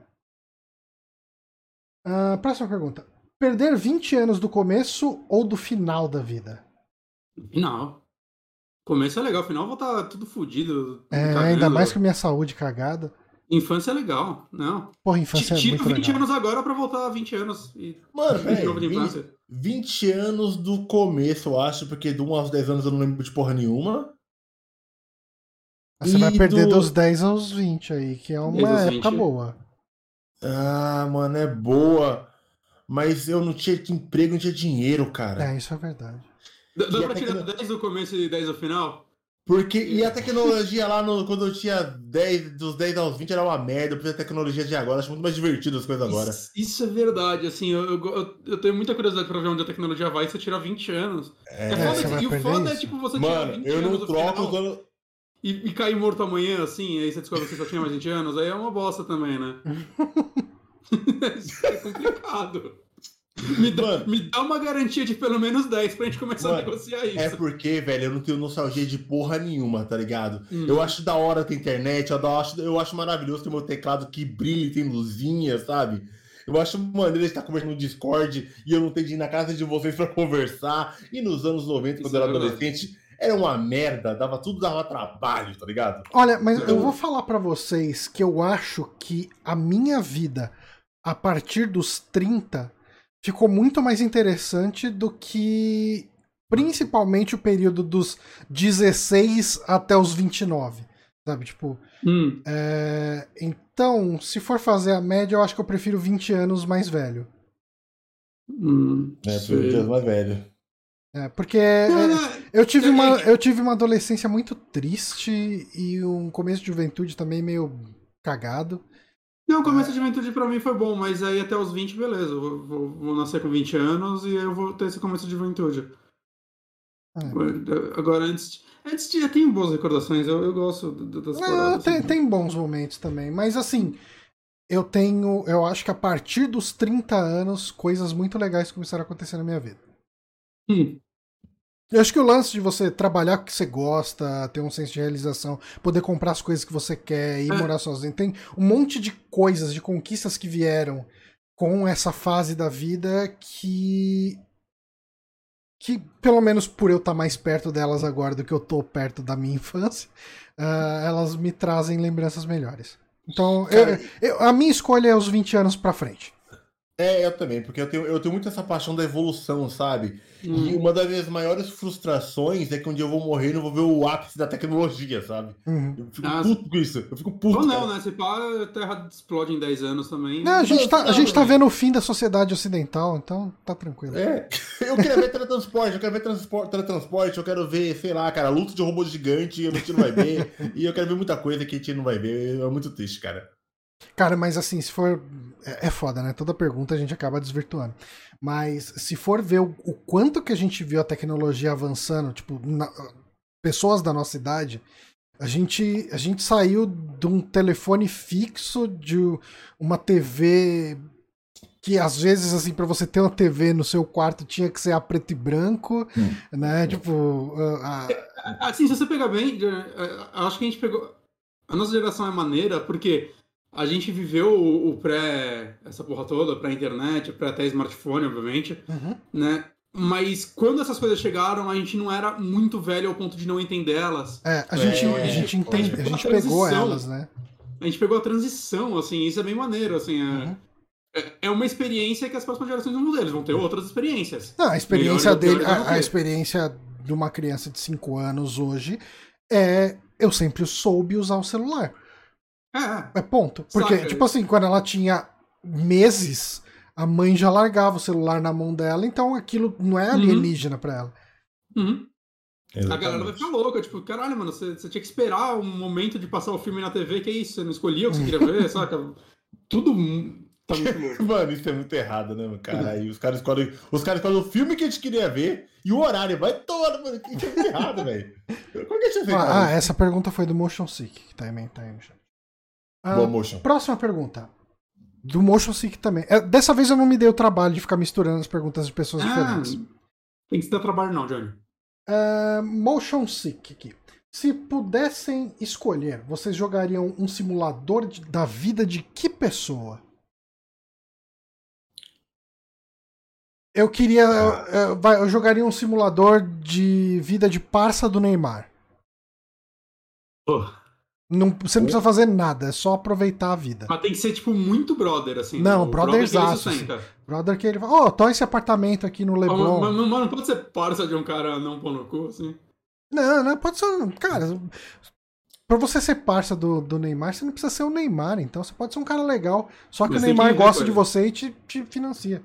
Ah, próxima pergunta. Perder 20 anos do começo ou do final da vida? Final. Começo é legal, final eu vou estar tudo fudido. É, cagando. ainda mais com minha saúde cagada. Infância é legal, não. Porra, infância é Tiro muito 20 legal. anos agora pra voltar a 20 anos. E Mano, de 20, infância. 20 anos do começo, eu acho, porque de 1 aos 10 anos eu não lembro de porra nenhuma. Você vai E perder do- dos 10 aos 20 aí, que é 10 uma época 20. boa. Ah, mano, é boa. Mas eu não tinha emprego, não tinha dinheiro, cara. É, isso é verdade. Dá, pra tirar tecno- 10 do começo e 10 do final? Porque, e a tecnologia lá, no- quando eu tinha 10, dos 10 aos 20 era uma merda. Eu prefiro a tecnologia de agora, acho muito mais divertido as coisas agora. Isso, isso é verdade, assim, eu, eu, eu- tenho muita curiosidade pra ver onde a tecnologia vai se eu tirar 20 anos. É, É, foda você vai e o foda é isso? tipo você tirar Mano, 20 eu anos não do troco final quando. e, e cair morto amanhã, assim, aí você descobre que você só tinha mais 20 anos, aí é uma bosta também, né? Isso é complicado. Me dá, Mano. me dá uma garantia de pelo menos 10 pra gente começar a Mano, negociar isso. É porque, velho, eu não tenho nostalgia de porra nenhuma, tá ligado? Hum. Eu acho da hora ter internet, eu acho, eu acho maravilhoso ter meu teclado que brilha e tem luzinha, sabe? Eu acho maneiro estar conversando no Discord e eu não ter de ir na casa de vocês pra conversar. E nos anos 90, quando Isso eu é era verdade. adolescente, era uma merda, dava tudo dava trabalho, tá ligado? Olha, mas eu Eu- vou falar pra vocês que eu acho que a minha vida, a partir dos 30, ficou muito mais interessante do que principalmente o período dos 16 até os 29. Sabe, tipo, Hum, é, então, se for fazer a média, eu acho que eu prefiro 20 anos mais velho. hum, É, sei. foi dias mais velho. É, porque é, não, eu, tive uma, eu tive uma adolescência muito triste e um começo de juventude também meio cagado. Não, o começo de juventude pra mim foi bom, mas aí até os 20, beleza. Eu vou, vou, nascer com 20 anos e aí eu vou ter esse começo de juventude. É. Agora, antes, antes de, eu tenho boas recordações, eu, eu gosto das Não, tem, assim. tem bons momentos também, mas assim, eu tenho. Eu acho que a partir dos 30 anos, coisas muito legais começaram a acontecer na minha vida. Hum, Eu acho que o lance de você trabalhar com o que você gosta, ter um senso de realização, poder comprar as coisas que você quer, ir É. morar sozinho, tem um monte de coisas, de conquistas que vieram com essa fase da vida que. Que, pelo menos por eu estar mais perto delas agora do que eu tô perto da minha infância, ah, elas me trazem lembranças melhores. Então, eu- eu- a minha escolha é os 20 anos pra frente. É, eu também, porque eu tenho, eu tenho muito essa paixão da evolução, sabe? E hum. uma das minhas maiores frustrações é que um dia eu vou morrer e não vou ver o ápice da tecnologia, sabe? Uhum. Eu fico Ah, puto com isso. Eu fico puto. Ou não, cara. né? Se pá, a Terra explode em 10 anos também. Não, a gente, Não, tá, a gente tá vendo o fim da sociedade ocidental, então tá tranquilo. É, eu quero ver teletransporte, eu quero ver transporte, teletransporte, eu quero ver, sei lá, cara, luta de robô gigante, a gente não vai ver, e eu quero ver muita coisa que a gente não vai ver, é muito triste, cara. Cara, mas assim, se for. É, é foda, né? Toda pergunta a gente acaba desvirtuando. Mas se for ver o, o quanto que a gente viu a tecnologia avançando, tipo, na- pessoas da nossa idade, a gente, a gente saiu de um telefone fixo, de uma TV que às vezes, assim, pra você ter uma TV no seu quarto tinha que ser a preto e branco, né? Tipo, a- a- Assim, se você pegar bem, eh, acho que a gente pegou. A nossa geração é maneira porque a gente viveu o, o pré. essa porra toda, pré-internet, pré até smartphone, obviamente, Uhum. né? Mas quando essas coisas chegaram, a gente não era muito velho ao ponto de não entender elas. é, a É, gente, a é, gente é, entende, a gente pegou elas, né? A gente pegou a transição, assim, isso é bem maneiro, assim. É, Uhum. é- é uma experiência que as próximas gerações vão ter, eles vão ter outras experiências. Não, a experiência Melhor dele, a, a experiência de uma criança de 5 anos hoje é eu sempre soube usar o celular. É, É ponto. Porque, Saca. tipo assim, quando ela tinha meses, a mãe já largava o celular na mão dela, então aquilo não é alienígena pra ela. uhum. a galera vai ficar louca, tipo, caralho, mano, você, você tinha que esperar um momento de passar o filme na TV, que é isso? Você não escolhia o que você queria ver, saca? Tudo tá muito louco. Mano, isso é muito errado, né, meu cara? Aí os caras escolhem, os caras escolhem o filme que a gente queria ver e o horário. Vai todo, mano. Isso é muito errado, velho. Como que a gente fez? Ah, ah, essa pergunta foi do Motion Sick, que também tá aí no chat. Ah, Boa motion. próxima pergunta. Do Motion Sick também. É, dessa vez eu não me dei o trabalho de ficar misturando as perguntas de pessoas Ah, diferentes. tem que se dar trabalho não, Johnny. É, motion Sick aqui. Se pudessem escolher, vocês jogariam um simulador de- da vida de que pessoa? Eu queria. eu- eu- vai, eu jogaria um simulador de vida de parça do Neymar. Pô, Não, você não precisa fazer nada, é só aproveitar a vida. mas tem que ser, tipo, muito brother, assim. Não, brotherzaço, que ele sustenta. Brother que ele fala, ô, tô esse apartamento aqui no Mas, Leblon. mas- mas não pode ser parça de um cara não pôr no cu, assim. Não, não, pode ser. um- Cara, pra você ser parça do, do Neymar, você não precisa ser o Neymar, então você pode ser um cara legal. Só que Mas o Neymar que gosta de você e te, te financia.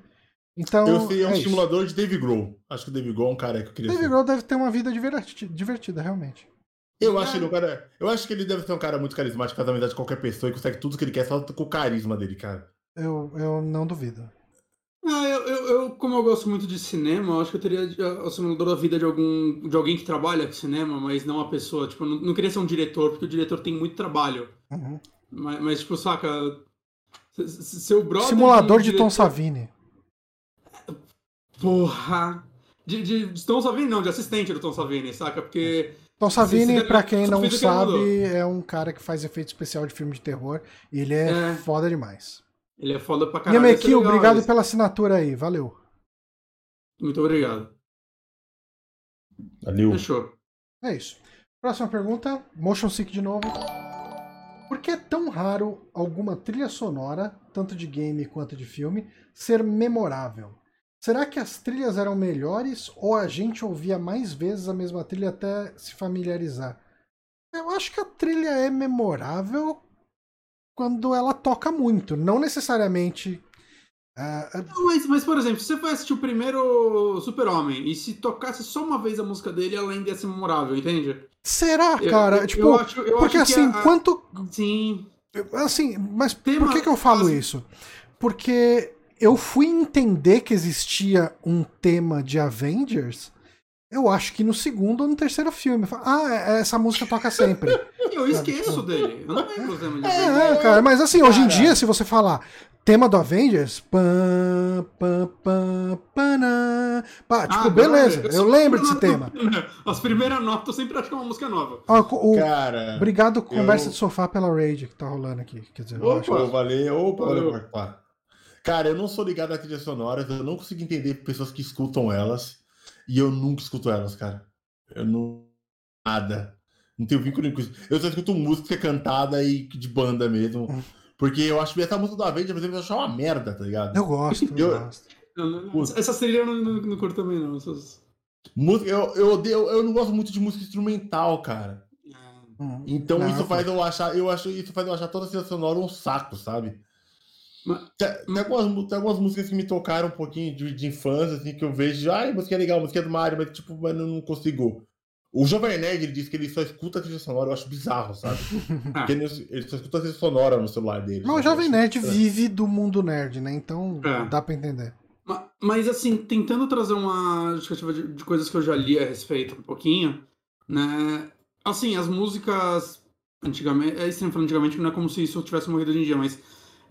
Então. Eu sei, é um é isso. simulador de Dave Grohl. Acho que o Dave Grohl é um cara que eu queria Dave ser. Grohl deve ter uma vida diverti- divertida, realmente. Eu acho ele um cara. Eu acho que ele deve ser um cara muito carismático, faz amizade de qualquer pessoa e consegue tudo que ele quer só com o carisma dele, cara. Eu, eu não duvido. Ah, eu, eu, eu, como eu gosto muito de cinema, eu acho que eu teria o simulador da vida de algum de alguém que trabalha com cinema, mas não a pessoa. Tipo, eu não, não queria ser um diretor, porque o diretor tem muito trabalho. Uhum. Mas, mas, tipo, saca. se- se- Seu brother. Simulador de Tom diretor- Savini. Porra! De, de, de Tom Savini, não, de assistente do Tom Savini, saca? Porque. Tom Savini, pra quem não sabe, é um cara que faz efeito especial de filme de terror. E ele é, É. foda demais. Ele é foda pra caralho. Yameki, é obrigado isso. pela assinatura aí. Valeu. Muito obrigado. Valeu. Fechou. É isso. Próxima pergunta, Motion Sick de novo. Por que é tão raro alguma trilha sonora, tanto de game quanto de filme, ser memorável? Será que as trilhas eram melhores ou a gente ouvia mais vezes a mesma trilha até se familiarizar? Eu acho que a trilha é memorável quando ela toca muito, não necessariamente. Não, Mas, mas, por exemplo, se você for assistir o primeiro Super-Homem e se tocasse só uma vez a música dele, ela ainda ia ser memorável, entende? será, Eu- cara? eu- tipo, eu acho- porque assim, a- quanto Sim. Assim, mas por que, que eu falo isso? Porque eu fui entender que existia um tema de Avengers. Eu acho que no segundo ou no terceiro filme. Ah, é, essa música toca sempre. eu esqueço dele. Eu não lembro o tema de é, Avengers. É, cara, mas assim, hoje em dia, se você falar tema do Avengers, pam, pam, pam, pá, tipo, ah, beleza, eu, eu lembro desse tema. As primeiras notas eu sempre acho que é uma música nova. O, Cara, obrigado, conversa eu... de sofá pela Rage que tá rolando aqui. Quer dizer, opa, acho... valeu, opa, valeu, valeu. Cara, eu não sou ligado a trilhas sonoras, eu não consigo entender pessoas que escutam elas. E eu nunca escuto elas, cara. Eu não. Nada. Não tenho vínculo com isso. Eu só escuto música cantada e de banda mesmo. Hum. Porque eu acho que essa música do Avengers, por exemplo, eu acho uma merda, tá ligado? Eu gosto, eu, eu gosto. essa trilha eu não, não, não curto também, não. Essas... Música, eu, eu, odeio, eu não gosto muito de música instrumental, cara. Hum. Então não, isso faz eu achar, eu acho, isso faz eu achar toda a trilha sonora um saco, sabe? Tem, tem, algumas, tem algumas músicas que me tocaram um pouquinho de, de infância, assim, que eu vejo, ai, música é legal, música é do Mario, mas tipo, mas não consigo. O Jovem Nerd ele diz que ele só escuta a trilha sonora, eu acho bizarro, sabe? Porque ele, ele, só escuta a trilha sonora no celular dele. Mas o Jovem Nerd vive do mundo nerd, né? Então é. dá pra entender. Mas, mas, assim, tentando trazer uma justificativa de, de coisas que eu já li a respeito um pouquinho, né? Assim, as músicas antigamente, é estranho falar antigamente, não é como se isso tivesse morrido hoje em dia, mas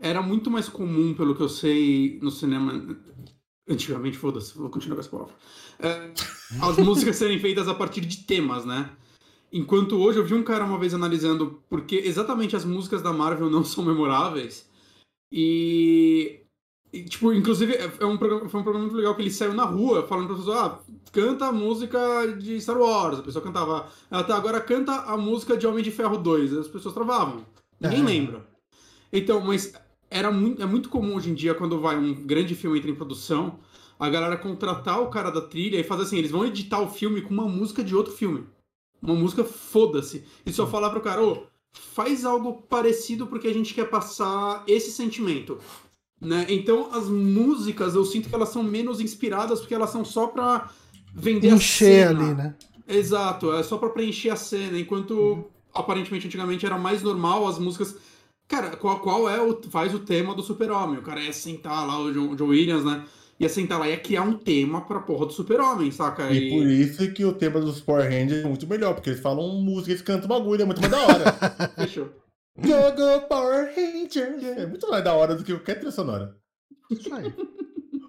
era muito mais comum, pelo que eu sei, no cinema. Antigamente, foda-se, vou continuar com essa palavra. É, as músicas serem feitas a partir de temas, né? Enquanto hoje eu vi um cara uma vez analisando porque exatamente as músicas da Marvel não são memoráveis. E. e tipo, inclusive, é, é um programa, foi um programa muito legal que ele saiu na rua falando pra pessoa: ah, canta a música de Star Wars. A pessoa cantava. Até agora canta a música de Homem de Ferro 2. As pessoas travavam. Ninguém é. lembra. Então, mas era muito, é muito comum hoje em dia, quando vai um grande filme entra em produção, a galera contratar o cara da trilha e fazer assim, eles vão editar o filme com uma música de outro filme. Uma música foda-se. E só falar pro cara, ô, oh, faz algo parecido porque a gente quer passar esse sentimento. Né? Então as músicas eu sinto que elas são menos inspiradas porque elas são só pra vender Encher a cena. ali, né? Exato, é só pra preencher a cena, enquanto uhum. aparentemente antigamente era mais normal as músicas Cara, qual, qual é o. Faz o tema do Super-Homem. O cara ia sentar lá, o John, John Williams, né? Ia sentar lá e ia criar um tema pra porra do Super-Homem, saca? E, e, por isso que o tema dos Power Rangers é muito melhor, porque eles falam música, eles cantam bagulho, é muito mais da hora. Fechou. Go, go, Power Rangers! É muito mais da hora do que qualquer trilha sonora. Isso aí.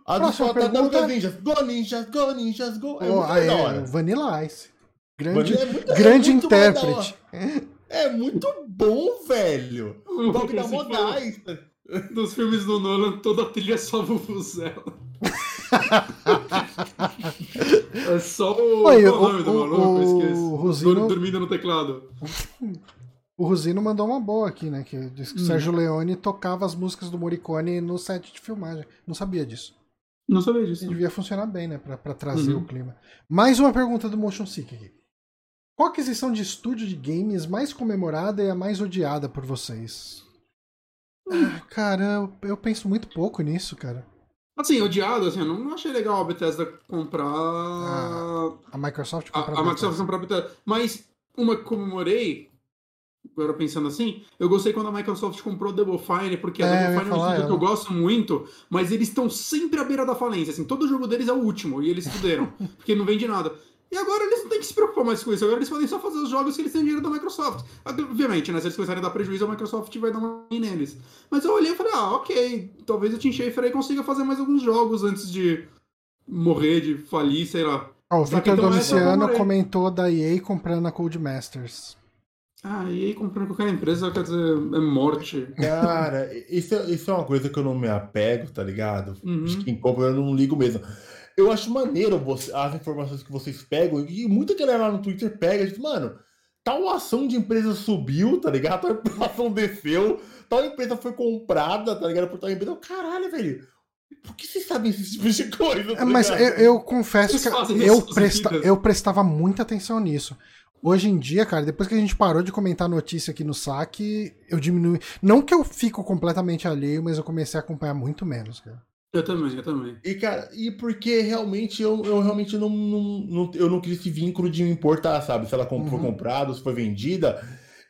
A do tá pergunta... Ninjas. Go, Ninjas, Go, Ninjas, Go. É oh, muito mais da hora. Vanilla Ice. Grande, Vanilla é muito, grande é intérprete. É muito bom, velho. O bagulho da modais. Dos filmes do Nolan, toda a trilha é só Vuvuzela. é só o. Oi, o, nome o, do maluco, o, eu esqueço. O Rosino... Dormindo no teclado. O Rosino mandou uma boa aqui, né? Que diz que o hum. Sérgio Leone tocava as músicas do Morricone no set de filmagem. Não sabia disso. Não sabia disso. E devia funcionar bem, né? Pra, pra trazer uhum. o clima. Mais uma pergunta do Motion Sick aqui. Qual aquisição de estúdio de games mais comemorada e a mais odiada por vocês? Ah, cara, eu, eu, penso muito pouco nisso, cara. Assim, odiado, assim, eu não achei legal a Bethesda comprar. Ah, a Microsoft comprar a, a, a Microsoft comprar a Bethesda. Mas uma que comemorei, agora pensando assim, eu gostei quando a Microsoft comprou a Double Fine, porque a é, Double Fine é um estúdio que eu gosto muito, mas eles estão sempre à beira da falência. Assim, todo jogo deles é o último, e eles fuderam, porque não vende nada. E agora eles não têm que se preocupar mais com isso. Agora eles podem só fazer os jogos que eles têm dinheiro da Microsoft. Obviamente, né? Se eles começarem a dar prejuízo, a Microsoft vai dar uma neles. Mas eu olhei e falei, ah, ok. Talvez o Tim Schafer aí consiga fazer mais alguns jogos antes de morrer, de falir, sei lá. Oh, o Victor então, Domiciano comentou da EA comprando a Codemasters. Ah, EA comprando qualquer empresa, quer dizer, é morte. Cara, isso, é, isso é uma coisa que eu não me apego, tá ligado? Uhum. Quem compra eu não ligo mesmo eu acho maneiro você, as informações que vocês pegam, e muita galera lá no Twitter pega, diz, mano, tal ação de empresa subiu, tá ligado? Tal ação desceu, tal empresa foi comprada, tá ligado? Por tal empresa. Caralho, velho. Por que vocês sabem esse tipo de coisa? Tá é, mas eu, eu, confesso que eu, presta, eu prestava muita atenção nisso. Hoje em dia, cara, depois que a gente parou de comentar notícia aqui no saque, eu diminui. Não que eu fico completamente alheio, mas eu comecei a acompanhar muito menos, cara. Eu também, eu também. E, cara, e porque realmente eu, eu realmente não, não, não, eu não quis esse vínculo de me importar, sabe? Se ela uhum. foi comprada, se foi vendida.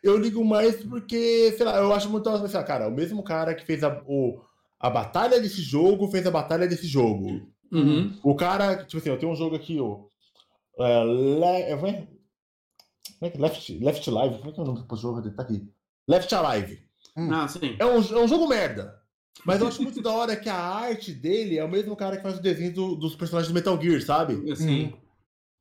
Eu ligo mais porque, sei lá, eu acho muito assim, cara, o mesmo cara que fez a, o, a batalha desse jogo fez a batalha desse jogo. Uhum. O cara, tipo assim, eu tenho um jogo aqui, ó. É, Le- é, como é? Como é que é? Left, Left Live? Como é que é o nome do jogo? Tá aqui. Left Alive. Ah, sim. É um, é um jogo merda. Mas eu acho muito da hora que a arte dele é o mesmo cara que faz o desenho do- dos personagens do Metal Gear, sabe? Assim.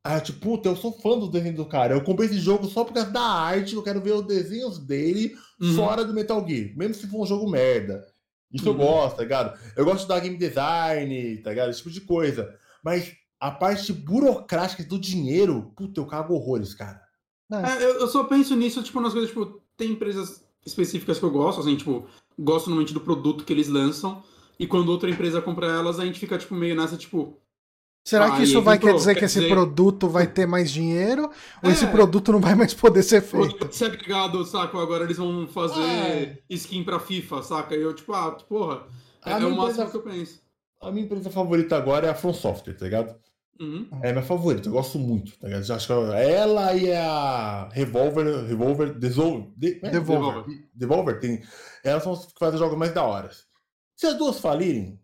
Ah, tipo, puta, eu sou fã do desenho do cara. Eu comprei esse jogo só por causa da arte, eu quero ver os desenhos dele Uhum. fora do Metal Gear. Mesmo se for um jogo merda. Isso eu Uhum. gosto, tá ligado? Eu gosto da game design, tá ligado? Esse tipo de coisa. Mas a parte burocrática do dinheiro, puta, eu cago horrores, cara. É, eu, eu só penso nisso, tipo, nas coisas, tipo, tem empresas específicas que eu gosto, assim, tipo, gosto normalmente do produto que eles lançam, e quando outra empresa compra elas, a gente fica, tipo, meio nessa, tipo, Será Ah, que isso vai comprou, quer dizer quer que esse dizer- produto vai ter mais dinheiro? Ou esse É. produto não vai mais poder ser feito? se agregado, saco, agora eles vão fazer É. skin pra FIFA, saca? E eu, tipo, ah, porra, é, A é minha o máximo empresa- que eu penso. A minha empresa favorita agora é a From Software, tá ligado? Uhum. É minha favorita, eu gosto muito, tá ligado? Acho que ela e a Revolver, Revolver, Desolver, de, é? Devolver. Devolver, tem, elas são as que fazem os jogos mais da hora. Se as duas falirem,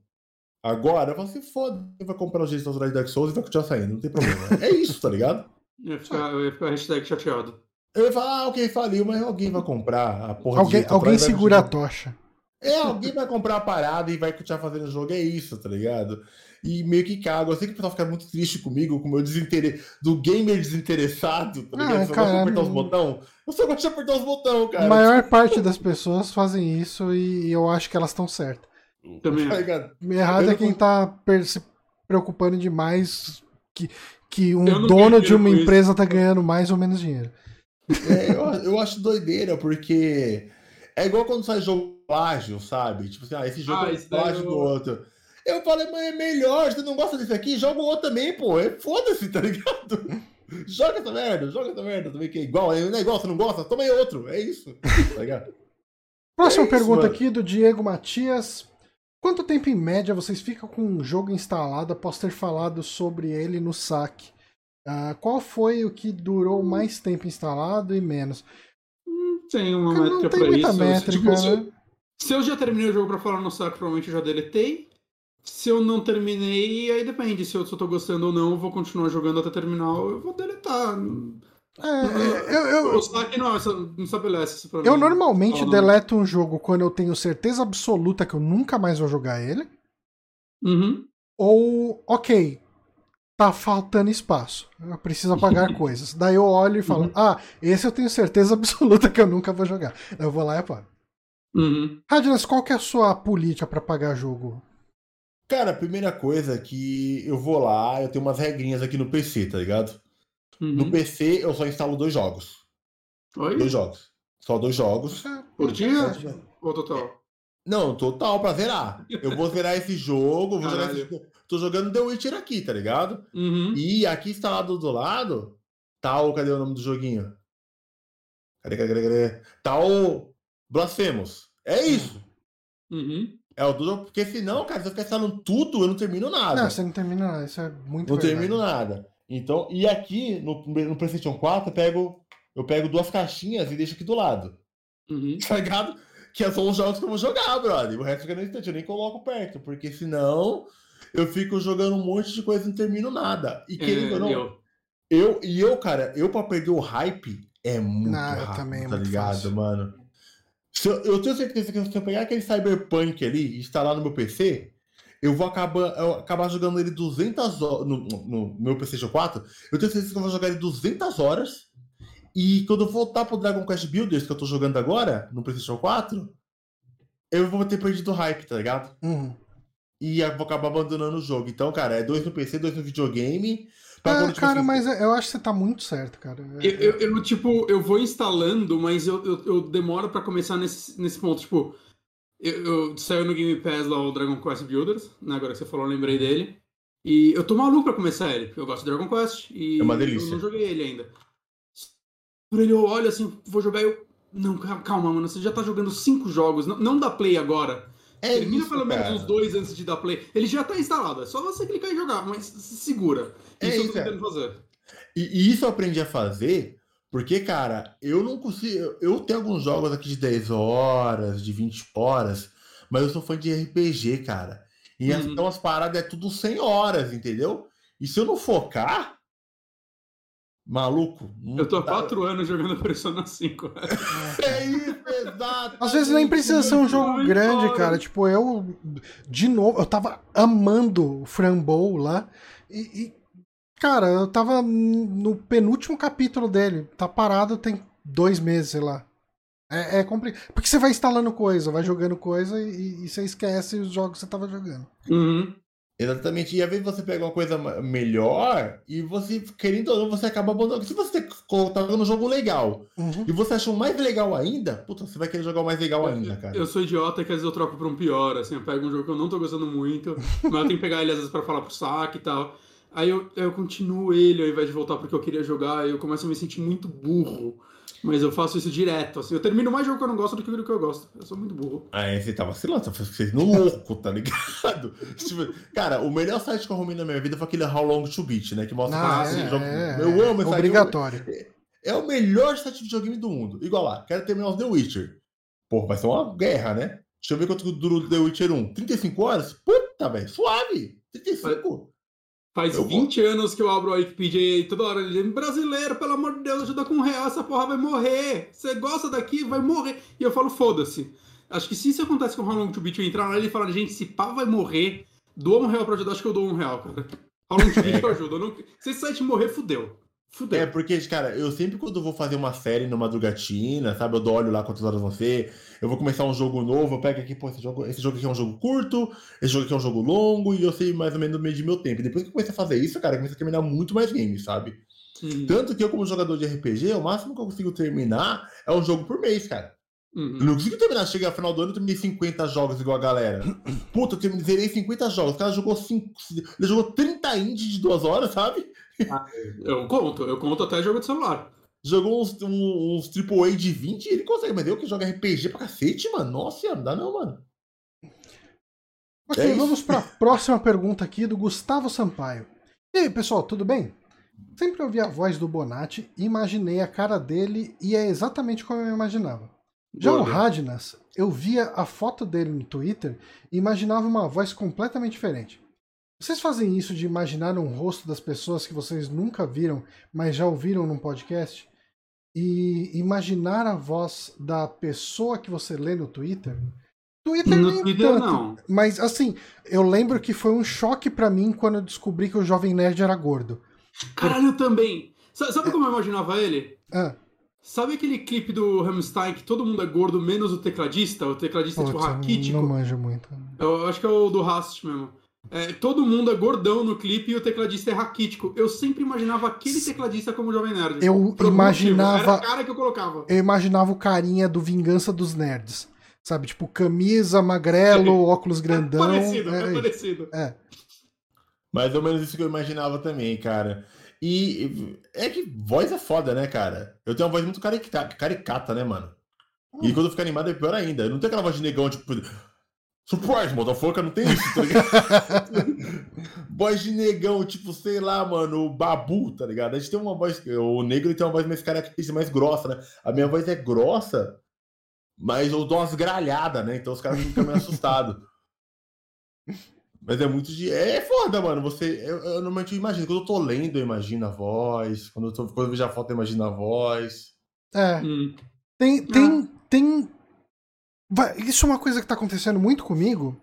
agora, eu falo assim, foda, vai comprar os direitos autorais de Dark Souls e vai continuar saindo, não tem problema. é isso, tá ligado? Eu ia ficar, eu ia ficar hashtag chateado. Eu ia falar, ah, ok, faliu, mas alguém vai comprar a porra de Alguém, alguém segura a tocha. É, alguém vai comprar a parada e vai continuar fazendo o jogo, é isso, tá ligado? E meio que cago. Eu sei que o pessoal fica muito triste comigo, com o meu desinteresse, do gamer desinteressado, tá ligado? Ah, só gosto de apertar os. Eu só gosto de apertar os botões, cara. A maior parte das pessoas fazem isso e eu acho que elas estão certas. Também Tá ligado? Errado Eu é quem tá se preocupando demais que, que um dono de uma empresa tá ganhando mais ou menos dinheiro. É, eu, eu acho doideira, porque é igual quando sai jogo plágio, sabe? Tipo assim, ah, esse jogo Ah, é plágio eu- do outro. Eu falei, mas é melhor, você não gosta desse aqui? Joga o outro também, pô. É foda-se, tá ligado? Joga essa merda, joga essa merda também, que é igual. É, não é igual, você não gosta? Toma aí outro. É isso, tá ligado? Próxima É isso, pergunta mano. aqui do Diego Matias. Quanto tempo em média vocês ficam com um jogo instalado após ter falado sobre ele no saque? Ah, qual foi o que durou mais tempo instalado e menos? Tem uma Cara, métrica muita isso. métrica, Tipo, se, eu, né? se eu já terminei o jogo pra falar no saco, provavelmente eu já deletei. Se eu não terminei, aí depende. Se eu, se eu tô gostando ou não, eu vou continuar jogando até terminar, eu vou deletar. É, eu, eu, O saque não, essa- não estabelece isso pra eu mim. normalmente Ah, não. deleto um jogo quando eu tenho certeza absoluta que eu nunca mais vou jogar ele. Uhum. Ou, ok, tá faltando espaço. Eu preciso apagar coisas. Daí eu olho e falo, Uhum. ah, esse eu tenho certeza absoluta que eu nunca vou jogar. Daí eu vou lá e apago. Uhum. Radnas, qual que é a sua política pra pagar jogo? Cara, a primeira coisa é que eu vou lá, eu tenho umas regrinhas aqui no PC, tá ligado? No Uhum. PC eu só instalo dois jogos. Oi? Dois jogos. Só dois jogos. Por dia? É, Ou total? Não, total pra zerar. Eu vou zerar esse jogo, vou jogar Caralho. esse... Tô jogando The Witcher aqui, tá ligado? Uhum. E aqui instalado do lado, tá o. Cadê o nome do joguinho? Cadê, cadê, cadê? cadê? Tá o Blasphemous. É isso. Uhum. É o do jogo. Porque senão, cara, se eu ficar instalando tudo, eu não termino nada. Não, você não termina nada, isso é muito Não verdade. termino nada. Então, e aqui no, no PlayStation 4 eu pego, eu pego duas caixinhas e deixo aqui do lado. Uhum. Tá ligado? Que são os jogos que eu vou jogar, brother. O resto fica no instante, eu nem coloco perto, porque senão eu fico jogando um monte de coisa e não termino nada. E querendo É, ou não, eu. eu, e eu, cara, eu pra perder o hype é muito Não, eu rápido, também é tá muito ligado, fácil. mano? Se eu, eu tenho certeza que se eu pegar aquele Cyberpunk ali e instalar no meu PC, eu vou acabar, eu acabar jogando ele 200 horas no, no- no meu PlayStation 4. Eu tenho certeza que eu vou jogar ele 200 horas. E quando eu voltar pro Dragon Quest Builders, que eu tô jogando agora, no PlayStation 4, eu vou ter perdido o hype, tá ligado? Uhum. E eu vou acabar abandonando o jogo. Então, cara, é dois no PC, dois no videogame. pra Ah, quando, tipo cara, assim, mas eu acho que você tá muito certo, cara. É- Eu, eu, eu, tipo, eu vou instalando, mas eu, eu, eu demoro pra começar nesse, nesse ponto. Tipo, eu, eu saiu no Game Pass lá o Dragon Quest Builders, né? Agora que você falou, eu lembrei dele. E eu tô maluco pra começar ele, porque eu gosto de Dragon Quest e É uma delícia. eu não joguei ele ainda. Por ele eu olho assim, vou jogar e eu. Não, calma, calma, mano, você já tá jogando cinco jogos, não, não dá play agora. É Termina isso, pelo menos cara. uns dois antes de dar play. Ele já tá instalado, é só você clicar e jogar, mas se segura. É Isso eu tô é. tentando fazer. E, e isso eu aprendi a fazer Porque, cara, eu não consigo. Eu tenho alguns jogos aqui de 10 horas, de 20 horas, mas eu sou fã de RPG, cara. E Uhum. então as paradas é tudo 100 horas, entendeu? E se eu não focar, maluco. Eu tô há quatro anos jogando Persona 5. É isso, exato. Às vezes nem precisa ser um jogo grande, cara. Tipo, eu, de novo, eu tava amando o Frambow lá. E, e, cara, eu tava no penúltimo capítulo dele. Tá parado tem dois meses, sei lá. É, é complicado. Porque você vai instalando coisa, vai jogando coisa e, e você esquece os jogos que você tava jogando. Uhum. Exatamente. E às vezes você pega uma coisa melhor e você, querendo ou não, você acaba abandonando. Se você tá jogando um jogo legal Uhum. e você achou mais legal ainda, puta, você vai querer jogar o mais legal ainda, cara. Eu sou idiota que às vezes eu troco pra um pior, assim, eu pego um jogo que eu não tô gostando muito, mas eu tenho que pegar ele às vezes pra falar pro saque e tal. Aí eu, eu continuo ele ao invés de voltar porque eu queria jogar, e eu começo a me sentir muito burro. Mas eu faço isso direto, assim. Eu termino mais jogo que eu não gosto do que o que eu gosto. Eu sou muito burro. Aí você tá vacilando, tá sendo louco, tá ligado? Tipo, cara, o melhor site que eu arrumei na minha vida foi aquele How Long to Beat, né? Que mostra Ah, que sim, é, jogo- é, Eu é amo esse site. Obrigatório. É o melhor site de videogame do mundo. Igual lá, quero terminar os The Witcher. Pô, vai ser uma guerra, né? Deixa eu ver quanto dura o The Witcher 1. 35 horas? Puta, velho, suave. 35. Faz Eu 20 anos que eu abro a Wikipedia e toda hora ele diz, brasileiro, pelo amor de Deus, ajuda com um real, essa porra vai morrer. Você gosta daqui, vai morrer. E eu falo, foda-se. Acho que se isso acontece com o How Long to Beat, eu entrar lá e ele falar, gente, se pá vai morrer, doa um real pra ajudar, acho que eu dou um real, cara. How Long to Beat eu ajudo. Eu não... Se esse site morrer, fudeu. Fudeu. É, porque, cara, eu sempre quando vou fazer uma série no madrugatina, sabe? Eu dou olho lá quantas horas vão ser. Eu vou começar um jogo novo, eu pego aqui, pô, esse jogo, esse jogo aqui é um jogo curto, esse jogo aqui é um jogo longo, e eu sei mais ou menos medir meu tempo. E depois que eu comecei a fazer isso, cara, eu comecei a terminar muito mais games, sabe? Hum. Tanto que eu, como jogador de RPG, o máximo que eu consigo terminar é um jogo por mês, cara. Eu Uhum. não consigo terminar, chega no final do ano, eu terminei 50 jogos igual a galera. Puta, eu terminei, zerei 50 jogos. O cara jogou 5. Ele jogou 30 indies de duas horas, sabe? Eu conto, eu conto até jogo de celular. Jogou uns, um- uns AAA de 20 e ele consegue. Mas eu que jogo RPG pra cacete, mano. Nossa, não dá não, mano. Ok, É vamos para a próxima pergunta aqui do Gustavo Sampaio. E aí, pessoal, tudo bem? Sempre ouvi a voz do Bonatti, imaginei a cara dele e é exatamente como eu imaginava. Já o Boa. Radnas, eu via a foto dele no Twitter e imaginava uma voz completamente diferente. Vocês fazem isso de imaginar um rosto das pessoas que vocês nunca viram, mas já ouviram num podcast? E imaginar a voz da pessoa que você lê no Twitter? Twitter No nem Twitter, tanto. não. Mas assim, eu lembro que foi um choque pra mim quando eu descobri que o Jovem Nerd era gordo. Caralho, eu também. Sa- Sabe como eu imaginava ele? Ah, Sabe aquele clipe do Hamstein que todo mundo é gordo, menos o tecladista? O tecladista é tipo putz, eu raquítico? não manjo muito. Eu acho que é o do Rast mesmo. É, todo mundo é gordão no clipe e o tecladista é raquítico. Eu sempre imaginava aquele tecladista como Jovem Nerd. Eu motivo. imaginava- Era a cara que eu colocava. Eu imaginava o carinha do Vingança dos Nerds. Sabe, tipo, camisa, magrelo, óculos grandão. parecido, era é isso. parecido. É. Mais ou menos isso que eu imaginava também, cara. E é que voz é foda, né, cara? Eu tenho uma voz muito caricata, caricata né, mano? E quando eu fico animado é pior ainda. Eu não tenho aquela voz de negão, tipo. Surprise, motherfucker, não tem isso, tá ligado? voz de negão, tipo, sei lá, mano, o babu, tá ligado? A gente tem uma voz. O negro tem uma voz mais característica, mais grossa, né? A minha voz é grossa, mas eu dou umas gralhadas, né? Então os caras ficam meio assustados. Mas é muito de. É foda, mano. Você. Eu, eu normalmente imagino. Quando eu tô lendo, eu imagino a voz. Quando eu, tô, quando eu vejo a foto, eu imagino a voz. É. Hum. Tem. Tem. tem... Isso é uma coisa que tá acontecendo muito comigo.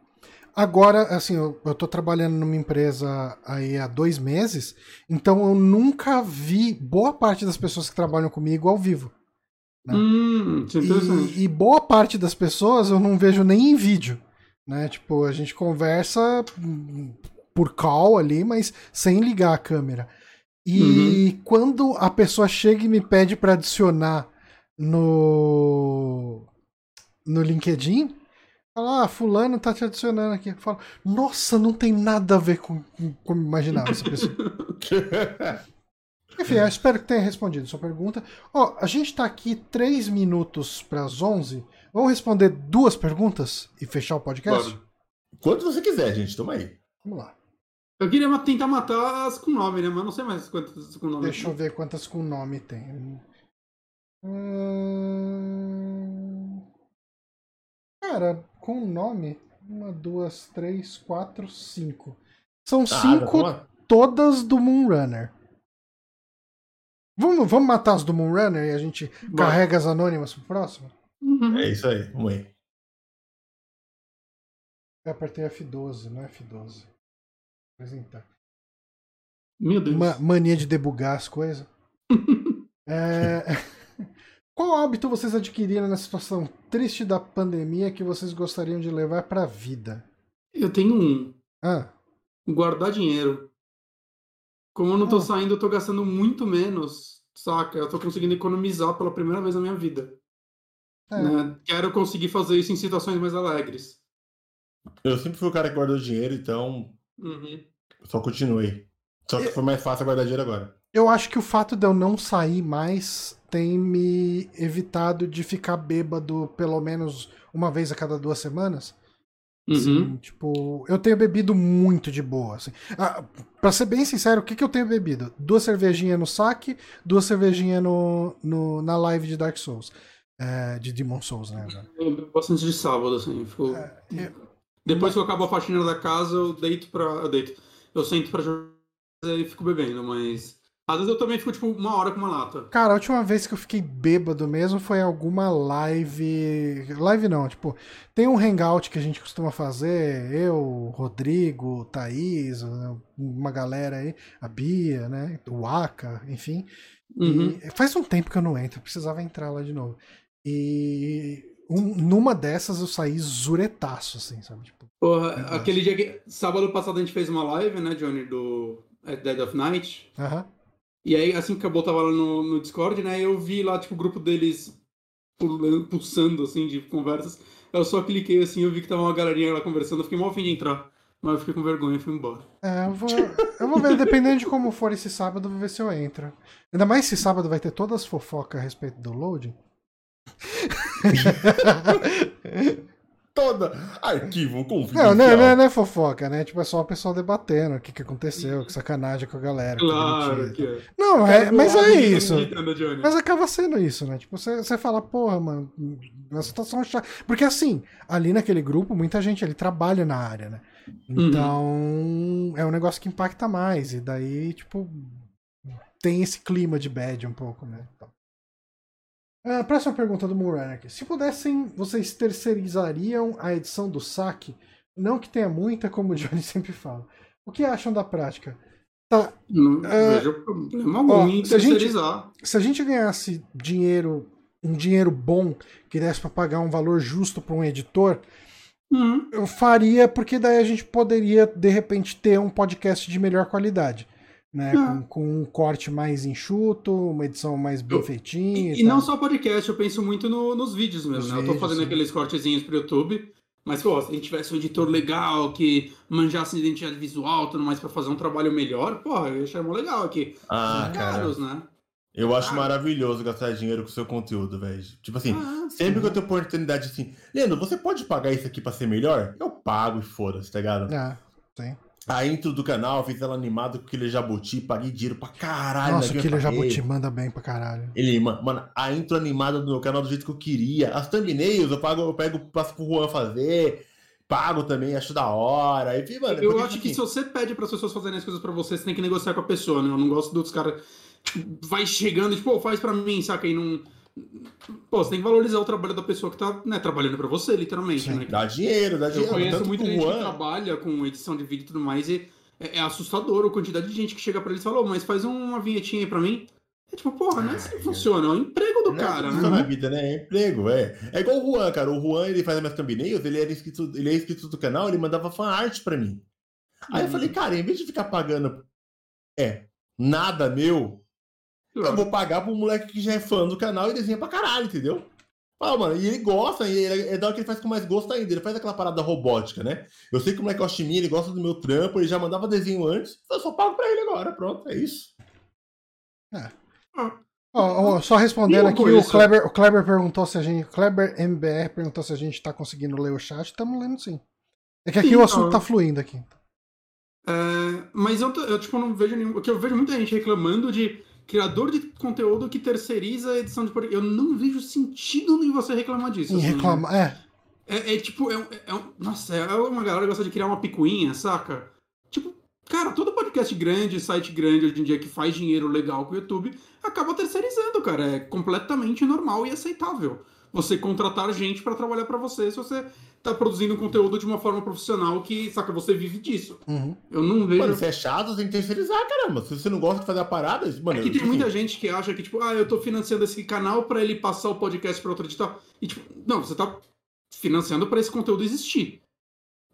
Agora, assim, eu, tô trabalhando numa empresa aí há dois meses, então eu nunca vi boa parte das pessoas que trabalham comigo ao vivo. Né? Hum, é. E, e boa parte das pessoas eu não vejo nem em vídeo. Né? Tipo, a gente conversa hum, por call ali, mas sem ligar a câmera. E quando a pessoa chega e me pede para adicionar no no LinkedIn, fala, ah, fulano tá te adicionando aqui. Eu falo, nossa, não tem nada a ver com com como imaginava essa pessoa. Enfim, eu espero que tenha respondido sua pergunta. Ó, a gente tá aqui 3 minutos para as 11. Vamos responder duas perguntas e fechar o podcast? Bora. Quanto você quiser, gente. Toma aí. Vamos lá. Eu queria tentar matar as com nome, né? Mas eu não sei mais quantas com nome. Deixa eu ver quantas com nome tem. Hum... Cara, com o nome, uma, duas, três, quatro, cinco. São Ah, cinco todas do Moonrunner. Vamos, vamos matar as do Moonrunner e a gente carrega as anônimas pro próximo? Uhum. É isso aí, vamos aí. Eu apertei F12, não é F12. Apresentar. Meu Deus. Ma- mania de debugar as coisas. É, Qual hábito vocês adquiriram na situação triste da pandemia que vocês gostariam de levar pra vida? Eu tenho um. Ah, Guardar dinheiro. Como eu não tô Ah. saindo, eu tô gastando muito menos, saca? Eu tô conseguindo economizar pela primeira vez na minha vida. é. né? Quero conseguir fazer isso em situações mais alegres. Eu sempre fui o cara que guardou dinheiro, então Uhum. só continuei. Só que foi mais fácil guardar dinheiro agora. Eu acho que o fato de eu não sair mais tem me evitado de ficar bêbado pelo menos uma vez a cada duas semanas. Uhum. Assim, tipo, eu tenho bebido muito de boa. Assim. Ah, pra ser bem sincero, o que, que eu tenho bebido? Duas cervejinhas no saque, duas cervejinhas no, no, na live de Dark Souls. É, de Demon Souls, né? Eu bastante de sábado, assim. Fico... eu- Depois que eu acabo a faxina da casa, eu deito pra. Eu deito. Eu sento pra jogar e fico bebendo, mas. Às vezes eu também fico, tipo, uma hora com uma lata. Cara, a última vez que eu fiquei bêbado mesmo foi em alguma live. Live não, tipo, tem um hangout que a gente costuma fazer, eu, Rodrigo, Thaís, uma galera aí, a Bia, né? O Aka, enfim. Uhum. E faz um tempo que eu não entro, eu precisava entrar lá de novo. E um- numa dessas eu saí zuretaço, assim, sabe? Tipo, Porra, aquele dia que. Sábado passado a gente fez uma live, né, Johnny, do At Dead of Night. aham. E aí, assim que acabou, tava lá no, no Discord, né? Eu vi lá, tipo, o grupo deles pulando, pulsando, assim, de conversas. Eu só cliquei assim, eu vi que tava uma galerinha lá conversando, eu fiquei mal fim de entrar. Mas eu fiquei com vergonha e fui embora. É, eu vou, eu vou ver, dependendo de como for esse sábado, eu vou ver se eu entro. Ainda mais esse sábado vai ter todas as fofocas a respeito do loading. Toda arquivo Não, confidencial. não, não, não é fofoca, né? Tipo, é só o pessoal debatendo o que, que aconteceu, que sacanagem com a galera. Claro que é. Não, é, mas é isso. Mas acaba sendo isso, né? Tipo, você, você fala, porra, mano, uma situação chata. Porque assim, ali naquele grupo, muita gente ali trabalha na área, né? Então, é um negócio que impacta mais. E daí, tipo, tem esse clima de bad um pouco, né? Então. Ah, próxima pergunta do aqui. Se pudessem, vocês terceirizariam a edição do saque? Não que tenha muita, como o Johnny sempre fala. O que acham da prática? Tá, Não É, vejo problema algum ó, em se a gente- terceirizar. se a gente ganhasse dinheiro, um dinheiro bom, que desse pra pagar um valor justo pra um editor, Uhum. eu faria, porque daí a gente poderia, de repente, ter um podcast de melhor qualidade. Né? Ah. Com, com um corte mais enxuto, uma edição mais bem feitinha. E, e não só podcast, eu penso muito no- nos vídeos mesmo, Nos né? eu tô vídeos, fazendo sim. aqueles cortezinhos pro YouTube, mas, pô, se a gente tivesse um editor legal, que manjasse identidade visual, tudo mais, pra fazer um trabalho melhor, pô, eu achei legal aqui. Ah, cara. caros, né? Eu acho Ah. maravilhoso gastar dinheiro com o seu conteúdo, velho. Tipo assim, Ah, sempre que eu tenho oportunidade assim, Leandro, você pode pagar isso aqui pra ser melhor? Eu pago e foda-se, tá ligado? Ah, sim. A intro do canal, eu fiz ela animada com aquele jabuti, paguei dinheiro pra caralho. Nossa, né, que eu aquele paguei. jabuti manda bem pra caralho. Ele, ma- mano, a intro animada do meu canal do jeito que eu queria. As thumbnails eu pago, eu pego, passo pro Juan fazer. Pago também, acho da hora. E, mano, Eu acho tipo que assim, se você pede para as pessoas fazerem as coisas pra você, você tem que negociar com a pessoa, né? Eu não gosto dos caras. tipo, Vai chegando, tipo, pô, faz pra mim, saca? E não. Pô, você tem que valorizar o trabalho da pessoa que tá né, trabalhando pra você, literalmente, Sim. né? Dá dinheiro, dá Eu dinheiro. conheço Tanto muita gente que Juan. trabalha com edição de vídeo e tudo mais, e é, é assustador a quantidade de gente que chega pra eles e fala, "Ô, mas faz uma vinhetinha aí pra mim. É tipo, porra, não é assim que funciona, é o emprego do Não é cara, isso né? na vida, né? É emprego, é. É igual o Juan, cara. O Juan, ele faz as minhas thumbnails, ele era inscrito, ele é inscrito do canal, ele mandava fan art pra mim. Aí eu Uhum. falei, cara, em vez de ficar pagando é, nada meu, eu vou pagar pro moleque que já é fã do canal e desenha pra caralho, entendeu? Ah, mano, e ele gosta, e ele, é da hora que ele faz com mais gosto ainda. Ele faz aquela parada robótica, né? Eu sei que o moleque gosta de mim, ele gosta do meu trampo, ele já mandava desenho antes, eu só pago pra ele agora, pronto, é isso. Ó, ó, só respondendo aqui, o Kleber, o Kleber perguntou se a gente. O Kleber MBR perguntou se a gente tá conseguindo ler o chat. Estamos lendo sim. É que aqui Sim, o assunto ó. tá fluindo aqui. É, mas eu, eu, tipo, não vejo nenhum. Porque eu vejo muita gente reclamando de criador de conteúdo que terceiriza a edição de podcast. Eu não vejo sentido em você reclamar disso. Em assim, né? É. É, é tipo, é, um- é nossa, é uma galera que gosta de criar uma picuinha, saca? Tipo, cara, todo podcast grande, site grande hoje em dia que faz dinheiro legal com o YouTube, acaba terceirizando, cara. É completamente normal e aceitável. Você contratar gente pra trabalhar pra você se você tá produzindo conteúdo de uma forma profissional que, saca, você vive disso. Uhum. Eu não vejo. Mano, se é chato, tem que terceirizar, caramba. Se você não gosta de fazer a parada, mano. É que tem tipo, muita gente que acha que, tipo, ah, eu tô financiando esse canal pra ele passar o podcast pra outro edital. E, tipo, não, você tá financiando pra esse conteúdo existir.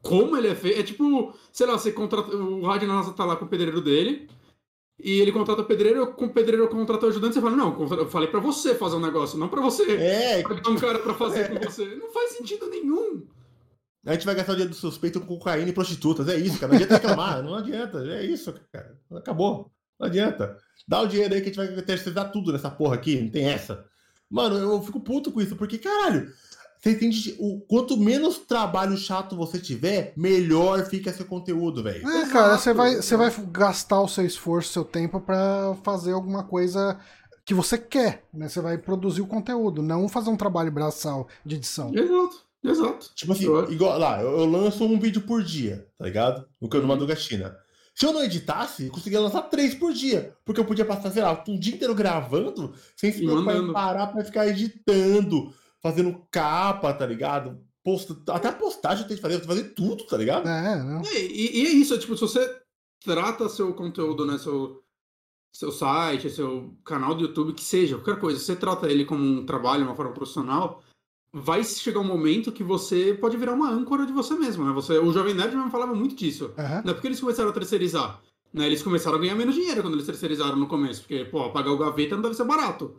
Como ele é feito? É tipo, sei lá, você contrata. O Rádio Nasa tá lá com o pedreiro dele. E ele contrata o pedreiro, com o pedreiro contrata o ajudante, você fala, não, eu falei pra você fazer um negócio, não pra você É, um cara pra fazer com você. Não faz sentido nenhum. A gente vai gastar o dinheiro do suspeito com cocaína e prostitutas. É isso, cara. Não adianta reclamar. não adianta. É isso, cara. Acabou. Não adianta. Dá o dinheiro aí que a gente vai terceirizar tudo nessa porra aqui. Não tem essa. Mano, eu fico puto com isso, porque, caralho, você entende? O, quanto menos trabalho chato você tiver, melhor fica seu conteúdo, velho. É, cara, você vai, você vai gastar o seu esforço, seu tempo pra fazer alguma coisa que você quer, né? Você vai produzir o conteúdo, não fazer um trabalho braçal de edição. Exato, exato. Tipo assim, Eu- igual lá, eu, eu lanço um vídeo por dia, tá ligado? No canal do Madruga China. Se eu não editasse, eu conseguia lançar três por dia. Porque eu podia passar, sei lá, um dia inteiro gravando, sem se preocupar em parar pra ficar editando, fazendo capa, tá ligado? Posta, até a postagem eu tenho que fazer, eu tenho que fazer tudo, tá ligado? É, não. É, e, e é isso, é, tipo, se você trata seu conteúdo, né, seu, seu site, seu canal do YouTube, que seja, qualquer coisa, você trata ele como um trabalho, uma forma profissional, vai chegar um momento que você pode virar uma âncora de você mesmo, né? Você, o Jovem Nerd mesmo falava muito disso. Aham. Não é porque eles começaram a terceirizar, né? Eles começaram a ganhar menos dinheiro quando eles terceirizaram no começo, porque, pô, pagar o gaveta não deve ser barato.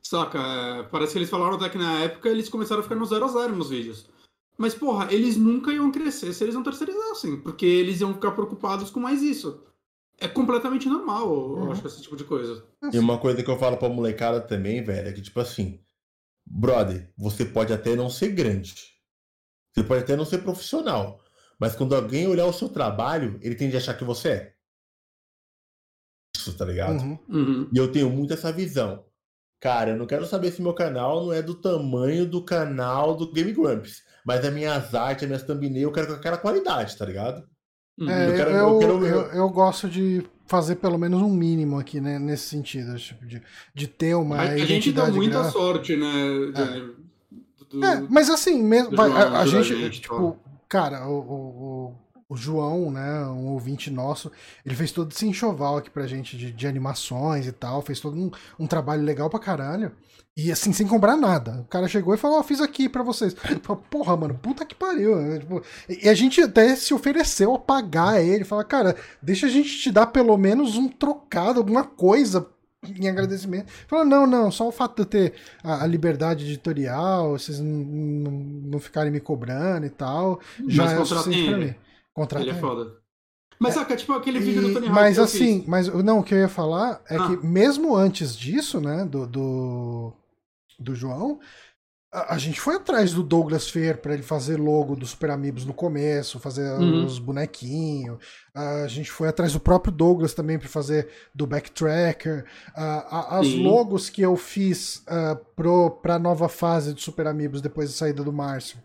Saca? É, parece que eles falaram até que na época eles começaram a ficar no zero a zero nos vídeos. Mas, porra, eles nunca iam crescer se eles não terceirizassem, porque eles iam ficar preocupados com mais isso. É completamente normal, eu Uhum. acho, esse tipo de coisa. E uma coisa que eu falo pra molecada também, velho, é que, tipo assim, brother, você pode até não ser grande. Você pode até não ser profissional. Mas quando alguém olhar o seu trabalho, ele tende a achar que você é. Isso, tá ligado? Uhum. Uhum. E eu tenho muito essa visão. Cara, eu não quero saber se meu canal não é do tamanho do canal do Game Grumps. Mas as minhas artes, as minhas thumbnails, eu quero com aquela qualidade, tá ligado? Uhum. É, Eu eu, quero- eu, eu quero- eu- eu gosto de fazer pelo menos um mínimo aqui, né, nesse sentido, tipo, de, de ter uma a, a gente deu muita sorte, né? Johnny? Do- É, mas assim, mesmo, vai, a, a gente, gente, tipo, cara, o, o, o- João, né, um ouvinte nosso, ele fez todo esse enxoval aqui pra gente de, de animações e tal, fez todo um, um trabalho legal pra caralho. E assim, sem cobrar nada. O cara chegou e falou, ó, fiz aqui pra vocês. Falei, Porra, mano, puta que pariu. né? Tipo, e a gente até se ofereceu a pagar ele. Fala, cara, deixa a gente te dar pelo menos um trocado, alguma coisa em agradecimento. Falou, não, não, só o fato de eu ter a, a liberdade editorial, vocês não, não, não ficarem me cobrando e tal, já Mas é suficiente pra mim. Contratem Ele é foda. Mas saca, tipo aquele vídeo E- do Tony Hawk mas assim, fiz. mas não, o que eu ia falar é Ah. que mesmo antes disso, né, do, do, do João, a, a gente foi atrás do Douglas Fer pra ele fazer logo do Super Amigos no começo, fazer Uhum. os bonequinhos. A gente foi atrás do próprio Douglas também pra fazer do Backtracker. A- a- as Sim. logos que eu fiz ah, pro, pra nova fase do Super Amigos depois da saída do Márcio.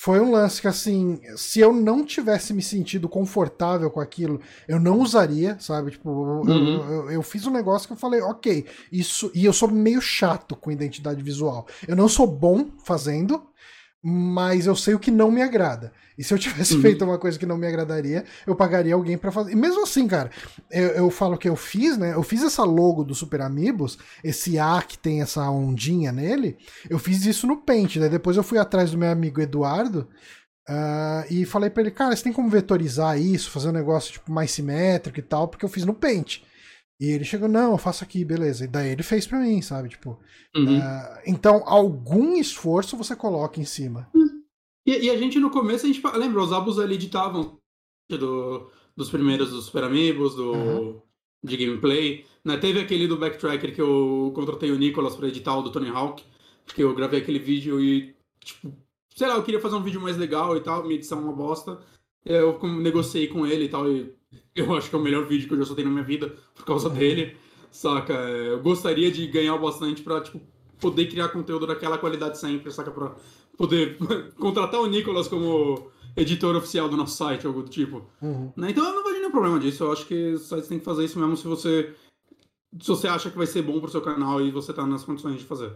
Foi um lance que, assim, se eu não tivesse me sentido confortável com aquilo, eu não usaria, sabe? Tipo, eu, Uhum. eu- eu- eu fiz um negócio que eu falei, ok, isso. E eu sou meio chato com identidade visual. Eu não sou bom fazendo, mas eu sei o que não me agrada. E se eu tivesse Uhum. feito uma coisa que não me agradaria, eu pagaria alguém pra fazer. E mesmo assim, cara, eu, eu falo que eu fiz, né? Eu fiz essa logo do Super Amigos, esse A que tem essa ondinha nele, eu fiz isso no Paint, né? Depois eu fui atrás do meu amigo Eduardo. ah, e falei pra ele, cara, você tem como vetorizar isso, fazer um negócio tipo mais simétrico e tal, porque eu fiz no Paint. E ele chegou, não, eu faço aqui, beleza. E daí ele fez pra mim, sabe? Tipo, Uhum. ah, então algum esforço você coloca em cima. E, e a gente no começo, a gente lembra, os abos ali editavam do, dos primeiros dos Super Amigos, do, Uhum. de gameplay. Né? Teve aquele do Backtracker que eu contratei o Nicolas pra editar o do Tony Hawk, porque eu gravei aquele vídeo e, tipo, sei lá, eu queria fazer um vídeo mais legal e tal, minha edição é uma bosta. Eu negociei com ele e tal, e eu acho que é o melhor vídeo que eu já soltei na minha vida por causa dele. saca? Eu gostaria de ganhar bastante pra, tipo, poder criar conteúdo daquela qualidade sempre, saca? Pra poder contratar o Nicolas como editor oficial do nosso site, algo do tipo. Uhum. Né? Então eu não vejo nenhum problema disso. Eu acho que os sites têm que fazer isso mesmo se você. Se você acha que vai ser bom pro seu canal e você tá nas condições de fazer.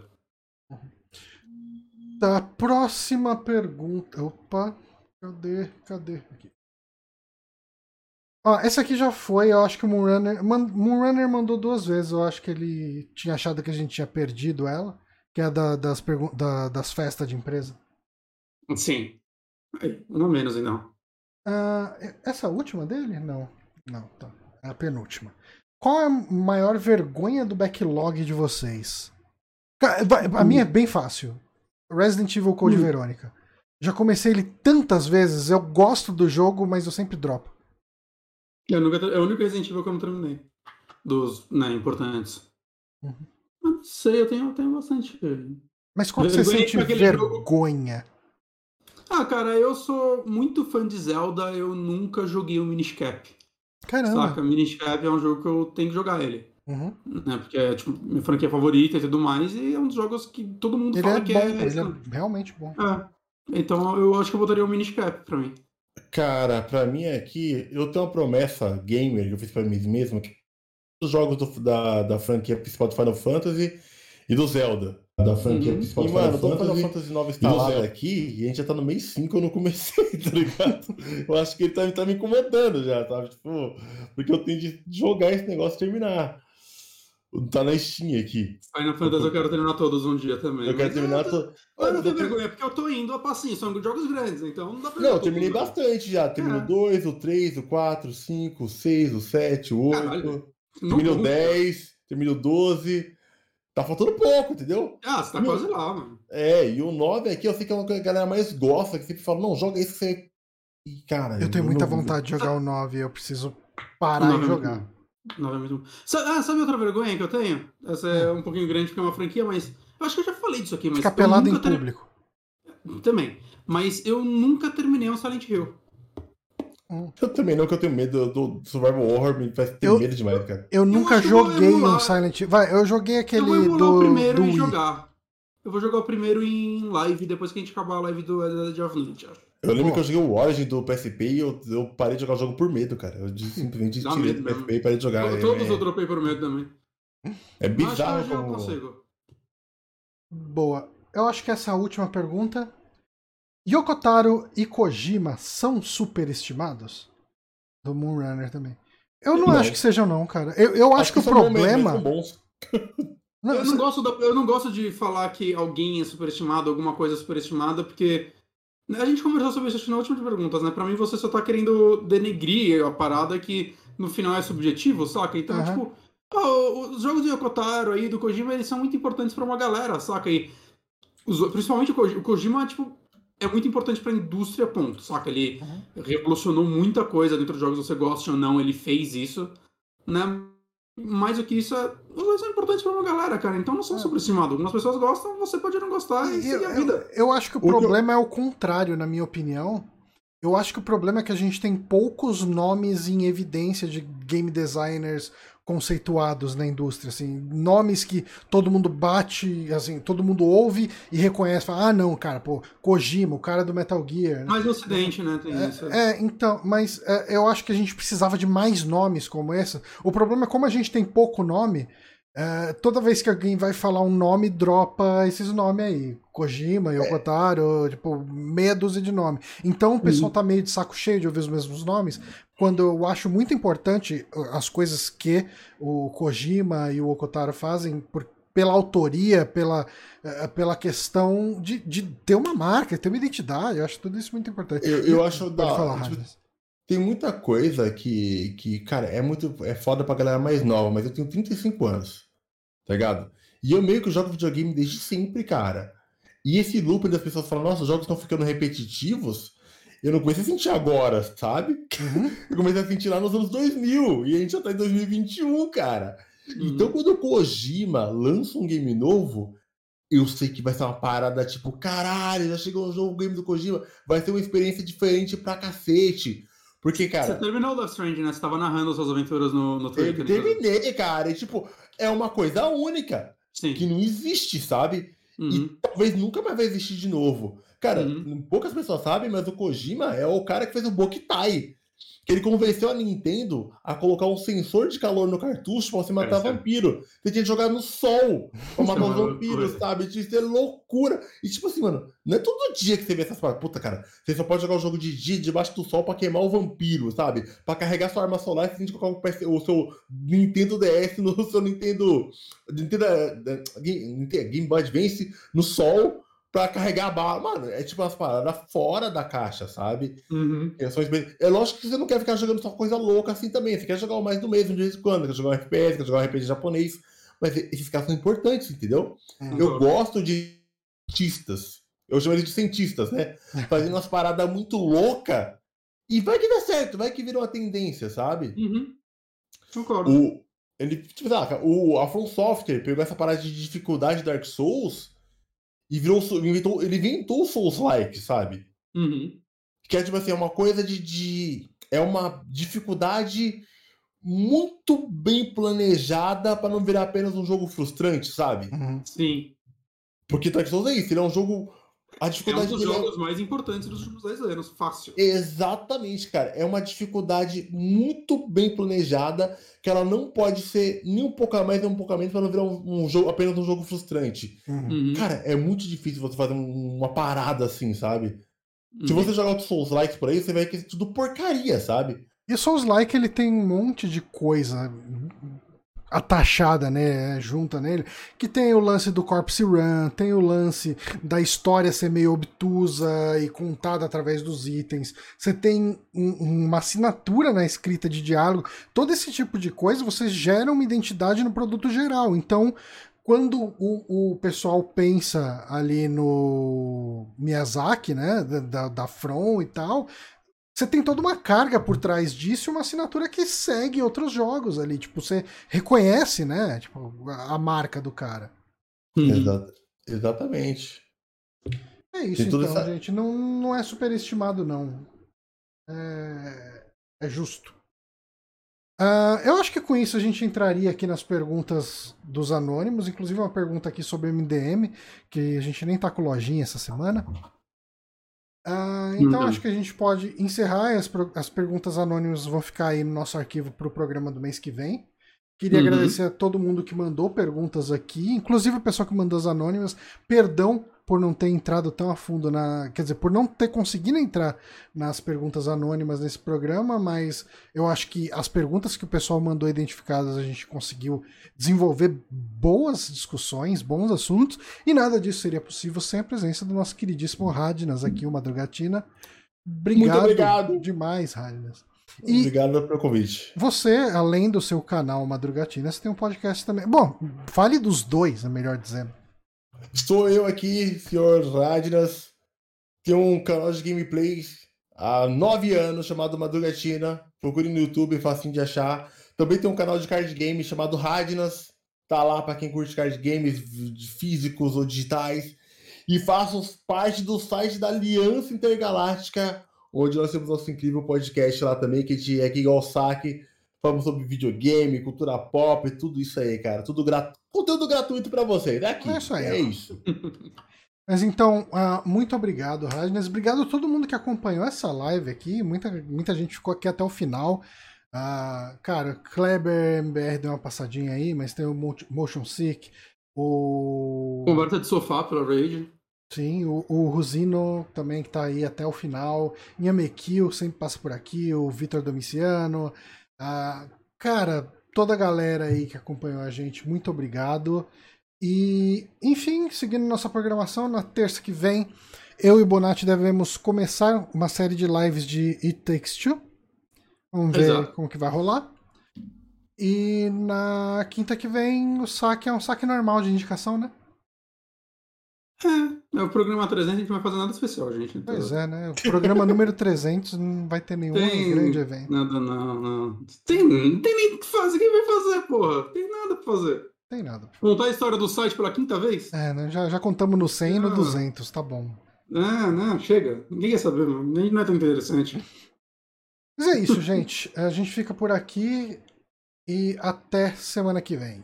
Tá, próxima pergunta. Opa, cadê? Cadê? Aqui. Ó, essa aqui já foi, eu acho que o Moonrunner. Man, Moonrunner mandou duas vezes, eu acho que ele tinha achado que a gente tinha perdido ela, que é a da, das, pergun- da- das festas de empresa. Sim. Uma menos então. Ah, essa última dele? Não. Não, tá. É a penúltima. Qual é a maior vergonha do backlog de vocês? A minha é bem fácil. Resident Evil Code Hum. Verônica. Já comecei ele tantas vezes, eu gosto do jogo, mas eu sempre dropo. Eu nunca, é o único Resident Evil que eu não terminei. Dos, né, importantes. Uhum. Mas não sei, eu tenho, eu tenho bastante. Mas que você Vergonha sente aquele jogo- vergonha? Ah, cara, eu sou muito fã de Zelda, eu nunca joguei o Minish Cap. Caramba. Saca? Minish Cap é um jogo que eu tenho que jogar ele. Uhum. Né? Porque é tipo, minha franquia favorita e tudo mais, e é um dos jogos que todo mundo Ele fala é que bom, é. ele é realmente bom. É. Então eu acho que eu botaria o Minish Cap pra mim. Cara, pra mim aqui, eu tenho uma promessa gamer que eu fiz pra mim mesmo, que os jogos do- da, da franquia principal do Final Fantasy e do Zelda. Da franquia Uhum. principal E, do mano, Final Fantasy. Final Fantasy 9 instalado aqui e a gente já tá no mês 5 eu não comecei, tá ligado? eu acho que ele tá, tá me incomodando já, sabe? Tipo, porque eu tenho de jogar esse negócio e terminar. Tá na Steam aqui. Final Fantasy eu quero terminar todos um dia também. Eu quero mas terminar. Eu, To... eu não tenho vergonha, porque eu tô indo a passinho, são jogos grandes, então não dá pra Não, eu terminei tudo, bastante já. Terminei É. o 2, o 3, o 4, o 5, o 6, o 7, o 8. Caralho. Terminei o Não- 10, terminei o 12. Tá faltando pouco, entendeu? Ah, você tá Meu- quase lá, mano. É, e o 9 aqui eu sei que é uma coisa que a galera mais gosta, que sempre fala, não, joga isso que você. E, cara, Eu tenho muita não- vontade de jogar o 9, eu preciso parar Não, e não, jogar. É. Sa- ah, sabe outra vergonha que eu tenho? Essa é um pouquinho grande porque é uma franquia, mas. Eu acho que eu já falei disso aqui, mas. Ficar eu pelado em ter- público. Também. Mas eu nunca terminei um Silent Hill. Eu também não, que eu tenho medo do Survival Horror, me faz ter Eu- medo demais, cara. Eu nunca acho eu joguei um. Silent Hill. Vai, eu joguei aquele eu vou do, o primeiro do e Wii. jogar. Eu vou jogar o primeiro em live depois que a gente acabar a live do Dead of Ninja. Eu lembro Pô. que eu joguei o Origin do PSP e eu, eu parei de jogar o jogo por medo, cara. Eu simplesmente Dá tirei do mesmo. PSP e parei de jogar. É- Todos é, eu dropei por medo também. é Mas acho que bizarro eu como. consigo. Boa. Eu acho que essa é a última pergunta. Yokotaro e Kojima são superestimados? Do Moonrunner também. Eu não, Não. acho que sejam, não, cara. Eu, eu acho, que, o são bons mesmo, problema. Não, Eu não, gosto da- eu não gosto de falar que alguém é superestimado, alguma coisa é superestimada, porque a gente conversou sobre isso na última de perguntas, né? Pra mim você só tá querendo denegrir a parada que no final é subjetivo, saca? Então, Aham. tipo, os jogos do Yokotaro aí, do Kojima, eles são muito importantes pra uma galera, saca? E os- principalmente o Koji- o Kojima, tipo, é muito importante pra indústria, ponto, saca? Ele revolucionou muita coisa dentro dos jogos, você gosta ou não, ele fez isso, né? Mais do que isso, é- os dois são importantes pra uma galera, cara. Então não são É. superestimados. Algumas pessoas gostam, você pode não gostar e Eu, seguir a eu- vida. eu acho que o O que eu- problema é o contrário, na minha opinião. Eu acho que o problema é que a gente tem poucos nomes em evidência de game designers conceituados na indústria, assim, nomes que todo mundo bate, assim, todo mundo ouve e reconhece, fala, ah, não, cara, pô, Kojima, o cara do Metal Gear. né? Mas no ocidente, né, tem isso. É, então, mas é, eu acho que a gente precisava de mais nomes como esse. O problema é como a gente tem pouco nome, é, toda vez que alguém vai falar um nome, dropa esses nomes aí. Kojima, Yokotaro, tipo, meia dúzia de nome. Então o pessoal tá meio de saco cheio de ouvir os mesmos nomes, quando eu acho muito importante uh, as coisas que o Kojima e o Okotaro fazem por- pela autoria, pela, eh, pela questão de, de ter uma marca, ter uma identidade. Eu acho tudo isso muito importante. Eu, eu acho Pode da. falar, tipo, tem muita coisa que, que, cara, é muito. É foda pra galera mais nova, mas eu tenho 35 anos. Tá ligado? E eu meio que jogo videogame desde sempre, cara. E esse loop das pessoas falam, nossa, os jogos estão ficando repetitivos. Eu não comecei a sentir agora, sabe? Uhum. Eu comecei a sentir lá nos anos 2000. E a gente já tá em 2021, cara. Uhum. Então, quando o Kojima lança um game novo, eu sei que vai ser uma parada tipo, caralho, já chegou um jogo game do Kojima, vai ser uma experiência diferente pra cacete. Porque, Você cara, terminou o Death Stranding, né? Você tava narrando suas aventuras no, no eu Twitter. terminei, cara, e tipo, é uma coisa única, Sim. que não existe, sabe? Uhum. E talvez nunca mais vai existir de novo. Cara, Uhum. poucas pessoas sabem, mas o Kojima é o cara que fez o Bokitai. Que ele convenceu a Nintendo a colocar um sensor de calor no cartucho pra você matar é- vampiro. Você tinha que jogar no sol pra matar os vampiros, sabe? Isso é loucura. E tipo assim, mano, não é todo dia que você vê essas paradas. Puta, cara, você só pode jogar o jogo de dia debaixo do sol pra queimar o vampiro, sabe? Pra carregar sua arma solar, você tem que colocar o, seu Nintendo DS no seu Nintendo. Nintendo eh, Nintendo Game Boy Advance no sol pra carregar a bala. Mano, é tipo umas paradas fora da caixa, sabe? Uhum. É, é lógico que você não quer ficar jogando só coisa louca assim também. Você quer jogar mais do mesmo de vez em quando, quer jogar um FPS, quer jogar um RPG japonês. Mas esses caras são importantes, entendeu? Uhum. Eu gosto de cientistas. Eu chamo eles de cientistas, né? Fazendo umas paradas muito loucas. E vai que dá certo, vai que vira uma tendência, sabe? Uhum. Concordo. O, ele, tipo, saca, o a From Software pegou essa parada de dificuldade de Dark Souls e virou, inventou, ele inventou o Souls-like, sabe? Uhum. Que é tipo assim, é uma coisa de, de. É uma dificuldade muito bem planejada pra não virar apenas um jogo frustrante, sabe? Uhum. Sim. Porque Dark Souls é isso, ele é um jogo. A É um dificuldade dos é- jogos mais importantes dos últimos 10 anos. Fácil. Exatamente, cara. É uma dificuldade muito bem planejada, que ela não pode ser nem um pouco a mais nem um pouco a menos para não virar um, um jogo apenas um jogo frustrante. Uhum. Uhum. Cara, é muito difícil você fazer um- uma parada assim, sabe? Se Uhum. você jogar outros Souls likes por aí, você vai ver que é tudo porcaria, sabe? E o Souls-like, ele tem um monte de coisa atachada, né, junta nele, que tem o lance do Corpse Run, tem o lance da história ser meio obtusa e contada através dos itens, você tem um- uma assinatura na escrita de diálogo, todo esse tipo de coisa, você gera uma identidade no produto geral, então quando o, o pessoal pensa ali no Miyazaki, né, da, da, From e tal, você tem toda uma carga por trás disso e uma assinatura que segue outros jogos ali. Tipo, você reconhece, né? Tipo, a a marca do cara. Exa- exatamente. É isso, então, essa- gente. Não, não é superestimado, não. É, é justo. Ah, eu acho que com isso a gente entraria aqui nas perguntas dos anônimos, inclusive uma pergunta aqui sobre MDM, que a gente nem tá com lojinha essa semana. Ah, então Uhum. acho que a gente pode encerrar as, as perguntas anônimas vão ficar aí no nosso arquivo para o programa do mês que vem. Queria Uhum. agradecer a todo mundo que mandou perguntas aqui, inclusive o pessoal que mandou as anônimas. Perdão por não ter entrado tão a fundo na. Quer dizer, por não ter conseguido entrar nas perguntas anônimas nesse programa, mas eu acho que as perguntas que o pessoal mandou identificadas a gente conseguiu desenvolver boas discussões, bons assuntos, e nada disso seria possível sem a presença do nosso queridíssimo Radnas aqui, o Madrugatina. Obrigado, Muito obrigado. demais, Radnas. E Obrigado pelo convite. você, além do seu canal Madrugatina, você tem um podcast também. Bom, fale dos dois, é melhor dizendo. Estou eu aqui, senhor Radnas. Tenho um canal de gameplays há nove anos chamado Madrugatina. Procure no YouTube, facinho de achar. Também tem um canal de card game chamado Radnas. Tá lá para quem curte card games físicos ou digitais. E faço parte do site da Aliança Intergaláctica, onde nós temos nosso incrível podcast lá também, que é aqui igual saque. Falamos sobre videogame, cultura pop, tudo isso aí, cara. Tudo gra... Conteúdo gratuito para vocês. É aqui. É isso aí, É isso. Mas então, ah, muito obrigado, Radnas. Obrigado a todo mundo que acompanhou essa live aqui. Muita, muita gente ficou aqui até o final. Ah, cara, Kleber MBR deu uma passadinha aí, mas tem o Mo- Motion Sick, o. Conversa de sofá pela Raid. Sim, o, o Rosino também que tá aí até o final. Inhamekil sempre passa por aqui, o Vitor Domiciano. Ah, cara, toda a galera aí que acompanhou a gente, muito obrigado. E, enfim, seguindo nossa programação, na terça que vem, eu e Bonatti devemos começar uma série de lives de It Takes Two. Vamos ver Exato. como que vai rolar. E na quinta que vem, o saque é um saque normal de indicação, né? É, é o programa 300 a gente não vai fazer nada especial, gente. Então, Pois é, né? O programa número 300 não vai ter nenhum Tem grande evento. Nada, não, não. Tem, não tem nem o que fazer. Quem vai fazer, porra? Tem nada pra fazer. Tem nada. Contar a história do site pela quinta vez? É, né? já, já contamos no 100 e no Ah. 200, tá bom. Ah, não, chega. Ninguém quer saber, mano. Nem não é tão interessante. Mas é isso, gente. A gente fica por aqui e até semana que vem.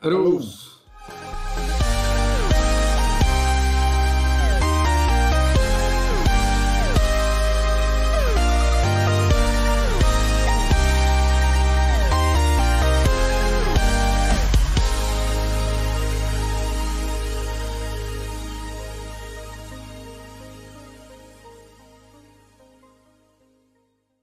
Falou.